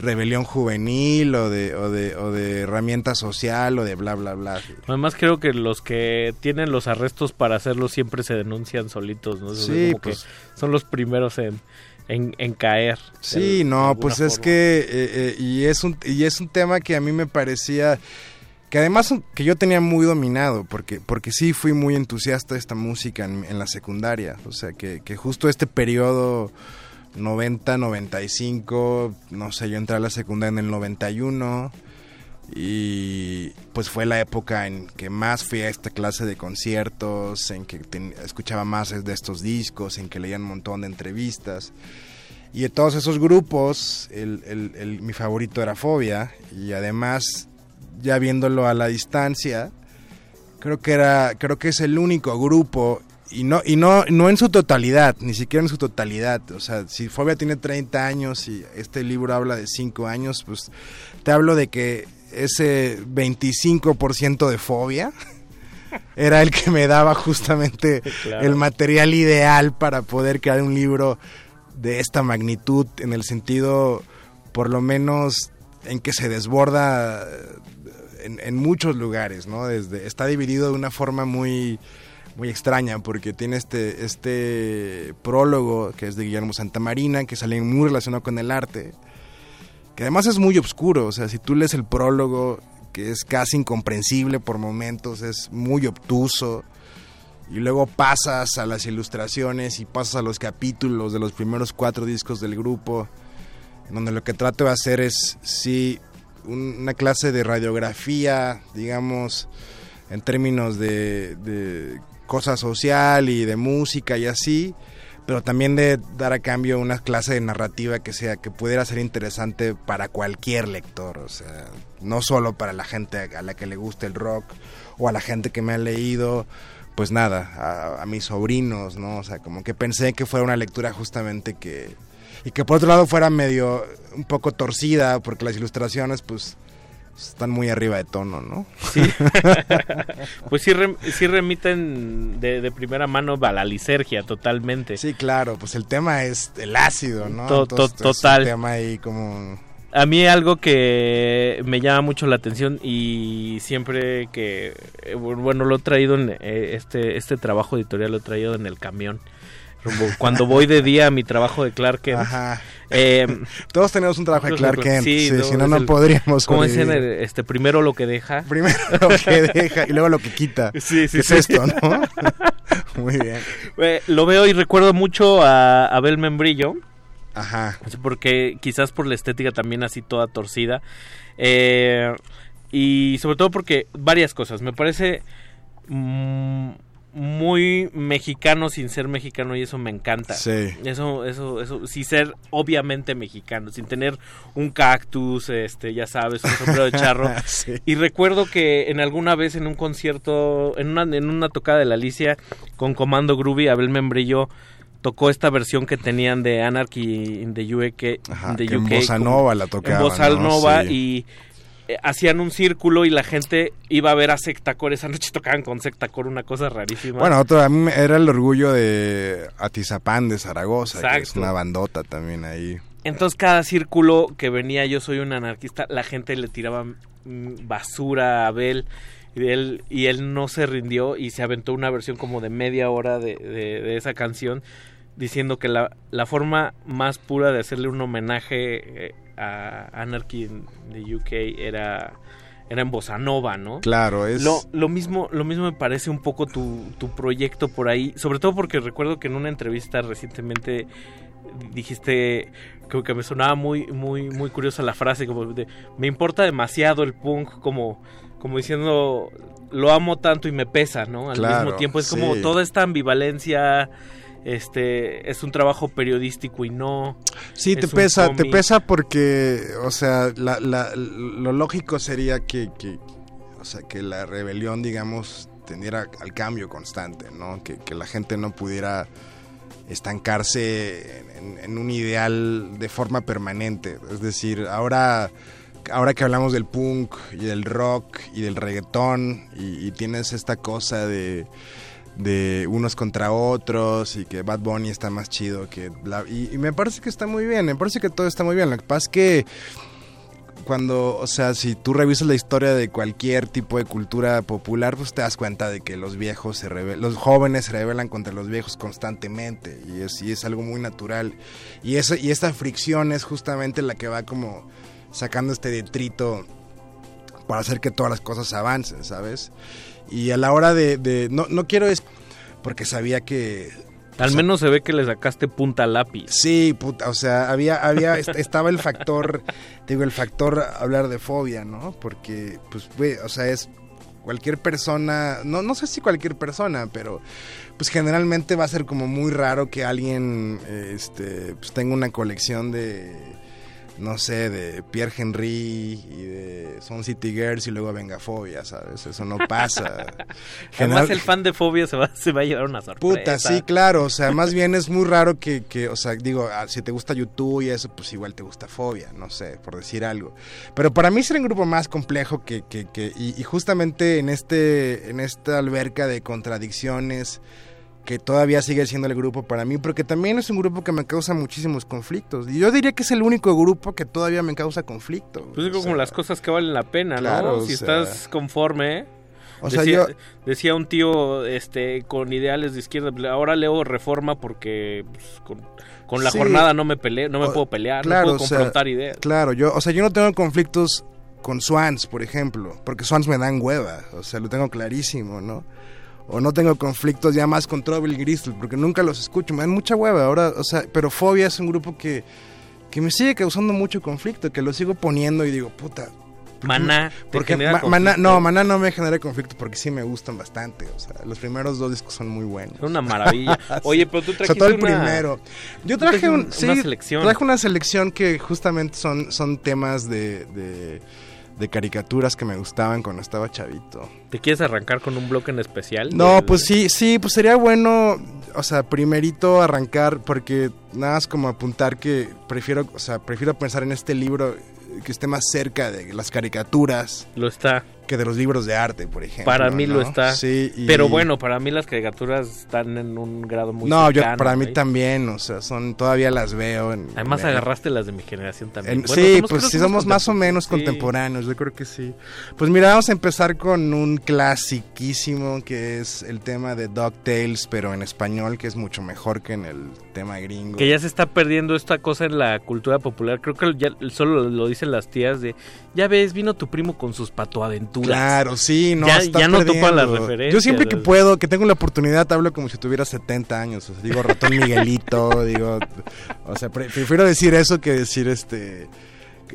rebelión juvenil o de, o de, o de herramienta social o de bla, bla, bla. Además creo que los que tienen los arrestos para hacerlo siempre se denuncian solitos, ¿no? Sí, pues, son los primeros en, en, caer. Sí, no, pues es que, eh, eh, y, es un, y es un tema que a mí me parecía que además que yo tenía muy dominado, porque, porque sí fui muy entusiasta de esta música en, la secundaria, o sea, que, justo este periodo 90, 95, no sé, yo entré a la secundaria en el 91 y pues fue la época en que más fui a esta clase de conciertos, en que escuchaba más de estos discos, en que leía un montón de entrevistas. Y de todos esos grupos, mi favorito era Fobia y además ya viéndolo a la distancia, creo que era, creo que es el único grupo y no y no no en su totalidad, ni siquiera en su totalidad, o sea, si Fobia tiene 30 años y este libro habla de 5 años, pues te hablo de que ese 25% de Fobia era el que me daba justamente el material ideal para poder crear un libro de esta magnitud en el sentido por lo menos en que se desborda en, muchos lugares, ¿no? Desde, está dividido de una forma muy, muy extraña porque tiene este, este prólogo que es de Guillermo Santamarina, que sale muy relacionado con el arte, que además es muy oscuro, o sea, si tú lees el prólogo, que es casi incomprensible por momentos, es muy obtuso, y luego pasas a las ilustraciones y pasas a los capítulos de los primeros cuatro discos del grupo, donde lo que trato de hacer es, sí, una clase de radiografía, digamos, en términos de cosa social y de música y así, pero también de dar a cambio una clase de narrativa que sea que pudiera ser interesante para cualquier lector, o sea, no solo para la gente a la que le guste el rock o a la gente que me ha leído, pues nada, a, a mis sobrinos, ¿no? O sea, como que pensé que fuera una lectura justamente que y que por otro lado fuera medio un poco torcida porque las ilustraciones pues están muy arriba de tono, ¿no? Sí. pues sí, sí remiten de, primera mano a la lisergia totalmente. Sí, claro, pues el tema es el ácido, ¿no? total. tema ahí como... A mí algo que me llama mucho la atención y siempre que, eh, bueno, lo he traído en eh, este, este trabajo editorial, lo he traído en el camión cuando voy de día a mi trabajo de Clark Kent. Eh, Todos tenemos un trabajo de Clark Kent. si no, no podríamos. Como dicen, este, primero lo que deja. Primero lo que deja y luego lo que quita. Sí, sí, es esto, ¿no? Muy bien. Eh, lo veo y recuerdo mucho a Abel Membrillo. Ajá. Porque quizás por la estética también así toda torcida. Eh, y sobre todo porque varias cosas. Me parece... Mm, muy mexicano sin ser mexicano y eso me encanta. Sí. Eso, eso, eso, sin ser obviamente mexicano, sin tener un cactus, este, ya sabes, un sombrero de charro. Y recuerdo que en alguna vez en un concierto, en una, en una tocada de la Alicia con Comando Groovy, Abel Membrillo tocó esta versión que tenían de Anarchy in the UK, en Bossa Nova la tocaban. En Bossa Nova y eh, hacían un círculo y la gente iba a ver a Sectacor. Esa noche tocaban con Sectacor, una cosa rarísima. Bueno, otro, a mí era el orgullo de Atizapán de Zaragoza, que es una bandota también ahí. entonces cada círculo que venía yo soy un anarquista, la gente le tiraba mm, basura a Abel y él, y él no se rindió y se aventó una versión como de media hora de, de, de esa canción diciendo que la, la, forma más pura de hacerle un homenaje eh, a Anarchy de UK era era en bossa nova, ¿no? Claro, es lo, lo mismo lo mismo me parece un poco tu, tu proyecto por ahí, sobre todo porque recuerdo que en una entrevista recientemente dijiste que, que me sonaba muy muy muy curiosa la frase como de, me importa demasiado el punk como como diciendo lo amo tanto y me pesa, ¿no? Al claro, mismo tiempo es sí. como toda esta ambivalencia este es un trabajo periodístico y no sí te pesa te pesa porque o sea la, la, lo lógico sería que, que, o sea que la rebelión digamos tendiera al cambio constante no que, que la gente no pudiera estancarse en, en, un ideal de forma permanente. Es decir ahora ahora que hablamos del punk y del rock y del reggaetón y, y tienes esta cosa de de unos contra otros y que Bad Bunny está más chido que bla, y, me parece que está muy bien, me parece que todo está muy bien. Lo que pasa es que cuando, o sea, si tú revisas la historia de cualquier tipo de cultura popular, pues te das cuenta de que los viejos se los jóvenes se rebelan contra los viejos constantemente y es, y es algo muy natural. Y eso y esta fricción es justamente la que va como sacando este detrito para hacer que todas las cosas avancen, ¿sabes? Y a la hora de... de no, no quiero es... Porque sabía que... Al menos se ve que le sacaste punta lápiz. Sí, puta, o sea, había, había, estaba el factor, digo, el factor hablar de fobia, ¿no? Porque, pues, güey, o sea, es cualquier persona, no, no sé si cualquier persona, pero pues generalmente va a ser como muy raro que alguien, este, pues tenga una colección de no sé, de Pierre Henry y de Son City Girls y luego venga Fobia, ¿sabes? Eso no pasa. General... Además el fan de Fobia se va, se va a llevar una sorpresa. Puta, sí, claro, o sea, más bien es muy raro que, que, o sea, digo, ah, si te gusta YouTube y eso, pues igual te gusta Fobia, no sé, por decir algo. Pero para mí será un grupo más complejo que, que, que y, y justamente en, este, en esta alberca de contradicciones que todavía sigue siendo el grupo para mí, porque también es un grupo que me causa muchísimos conflictos. Y yo diría que es el único grupo que todavía me causa conflicto. Pues digo, como sea, las cosas que valen la pena, claro, ¿no? Si sea, estás conforme. O decía, sea, yo... decía un tío este con ideales de izquierda, ahora leo Reforma porque pues, con, con, la sí. jornada no me peleé, no me o, puedo pelear, claro, no puedo confrontar sea, ideas. Claro, yo, o sea, yo no tengo conflictos con Swans, por ejemplo, porque Swans me dan hueva, o sea, lo tengo clarísimo, ¿no? O no tengo conflictos ya más con Trouble Gristle, porque nunca los escucho, me dan mucha hueva ahora, o sea, pero Fobia es un grupo que, que me sigue causando mucho conflicto, que lo sigo poniendo y digo, puta. Maná, porque ma, Maná, no, Maná no me genera conflicto porque sí me gustan bastante, o sea, los primeros dos discos son muy buenos. Son una maravilla. Oye, pero tú trajiste Sobre todo el una, primero. Yo traje un, una sí, selección. traje una selección que justamente son, son temas de, de de caricaturas que me gustaban cuando estaba chavito. ¿Te quieres arrancar con un bloque en especial? No, del... pues sí, sí, pues sería bueno, o sea, primerito arrancar porque nada más como apuntar que prefiero, o sea, prefiero pensar en este libro que esté más cerca de las caricaturas. Lo está. Que de los libros de arte, por ejemplo. Para mí ¿no? lo está. Sí. Y... Pero bueno, para mí las caricaturas están en un grado muy No, cercano, yo, para mí ¿eh? también, o sea, son todavía las veo. En, Además en, agarraste las de mi generación también. En, bueno, sí, somos, pues sí somos más o menos sí. contemporáneos, yo creo que sí. Pues mira, vamos a empezar con un clasiquísimo que es el tema de DuckTales, pero en español, que es mucho mejor que en el tema gringo. Que ya se está perdiendo esta cosa en la cultura popular. Creo que ya solo lo dicen las tías de, ya ves, vino tu primo con sus patoaventuras. Claro, sí, no, ya, está ya no perdiendo. topan las referencias. Yo siempre que puedo, que tengo la oportunidad, hablo como si tuviera 70 años. O sea, digo ratón Miguelito, digo, o sea, pre prefiero decir eso que decir este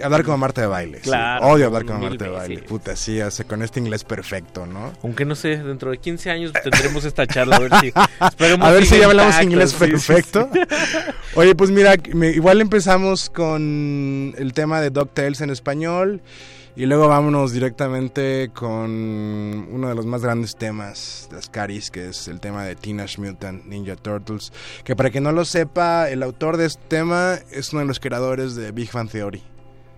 hablar como Marta de baile. Claro. Sí. Odio hablar como Marta de baile. Puta, sí, o sea, con este inglés perfecto, ¿no? Aunque no sé, dentro de 15 años tendremos esta charla a ver si. a ver si ya hablamos inglés sí, perfecto. Sí, Oye, pues mira, me, igual empezamos con el tema de DuckTales en español. Y luego vámonos directamente con uno de los más grandes temas de Ascaris, que es el tema de Teenage Mutant Ninja Turtles. Que para quien no lo sepa, el autor de este tema es uno de los creadores de Big Fan Theory.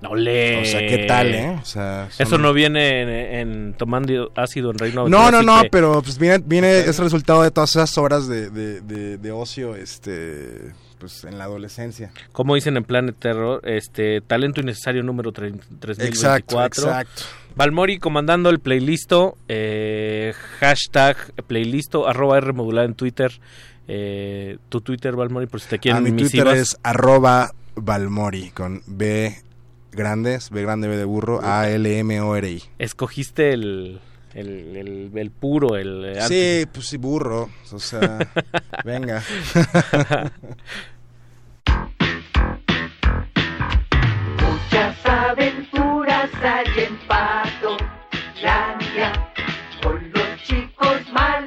Olé. O sea, ¿qué tal, eh? O sea, son... Eso no viene en, en, tomando ácido en Reino No, no, no, que... pero pues viene, viene es el resultado de todas esas horas de, de, de, de ocio, este pues en la adolescencia. Como dicen en Planet Terror, este talento innecesario número 3024. Exacto, exacto. Valmori comandando el playlisto, eh, hashtag playlisto, arroba R modulada en Twitter. Eh, tu Twitter, Valmori, por si te quieren Ah, mi Twitter misivas. es arroba Valmori con B grandes, B grande, B de burro, A L M O R I. Escogiste el, el, el, el puro, el... Sí, pues sí, burro. O sea, venga. Muchas aventuras hay en Pato, Landia, con los chicos malos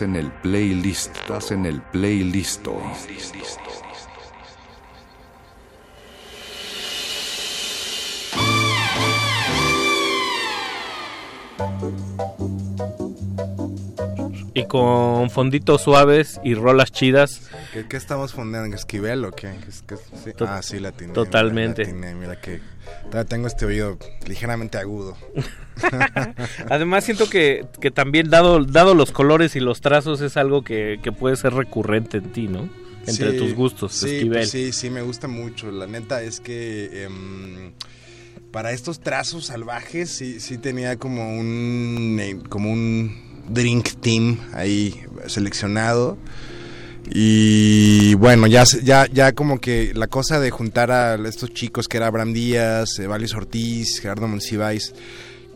En el playlist. Estás en el playlist. Y con fonditos suaves y rolas chidas. ¿Qué, qué estamos fondeando? ¿Esquivel o qué? ¿Qué- qué- sí? Ah, sí, la atiné, totalmente. mira que todavía tengo este oído ligeramente agudo. Además siento que, que también dado, dado los colores y los trazos es algo que, que puede ser recurrente en ti, ¿no? Entre Sí, tus gustos, sí, Esquivel. pues sí, sí, me gusta mucho. La neta es que em, para estos trazos salvajes sí, sí tenía como un, eh, como un drink team ahí seleccionado. Y bueno, ya, ya, ya como que la cosa de juntar a estos chicos que era Abraham Díaz, eh, Ortiz, Gerardo Monsiváis,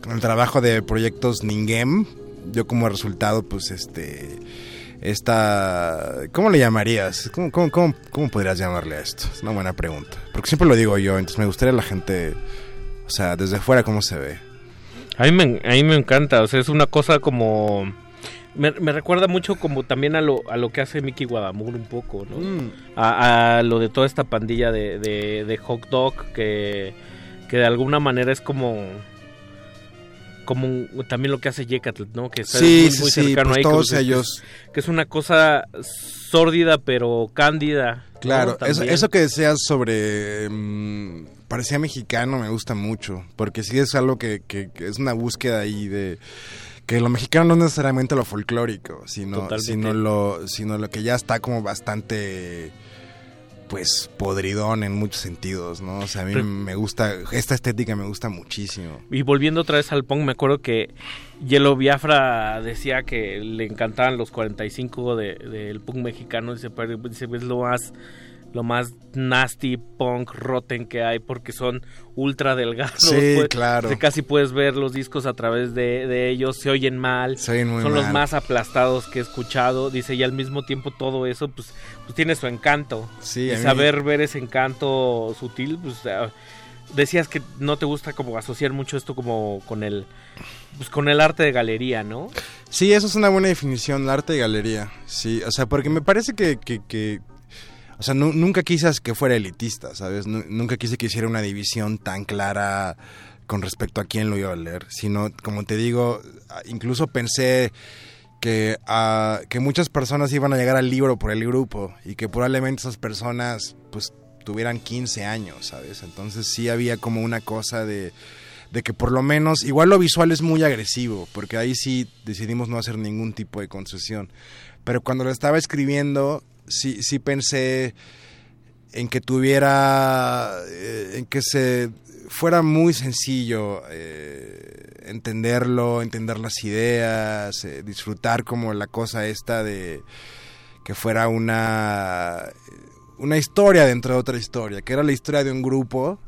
con el trabajo de proyectos Ningem, yo como resultado, pues este, esta, ¿cómo le llamarías? ¿Cómo, cómo, cómo, cómo podrías llamarle a esto? Es una buena pregunta. Porque siempre lo digo yo, entonces me gustaría la gente, o sea, desde fuera cómo se ve. A mí, me, a mí me encanta, o sea, es una cosa como... Me, me recuerda mucho como también a lo, a lo que hace Mickey Guadamur un poco, ¿no? Mm. A, a lo de toda esta pandilla de, de, de Hot Dog que, que de alguna manera es como... Como un- también lo que hace Yecatl, ¿no? Que está Sí, muy, sí, muy sí, cercano pues ahí. todos que- que es- ellos. Que es una cosa sórdida pero cándida. ¿no? Claro, eso, eso que decías sobre... mm, parecía mexicano me gusta mucho, porque sí es algo que, que- que es una búsqueda ahí de... que lo mexicano no es necesariamente lo folclórico, sino, Totalmente. sino, lo, sino lo que ya está como bastante pues podridón en muchos sentidos, ¿no? O sea, a mí Pero- me gusta, esta estética me gusta muchísimo. Y volviendo otra vez al punk, me acuerdo que Yelo Biafra decía que le encantaban los 45 de- del punk mexicano. Dice, dice, es lo más, lo más nasty punk rotten que hay porque son ultra delgados. Sí, pues, claro. casi puedes ver los discos a través de, de ellos, se oyen mal. Se oyen muy son los más aplastados que he escuchado. Dice, y al mismo tiempo todo eso, pues, pues tiene su encanto. Sí, y mí- saber ver ese encanto sutil, pues... ah, decías que no te gusta como asociar mucho esto como con el pues con el arte de galería, ¿no? Sí, eso es una buena definición, el arte de galería. Sí, o sea, porque me parece que, que, que- o sea, nu- nunca quise que fuera elitista, ¿sabes? Nu- nunca quise que hiciera una división tan clara con respecto a quién lo iba a leer, sino, como te digo, incluso pensé que, ah, que muchas personas iban a llegar al libro por el grupo y que probablemente esas personas, pues, tuvieran 15 años, ¿sabes? Entonces sí había como una cosa de de que por lo menos, igual lo visual es muy agresivo, porque ahí sí decidimos no hacer ningún tipo de concesión. Pero cuando lo estaba escribiendo, sí, sí pensé en que tuviera, eh, en que se fuera muy sencillo eh, entenderlo, entender las ideas, eh, disfrutar como la cosa esta de que fuera una, una historia dentro de otra historia, que era la historia de un grupo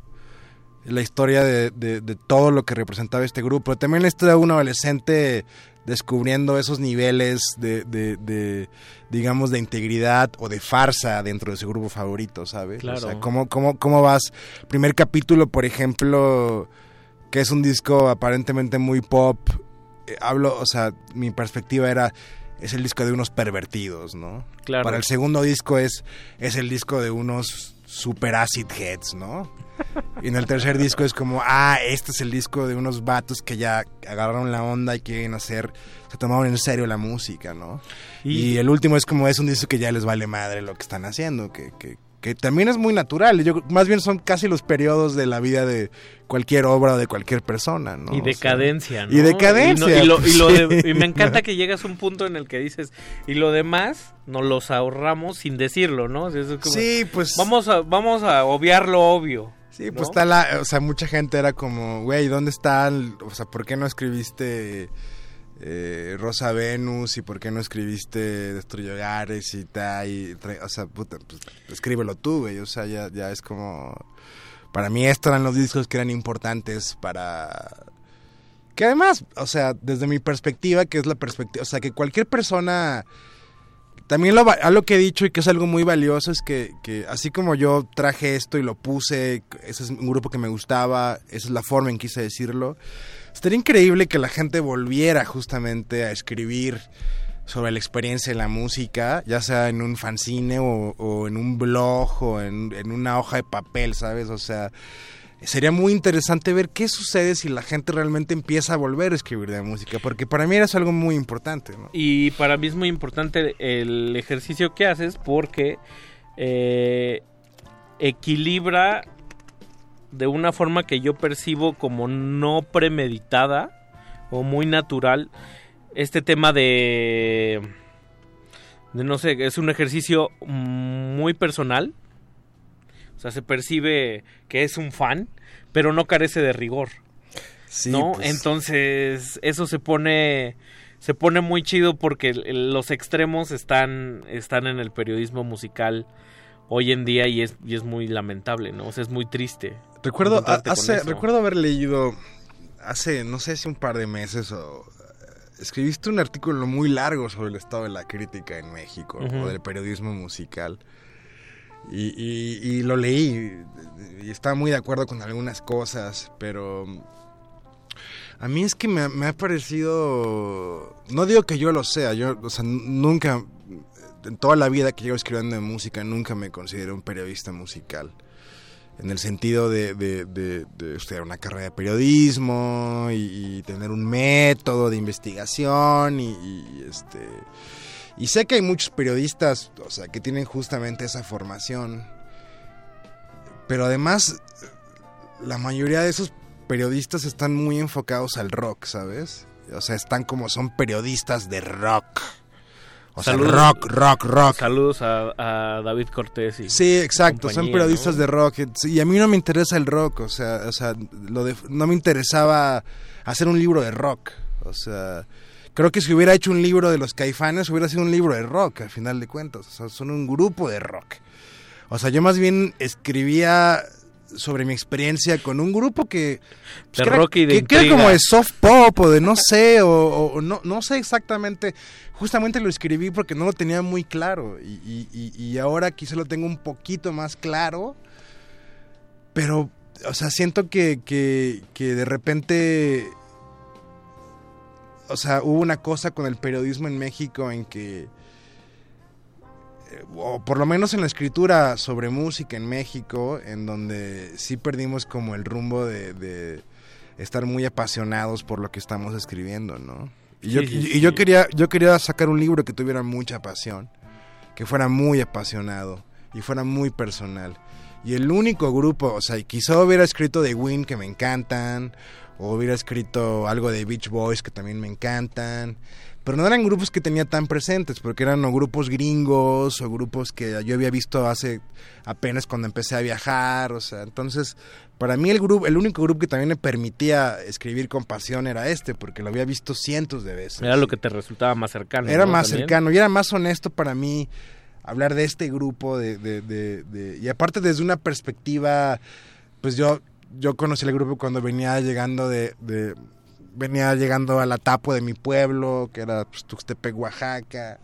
la historia de, de- de todo lo que representaba este grupo. También la historia de un adolescente descubriendo esos niveles de, de- de, digamos, de integridad o de farsa dentro de su grupo favorito, ¿sabes? Claro. O sea, ¿cómo, cómo, cómo vas? Primer capítulo, por ejemplo, que es un disco aparentemente muy pop. eh, hablo, o sea, mi perspectiva era... Es el disco de unos pervertidos, ¿no? Claro. Para el segundo disco es, es el disco de unos super acid heads, ¿no? Y en el tercer disco es como, ah, este es el disco de unos vatos que ya agarraron la onda y quieren hacer, se tomaron en serio la música, ¿no? Y- Y, el último es como, es un disco que ya les vale madre lo que están haciendo, que, que, que también es muy natural. Yo, más bien son casi los periodos de la vida de cualquier obra o de cualquier persona, ¿no? Y O sea, decadencia, ¿no? Y decadencia. Y, no- y lo- y lo de- y me encanta que llegas a un punto en el que dices, y lo demás nos los ahorramos sin decirlo, ¿no? O sea, eso es como, Sí, pues- Vamos a, vamos a obviar lo obvio. Sí, ¿no? pues está la, o sea, mucha gente era como, güey, ¿dónde está? el- o sea, ¿por qué no escribiste eh, Rosa Venus y por qué no escribiste Destruye Hogares y tal? Y, o sea, puta, pues escríbelo tú, güey, o sea, ya, es como... Para mí estos eran los discos que eran importantes para... Que además, o sea, desde mi perspectiva, que es la perspectiva, o sea, que cualquier persona... También lo, algo que he dicho y que es algo muy valioso es que, que así como yo traje esto y lo puse, ese es un grupo que me gustaba, esa es la forma en que quise decirlo, estaría increíble que la gente volviera justamente a escribir sobre la experiencia de la música, ya sea en un fanzine o, en un blog o en, una hoja de papel, ¿sabes? O sea, sería muy interesante ver qué sucede si la gente realmente empieza a volver a escribir de música, porque para mí era algo muy importante, ¿no? Y para mí es muy importante el ejercicio que haces porque eh, equilibra de una forma que yo percibo como no premeditada o muy natural este tema de, de no sé, es un ejercicio muy personal. O sea, se percibe que es un fan, pero no carece de rigor. Sí, ¿no? pues. Entonces, eso se pone se pone muy chido porque los extremos están están en el periodismo musical hoy en día y es y es muy lamentable, ¿no? O sea, es muy triste. Recuerdo, hace, recuerdo haber leído hace, no sé si un par de meses o escribiste un artículo muy largo sobre el estado de la crítica en México o del periodismo musical. Y, y- y lo leí y estaba muy de acuerdo con algunas cosas, pero a mí es que me, me ha parecido, no digo que yo lo sea, yo, o sea, nunca, en toda la vida que llevo escribiendo de música, nunca me consideré un periodista musical en el sentido de, de- de- de estudiar una carrera de periodismo y, tener un método de investigación y, y, este y sé que hay muchos periodistas o sea que tienen justamente esa formación pero además la mayoría de esos periodistas están muy enfocados al rock sabes O sea, están como son periodistas de rock. O sea, Saludos. rock, rock, rock. Saludos a, a David Cortés. Y Sí, exacto, son periodistas ¿no? de rock. Y a mí no me interesa el rock, o sea, o sea lo de- no me interesaba hacer un libro de rock. O sea, creo que si hubiera hecho un libro de los caifanes, hubiera sido un libro de rock, al final de cuentas. O sea, son un grupo de rock. O sea, yo más bien escribía sobre mi experiencia con un grupo que... pues, De que era- rock y de que- que era intriga. como de soft pop o de no sé, o, o- no, no sé exactamente. Justamente lo escribí porque no lo tenía muy claro y, y- ahora quizá lo tengo un poquito más claro, pero, o sea, siento que, que, que de repente, o sea, hubo una cosa con el periodismo en México en que, o por lo menos en la escritura sobre música en México, en donde sí perdimos como el rumbo de, de estar muy apasionados por lo que estamos escribiendo, ¿no? Y, yo, Sí, sí, y- sí. y yo quería, yo quería sacar un libro que tuviera mucha pasión, que fuera muy apasionado y fuera muy personal. Y el único grupo, o sea, quizá hubiera escrito de Win que me encantan, o hubiera escrito algo de Beach Boys que también me encantan, pero no eran grupos que tenía tan presentes, porque eran o grupos gringos o grupos que yo había visto hace apenas cuando empecé a viajar, o sea, entonces para mí el grupo, el único grupo que también me permitía escribir con pasión era este, porque lo había visto cientos de veces. Era lo que te resultaba más cercano. Era ¿no? más También. cercano y era más honesto para mí hablar de este grupo de, de- de- de- y aparte desde una perspectiva pues yo yo conocí el grupo cuando venía llegando de, de- venía llegando a la tapo de mi pueblo que era pues, Tuxtepec Oaxaca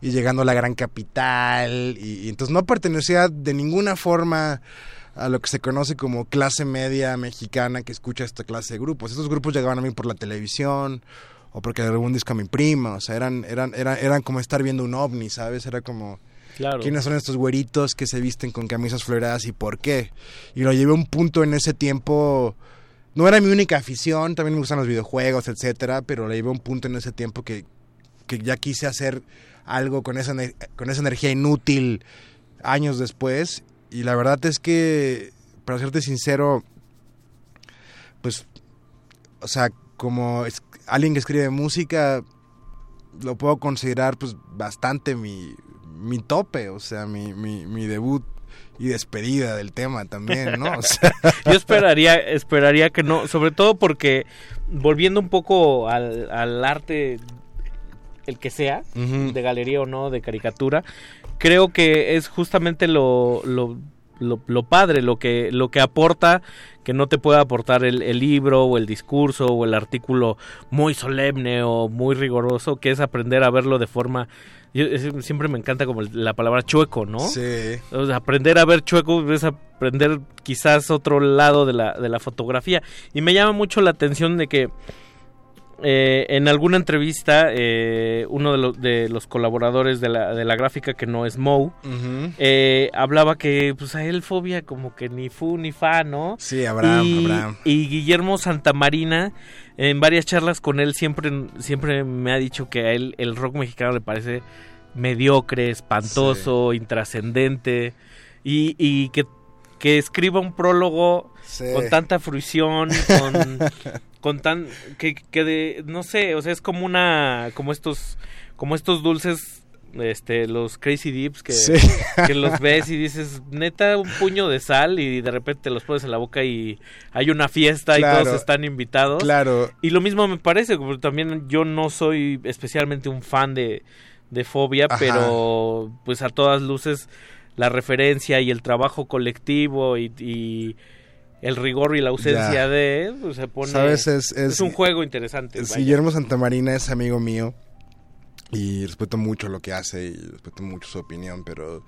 y llegando a la gran capital y, y entonces no pertenecía de ninguna forma a lo que se conoce como clase media mexicana que escucha esta clase de grupos. Estos grupos llegaban a mí por la televisión o porque de algún disco a mi prima, o sea, eran, eran, eran, eran como estar viendo un ovni, ¿sabes? Era como... Claro. ¿Quiénes son estos güeritos que se visten con camisas floreadas y por qué? Y lo llevé a un punto en ese tiempo... No era mi única afición, también me gustan los videojuegos, etcétera, pero lo llevé un punto en ese tiempo que, que ya quise hacer algo con esa, con esa energía inútil años después. Y la verdad es que, para serte sincero, pues, o sea, como alguien que escribe música, lo puedo considerar pues bastante mi, mi tope, o sea, mi, mi, mi debut y despedida del tema también, ¿no? O sea, Yo esperaría, esperaría que no, sobre todo porque volviendo un poco al, al arte, el que sea, de galería o no, de caricatura, creo que es justamente lo, lo, lo, lo padre, lo que, lo que aporta, que no te puede aportar el, el libro o el discurso o el artículo muy solemne o muy riguroso, que es aprender a verlo de forma... Yo, es- siempre me encanta como la palabra chueco, ¿no? Sí. O sea, aprender a ver chueco es aprender quizás otro lado de la, de la fotografía. Y me llama mucho la atención de que eh, en alguna entrevista eh, uno de, los de los colaboradores de la, de la gráfica, que no es Moe, eh, hablaba que pues a él fobia como que ni fu ni fa, ¿no? Sí, Abraham, y, Abraham. Y Guillermo Santamarina, en varias charlas con él, siempre, siempre me ha dicho que a él el rock mexicano le parece mediocre, espantoso, intrascendente, y, y que, que escriba un prólogo Sí. con tanta fruición, con, con tan que, que de no sé, o sea, es como una como estos como estos dulces este los crazy dips que, Sí. que los ves y dices, neta un puño de sal y de repente te los pones en la boca y hay una fiesta Claro. y todos están invitados. Claro. Y lo mismo me parece, como también yo no soy especialmente un fan de, de Fobia, Ajá. pero pues a todas luces la referencia y el trabajo colectivo y, y el rigor y la ausencia Ya. de pues, se pone ¿Sabes? Es- es- un juego interesante. Es. Guillermo Santamarina es amigo mío y respeto mucho lo que hace y respeto mucho su opinión, pero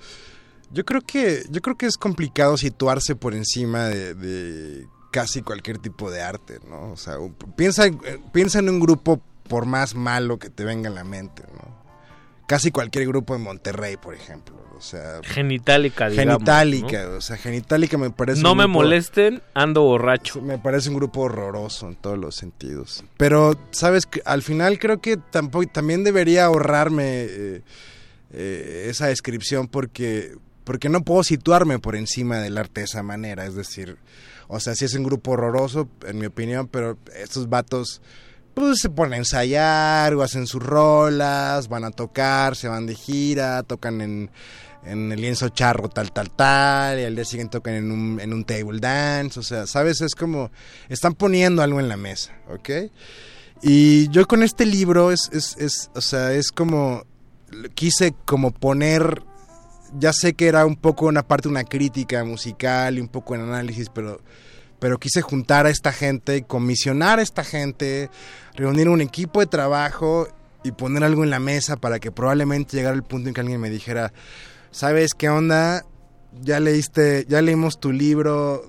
yo creo que yo creo que es complicado situarse por encima de, de casi cualquier tipo de arte, ¿no? O sea, piensa eh, piensa en un grupo por más malo que te venga a la mente, ¿no? Casi cualquier grupo en Monterrey, por ejemplo, o sea, Genitalica, digamos, Genitalica, ¿no? o sea, Genitalica me parece No un me grupo- molesten, ando borracho. me parece un grupo horroroso en todos los sentidos. Pero, ¿sabes? Al final creo que tampoco, también debería ahorrarme eh, eh, esa descripción porque, porque no puedo situarme por encima del arte de esa manera. Es decir, o sea, sí es un grupo horroroso, en mi opinión, pero estos vatos pues se ponen a ensayar o hacen sus rolas, van a tocar, se van de gira, tocan en, en el lienzo charro tal, tal, tal, y al día siguiente tocan en un, en un table dance, o sea, ¿sabes? Es como, están poniendo algo en la mesa, ¿ok? Y yo con este libro es, es, es o sea, es como, quise como poner, ya sé que era un poco una parte, una crítica musical y un poco en análisis, pero pero quise juntar a esta gente comisionar a esta gente, reunir un equipo de trabajo y poner algo en la mesa para que probablemente llegara el punto en que alguien me dijera, ¿sabes qué onda? Ya leíste, ya leímos tu libro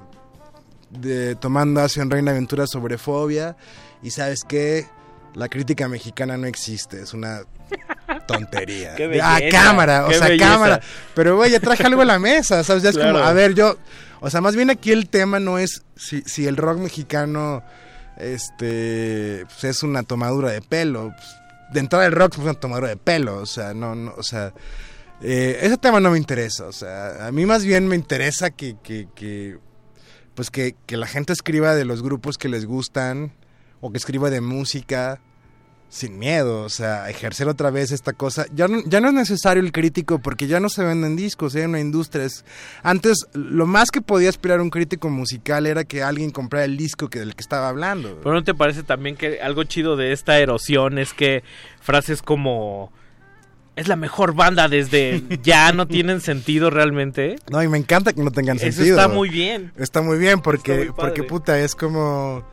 de Tomando en Reina Aventura sobre fobia y sabes qué, la crítica mexicana no existe, es una tontería. Qué ah, cámara, o sea, belleza. cámara. Pero güey, ya traje algo a la mesa, ¿sabes? Ya es como, a ver, yo, o sea, más bien aquí el tema no es si, si el rock mexicano este pues, es una tomadura de pelo. Pues, de entrada el rock es una tomadura de pelo, o sea, no, no, o sea, eh, ese tema no me interesa, o sea, a mí más bien me interesa que, que, que pues que, que la gente escriba de los grupos que les gustan o que escriba de música sin miedo, o sea, ejercer otra vez esta cosa. Ya no, ya no es necesario el crítico porque ya no se venden discos, hay una industria. Es- Antes, lo más que podía aspirar un crítico musical era que alguien comprara el disco que, del que estaba hablando. Pero ¿no te parece también que algo chido de esta erosión es que frases como es la mejor banda desde ya no tienen sentido realmente? No, y me encanta que no tengan Eso sentido. está muy bien. Está muy bien porque, muy porque puta, es como...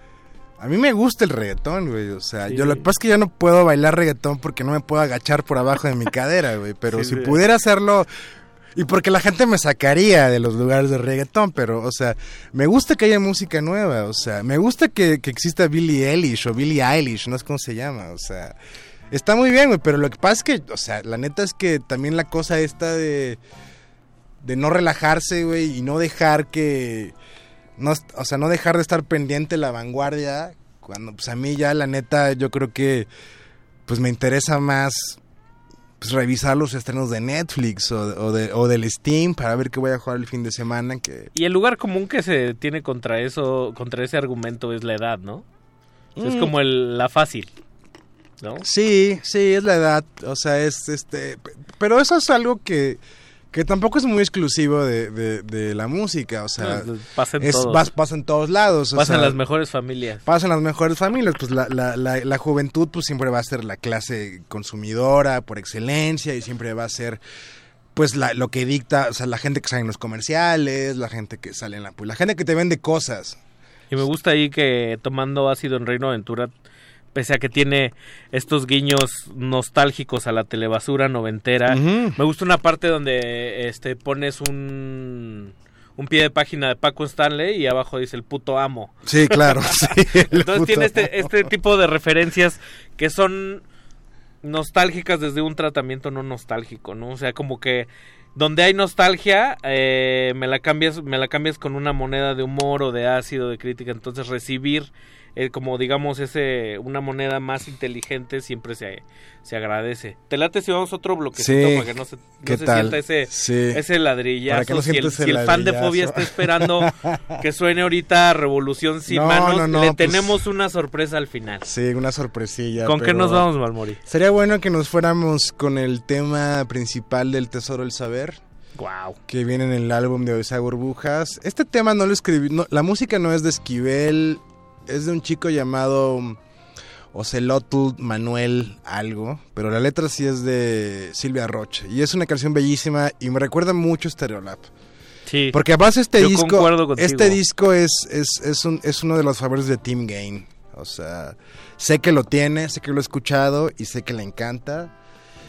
A mí me gusta el reggaetón, güey. O sea, Sí. yo lo que pasa es que ya no puedo bailar reggaetón porque no me puedo agachar por abajo de mi cadera, güey. Pero Sí, si pudiera hacerlo... Y porque la gente me sacaría de los lugares de reggaetón, pero, o sea, me gusta que haya música nueva, o sea, me gusta que, que exista Billie Eilish o Billie Eilish, no sé cómo se llama, o sea, está muy bien, güey, pero lo que pasa es que, o sea, la neta es que también la cosa esta de, de no relajarse, güey, y no dejar que, no, o sea, no dejar de estar pendiente la vanguardia, cuando, pues a mí ya, la neta, yo creo que, pues me interesa más pues, revisar los estrenos de Netflix o, o de, o del Steam para ver qué voy a jugar el fin de semana. Que Y el lugar común que se tiene contra eso, contra ese argumento es la edad, ¿no? O sea, Es Mm. como el, la fácil, ¿no? Sí, sí, es la edad. O sea, es este. Pero eso es algo que, que tampoco es muy exclusivo de, de- de la música. O sea, No, pasa en es- todos. pasa en todos lados. o Pasa en sea, las mejores familias. Pasa en las mejores familias. Pues la, la, la, la juventud, pues siempre va a ser la clase consumidora por excelencia y siempre va a ser. Pues la, lo que dicta, o sea, la gente que sale en los comerciales, la gente que sale en la... Pues la gente que te vende cosas. Y me gusta ahí que tomando ácido en Reino Aventura, pese a que tiene estos guiños nostálgicos a la telebasura noventera, me gusta una parte donde este pones un un pie de página de Paco Stanley y abajo dice el puto amo. Sí, claro, sí, Entonces tiene este, este tipo de referencias que son nostálgicas desde un tratamiento no nostálgico, ¿no? O sea, como que donde hay nostalgia, eh, me la cambias, me la cambias con una moneda de humor o de ácido, de crítica. Entonces recibir eh, como digamos ese una moneda más inteligente siempre se, se agradece. Te late si vamos a otro bloquecito Sí. para que no se, no ¿Qué se sienta ese, Sí. ese ladrillazo. Para que no si el, si el fan de fobia está esperando que suene ahorita Revolución sin No, manos, no, no, le pues- tenemos una sorpresa al final. Sí, una sorpresilla. ¿Con qué nos vamos, Malmori? Sería bueno que nos fuéramos con el tema principal del Tesoro del Saber. Wow. Que viene en el álbum de Odisea Burbujas. Este tema no lo escribí. no, la música no es de Esquivel. Es de un chico llamado Ocelotl Manuel Algo. Pero la letra sí es de Silvia Roche. Y es una canción bellísima y me recuerda mucho a Stereolab. Sí. Porque además este Yo disco, este disco es, es, es, un- es uno de los favoritos de Tim Gain. O sea, sé que lo tiene, sé que lo he escuchado y sé que le encanta.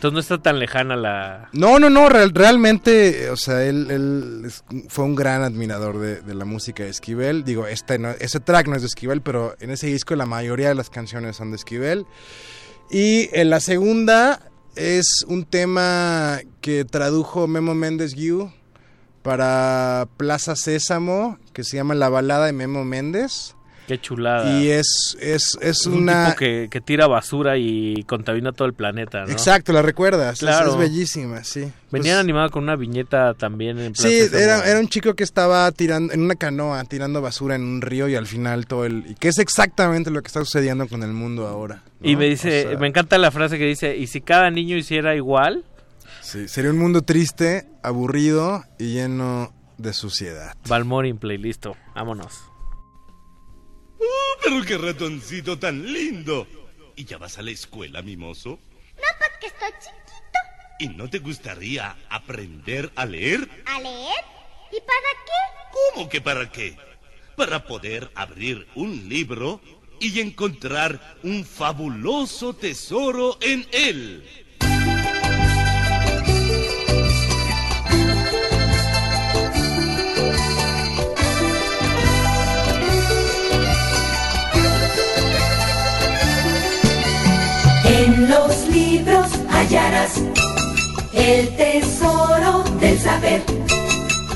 Entonces no está tan lejana la... No, no, no, real- realmente, o sea, él, fue un gran admirador de, de la música de Esquivel. Digo, este no, ese track no es de Esquivel, pero en ese disco la mayoría de las canciones son de Esquivel. Y en la segunda es un tema que tradujo Memo Méndez Guiú para Plaza Sésamo, que se llama La balada de Memo Méndez. Qué chulada. Y es, es, es un una... tipo que, que tira basura y contamina todo el planeta, ¿no? Exacto, la recuerdas. Claro. Es, bellísima, sí. Venían Pues- animada con una viñeta también en Sí, era, era un chico que estaba tirando en una canoa, tirando basura en un río y al final todo el... y que es exactamente lo que está sucediendo con el mundo ahora. ¿no? Y me dice, O sea, me encanta la frase que dice, ¿y si cada niño hiciera igual? sí, sería un mundo triste, aburrido y lleno de suciedad. Balmorin Play, listo, vámonos. Pero qué ratoncito tan lindo. ¿Y ya vas a la escuela, mimoso? No, porque estoy chiquito. ¿Y no te gustaría aprender a leer? ¿A leer? ¿Y para qué? ¿Cómo que para qué? Para poder abrir un libro y encontrar un fabuloso tesoro en él. El tesoro del saber.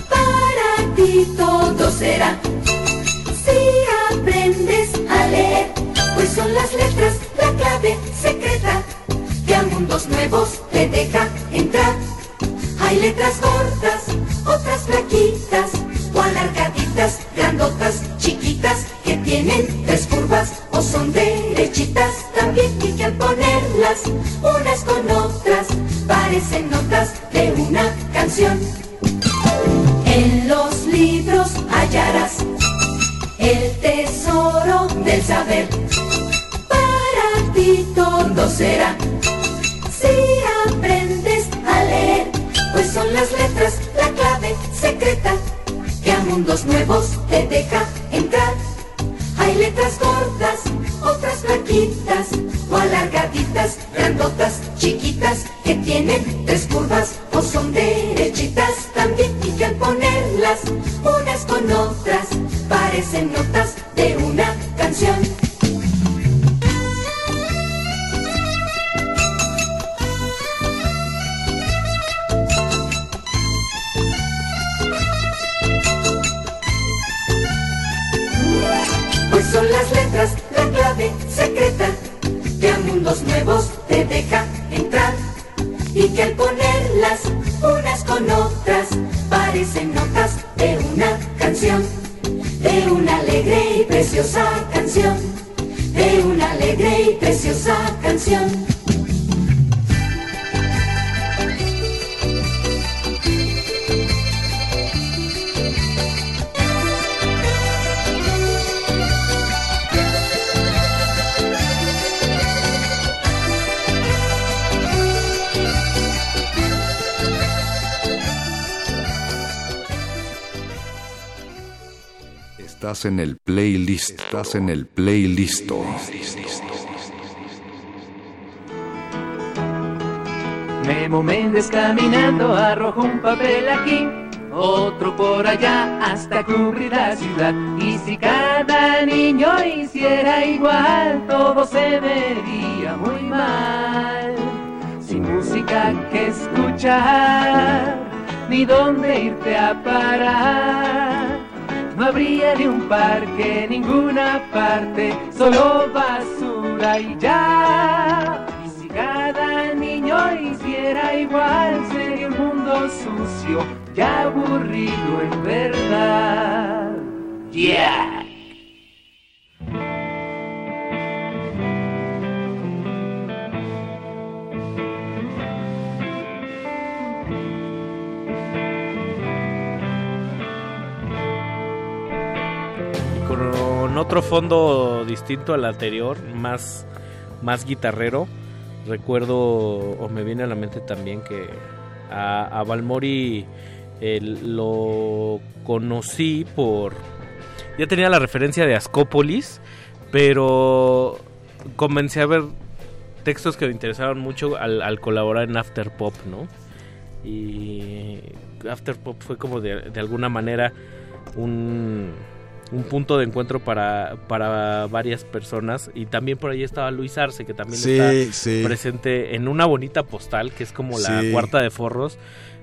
Para ti todo será si aprendes a leer, pues son las letras la clave secreta que a mundos nuevos te deja entrar. Hay letras gordas, otras flaquitas o alargaditas, grandotas, chiquitas que tienen tres curvas o son derechitas también y que ponerlas unas con parecen notas en el playlist. Memo Méndez caminando arrojó un papel aquí, otro por allá hasta cubrir la ciudad. Y si cada niño hiciera igual, todo se vería muy mal. Sin música que escuchar, ni dónde irte a parar. No habría ni un parque, ninguna parte, solo basura y ya. Y si cada niño hiciera igual, sería un mundo sucio y aburrido en verdad. Yeah. Otro fondo distinto al anterior, más, más guitarrero. Recuerdo, o me viene a la mente también que a, a Balmori lo conocí por... Ya tenía la referencia de Ascópolis, pero comencé a ver textos que me interesaron mucho al, al colaborar en After Pop, ¿no? Y After Pop fue como de, de alguna manera un, un punto de encuentro para, para varias personas. Y también por ahí estaba Luis Arce, que también Sí, está sí. presente en una bonita postal, que es como la Sí. cuarta de forros,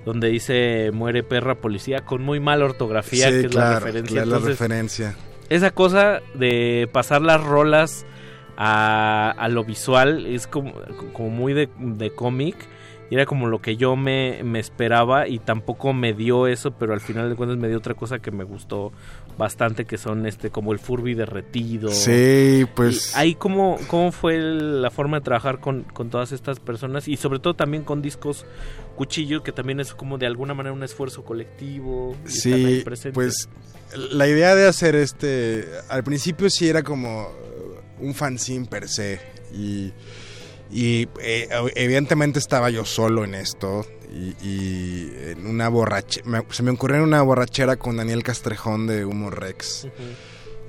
donde dice muere perra policía, con muy mala ortografía, que es la referencia. claro, la Entonces, referencia. esa cosa de pasar las rolas a, a lo visual es como, como muy de, de cómic. Y era como lo que yo me, me esperaba y tampoco me dio eso, pero al final de cuentas me dio otra cosa que me gustó bastante, que son este como el Furby derretido. Sí, pues- Y ahí cómo, cómo fue la forma de trabajar con, con todas estas personas y sobre todo también con discos cuchillo, que también es como de alguna manera un esfuerzo colectivo. y Sí, pues la idea de hacer este, al principio sí era como un fanzine per se y, y, eh, evidentemente estaba yo solo en esto y, y en una borrachera, se me ocurrió en una borrachera con Daniel Castrejón de Humo Rex.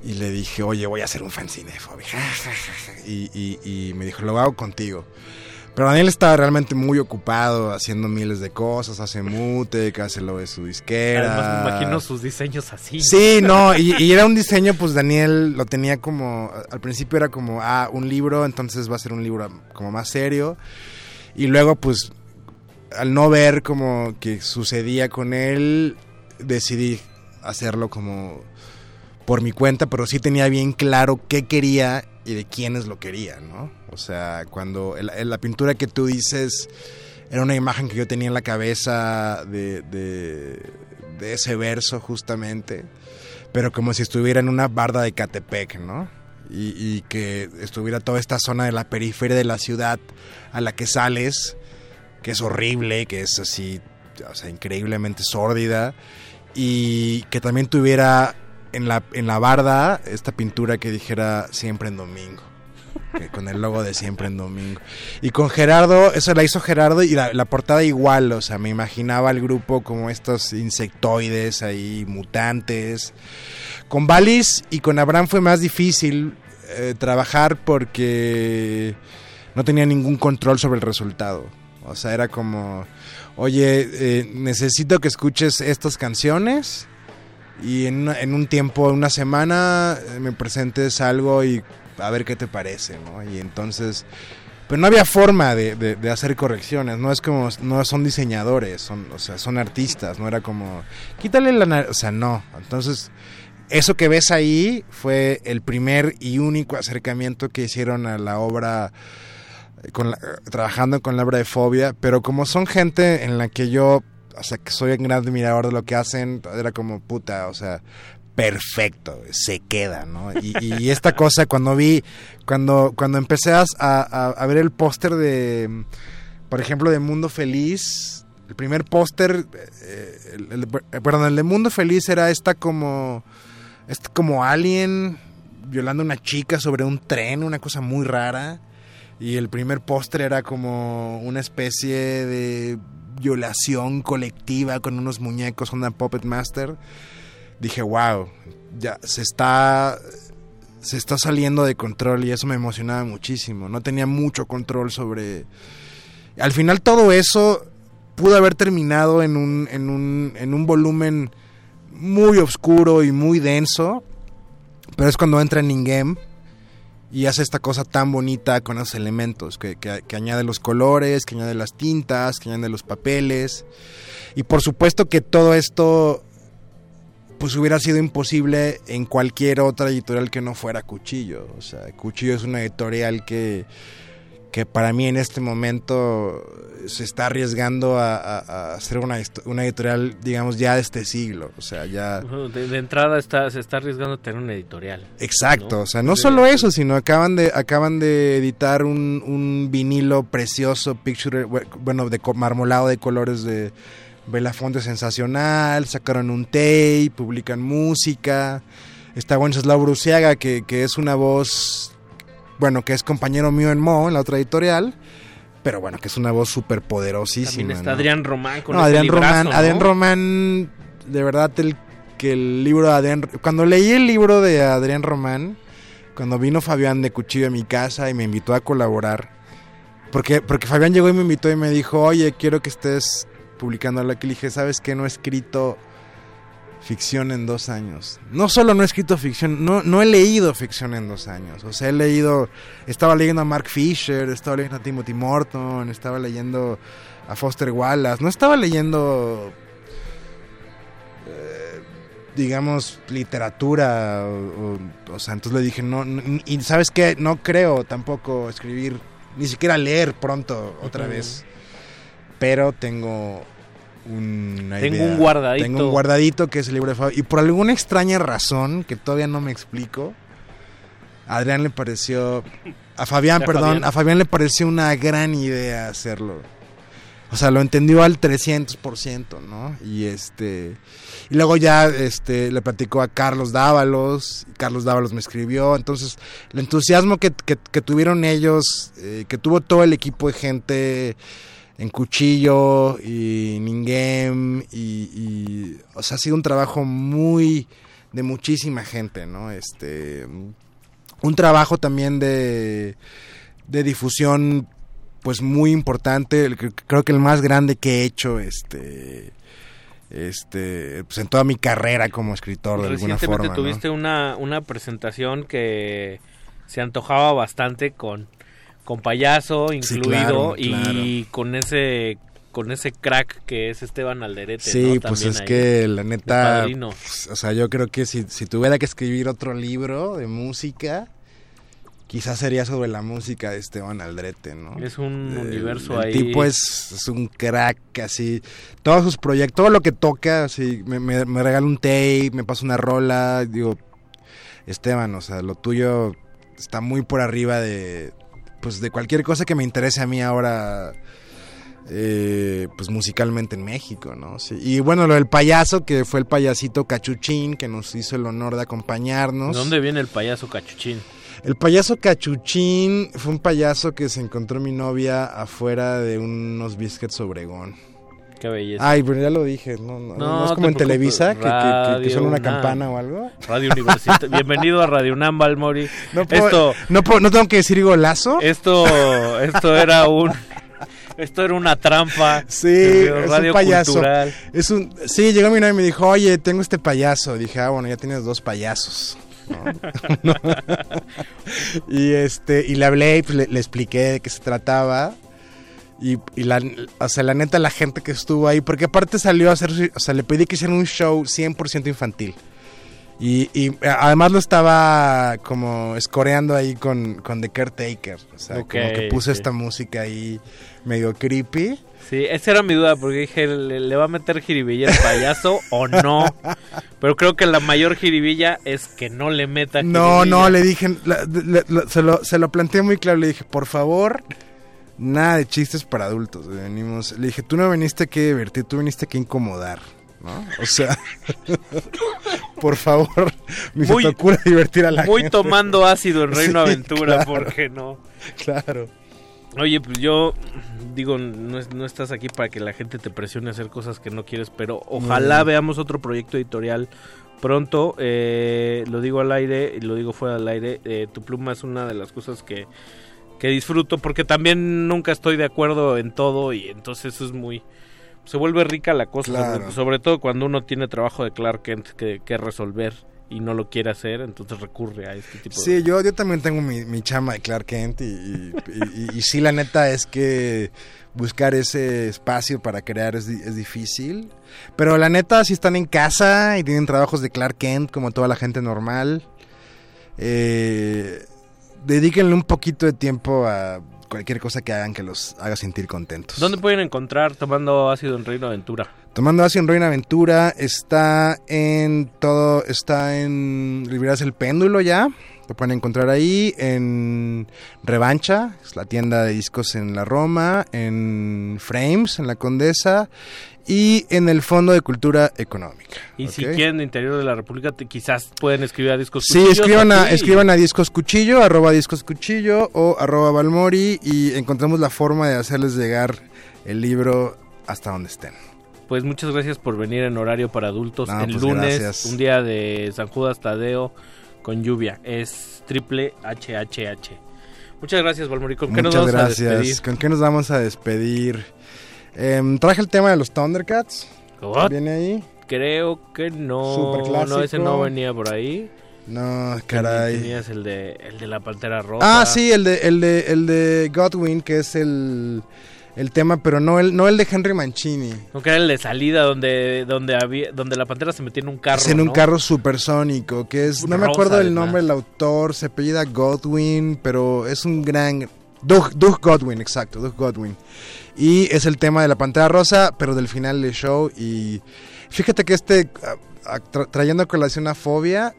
Y le dije, oye, voy a hacer un fanzine y- y me dijo, lo hago contigo. Pero Daniel estaba realmente muy ocupado haciendo miles de cosas. Hace Mutec, hace lo de su disquera. Además me imagino sus diseños así. Sí, no, y, y era un diseño, pues Daniel lo tenía como, al principio era como, ah, un libro, entonces va a ser un libro como más serio. Y luego, pues, al no ver como que sucedía con él, decidí hacerlo como por mi cuenta, pero sí tenía bien claro qué quería y de quiénes lo quería, ¿no? O sea, cuando la pintura que tú dices era una imagen que yo tenía en la cabeza de, de, de ese verso justamente, pero como si estuviera en una barda de Catepec, ¿no? Y, y que estuviera toda esta zona de la periferia de la ciudad a la que sales, que es horrible, que es así, o sea, increíblemente sórdida, y que también tuviera en la, en la barda esta pintura que dijera siempre en domingo. con el logo de siempre en domingo. Y con Gerardo, eso la hizo Gerardo y la, portada igual, o sea, me imaginaba el grupo como estos insectoides ahí, mutantes. Con Valis y con Abraham fue más difícil eh, trabajar porque no tenía ningún control sobre el resultado. O sea, era como, oye, eh, necesito que escuches estas canciones y en, en un tiempo, una semana, eh, me presentes algo y a ver qué te parece, ¿no? Y entonces, pero no había forma de, de- hacer correcciones, no es como, no son diseñadores, son, o sea, son artistas, no era como, quítale la, o sea, no, entonces, eso que ves ahí fue el primer y único acercamiento que hicieron a la obra con la- trabajando con la obra de Fobia, pero como son gente en la que yo, o sea, que soy un gran admirador de lo que hacen, era como puta, o sea, perfecto, se queda, ¿no? Y, y esta cosa cuando vi, cuando, cuando empecé a, a- a ver el póster de, por ejemplo, de Mundo Feliz, el primer póster, eh, el- el- perdón, el de Mundo Feliz era esta como, este como alien violando a una chica sobre un tren, una cosa muy rara. Y el primer póster era como una especie de violación colectiva con unos muñecos, una Puppet Master. Dije, wow, ya se está, se está saliendo de control y eso me emocionaba muchísimo. No tenía mucho control sobre... Al final todo eso pudo haber terminado en un, en un, en un volumen muy oscuro y muy denso, pero es cuando entra en y hace esta cosa tan bonita con esos elementos, que, que- añade los colores, que añade las tintas, que añade los papeles. Y por supuesto que todo esto pues hubiera sido imposible en cualquier otra editorial que no fuera Cuchillo. O sea, Cuchillo es una editorial que, que para mí en este momento se está arriesgando a, a- a ser una, una editorial, digamos, ya de este siglo. O sea, ya... De, de entrada está, se está arriesgando a tener una editorial. Exacto, ¿no? o sea, no solo eso, sino acaban de acaban de editar un, un vinilo precioso, picture, bueno, de marmolado de colores de Belafonte sensacional, sacaron un tape, publican música, está Wenceslao Bruciaga, que, que es una voz, bueno, que es compañero mío en Mo, en la otra editorial, pero bueno, que es una voz súper poderosísima. También está ¿no? Adrián Román con No, Adrián librazo, Román, ¿no? Adrián Román, de verdad, el, que el libro de Adrián, cuando leí el libro de Adrián Román, cuando vino Fabián de Cuchillo a mi casa y me invitó a colaborar, porque, porque Fabián llegó y me invitó y me dijo, oye, quiero que estés publicando algo aquí. Le dije, ¿sabes qué? No he escrito ficción en dos años. No solo no he escrito ficción, no, no he leído ficción en dos años. O sea, he leído, estaba leyendo a Mark Fisher, estaba leyendo a Timothy Morton, estaba leyendo a Foster Wallace, no estaba leyendo eh, digamos, literatura. O, o- o sea, entonces le dije, no, no, y sabes qué, no creo tampoco escribir, ni siquiera leer pronto otra vez. Pero tengo Tengo idea. un guardadito. Tengo un guardadito que es el libro de Fabio. Y por alguna extraña razón, que todavía no me explico, a Adrián le pareció... A Fabián, A perdón, Fabián. a Fabián le pareció una gran idea hacerlo. O sea, lo entendió al 300%, ¿no? Y este y luego ya este le platicó a Carlos Dávalos, y Carlos Dávalos me escribió, entonces el entusiasmo que, que- que tuvieron ellos, eh, que tuvo todo el equipo de gente en Cuchillo y Ningem y, y, o sea, ha sido un trabajo muy de muchísima gente, ¿no? Este un trabajo también de de difusión pues muy importante, creo que el más grande que he hecho este este pues en toda mi carrera como escritor de alguna Recientemente forma, ¿no? tuviste una, una presentación que se antojaba bastante con, con payaso Sí, incluido claro, y con ese con ese crack que es Esteban Alderete. Sí, ¿no? pues es ahí, que la neta, pues, o sea, yo creo que si, si tuviera que escribir otro libro de música, quizás sería sobre la música de Esteban Aldrete, ¿no? Es un El- universo el ahí. tipo es, es un crack, así, todos sus proyectos, todo lo que toca, así, me, me, me regala un tape, me pasa una rola, digo, Esteban, o sea, lo tuyo está muy por arriba de, pues, de cualquier cosa que me interese a mí ahora eh, pues musicalmente en México, ¿no? Sí. Y bueno, lo del payaso, que fue el payasito Cachuchín, que nos hizo el honor de acompañarnos. ¿De dónde viene el payaso cachuchín? El payaso Cachuchín fue un payaso que se encontró mi novia afuera de unos biscuits Obregón. Qué belleza. Ay, pero ya lo dije, no, no, No, no es como en. Televisa, que, que- suena una UNAM. campana o algo. Radio Universitaria. Bienvenido a Radio UNAM, Balmori. No, puedo- esto, no, puedo- no tengo que decir golazo. esto, esto era un, esto era una trampa. Sí, es Radio un payaso. Cultural. Es un, sí, llegó mi novia y me dijo, oye, tengo este payaso. Dije, ah, bueno, ya tienes dos payasos. ¿no? y este, y le hablé y pues, le, le expliqué de qué se trataba. Y, y la, o sea, la neta, la gente que estuvo ahí, porque aparte salió a hacer, o sea, le pedí que hiciera un show 100% infantil. Y, y además lo estaba como escoreando ahí con, con The Caretaker. O sea, como que puso sí. esta música ahí medio creepy. Sí, esa era mi duda, porque dije, ¿le, le va a meter jiribilla el payaso o no? Pero creo que la mayor jiribilla es que no le meta No, jiribilla. no, le dije, la- le- le- se, lo, se lo planteé muy claro, le dije, por favor, nada de chistes para adultos, venimos, le dije, tú no viniste a divertir, tú viniste a incomodar, ¿no? O sea, por favor, ni se Muy- te ocurra divertir a la Muy gente. tomando ácido en Reino Sí, Aventura, claro. ¿por qué no? Claro. Oye, pues yo digo, no, es- no estás aquí para que la gente te presione a hacer cosas que no quieres, pero ojalá veamos otro proyecto editorial pronto. eh, lo digo al aire y lo digo fuera del aire. eh, tu pluma es una de las cosas que, que disfruto porque también nunca estoy de acuerdo en todo y entonces eso es muy... Se vuelve rica la cosa, Claro. sobre, todo cuando uno tiene trabajo de Clark Kent que, que resolver y no lo quiere hacer, entonces recurre a este tipo de... Sí, yo, yo también tengo mi, mi chama de Clark Kent y, y, y- y sí, la neta es que buscar ese espacio para crear es, es difícil. Pero la neta, si están en casa y tienen trabajos de Clark Kent como toda la gente normal, eh, dedíquenle un poquito de tiempo a cualquier cosa que hagan que los haga sentir contentos. ¿Dónde pueden encontrar tomando ácido en Reino Aventura? Tomando Asia en Reina Aventura está en todo, está en Librerías El Péndulo ya, lo pueden encontrar ahí, en Revancha, es la tienda de discos en la Roma, en Frames, en la Condesa, y en el Fondo de Cultura Económica. Y si quieren interior de la República, te- quizás pueden escribir a Discos Sí, Cuchillos escriban a, escriban a Discos Cuchillo, arroba Discos Cuchillo o arroba Balmori y encontramos la forma de hacerles llegar el libro hasta donde estén. Pues muchas gracias por venir en horario para adultos No, el pues lunes, gracias. un día de San Judas Tadeo con lluvia. Es triple HHH. Muchas gracias, Valmori. ¿Con qué nos Muchas a gracias. despedir? ¿Con qué nos vamos a despedir? Em, traje el tema de los Thundercats. What? ¿Viene ahí? Creo que no. No, ese no venía por ahí. No, caray. Tenías el de, el de la Pantera Rosa. Ah, sí, el de, el de, el de Godwin, que es el, el tema, pero no el, no el de Henry Mancini. Aunque era el de salida donde donde había donde la pantera se metía en un carro. Es en un ¿no? carro supersónico, que es, no me Rosa, acuerdo el nombre del autor, se apellida Godwin, pero es un gran... Doug, Doug Godwin, exacto, Doug Godwin. Y es el tema de la Pantera Rosa, pero del final del show. Y fíjate que este, tra- trayendo a colación a Fobia,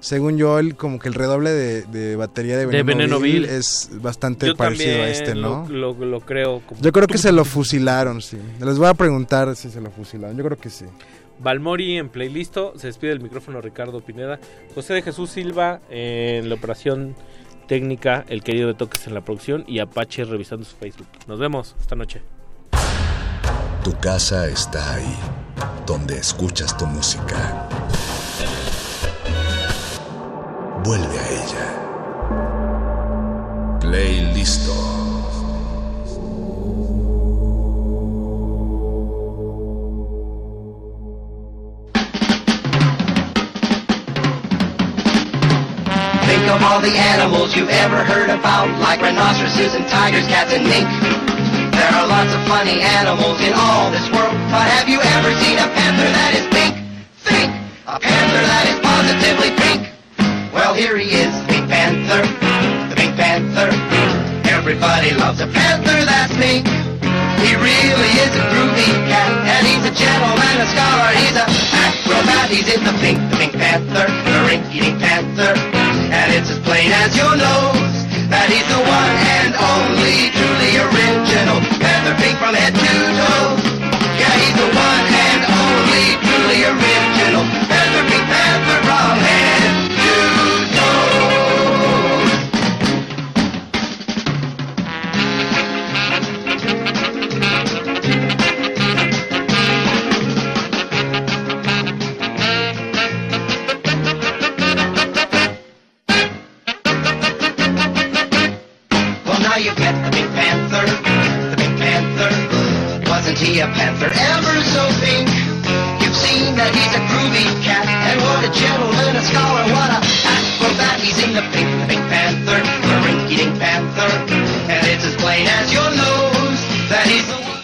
según yo, el, como que el redoble de, de batería de De Veneno, Vil. es bastante Yo parecido a este, ¿no? Lo, lo- lo creo. como- Yo creo que se lo fusilaron, sí. Les voy a preguntar si se lo fusilaron. Yo creo que sí. Balmori en playlisto, se despide del micrófono Ricardo Pineda, José de Jesús Silva en la operación técnica, el querido de Toques en la producción y Apache revisando su Facebook. Nos vemos esta noche. Tu casa está ahí, donde escuchas tu música. Vuelve a ella. Playlisto. All the animals you've ever heard about, like rhinoceroses and tigers, cats and mink. There are lots of funny animals in all this world, but have you ever seen a panther that is pink? Think! A panther that is positively pink. Well, here he is, Pink Panther, the Pink Panther. Everybody loves a panther that's pink. He really is a groovy cat, and he's a gentleman, a scholar, he's a acrobat. He's in the pink, the Pink Panther, the rink-eating panther. And it's as plain as your nose that he's the one and only truly original panther pink from head to toe. Yeah, he's the one and only truly original Wasn't a panther ever so pink? You've seen that he's a groovy cat, and what a gentleman, a scholar, what a acrobat. He's in the pink, Pink Panther, the rink-eating panther. And it's as plain as your nose that he's the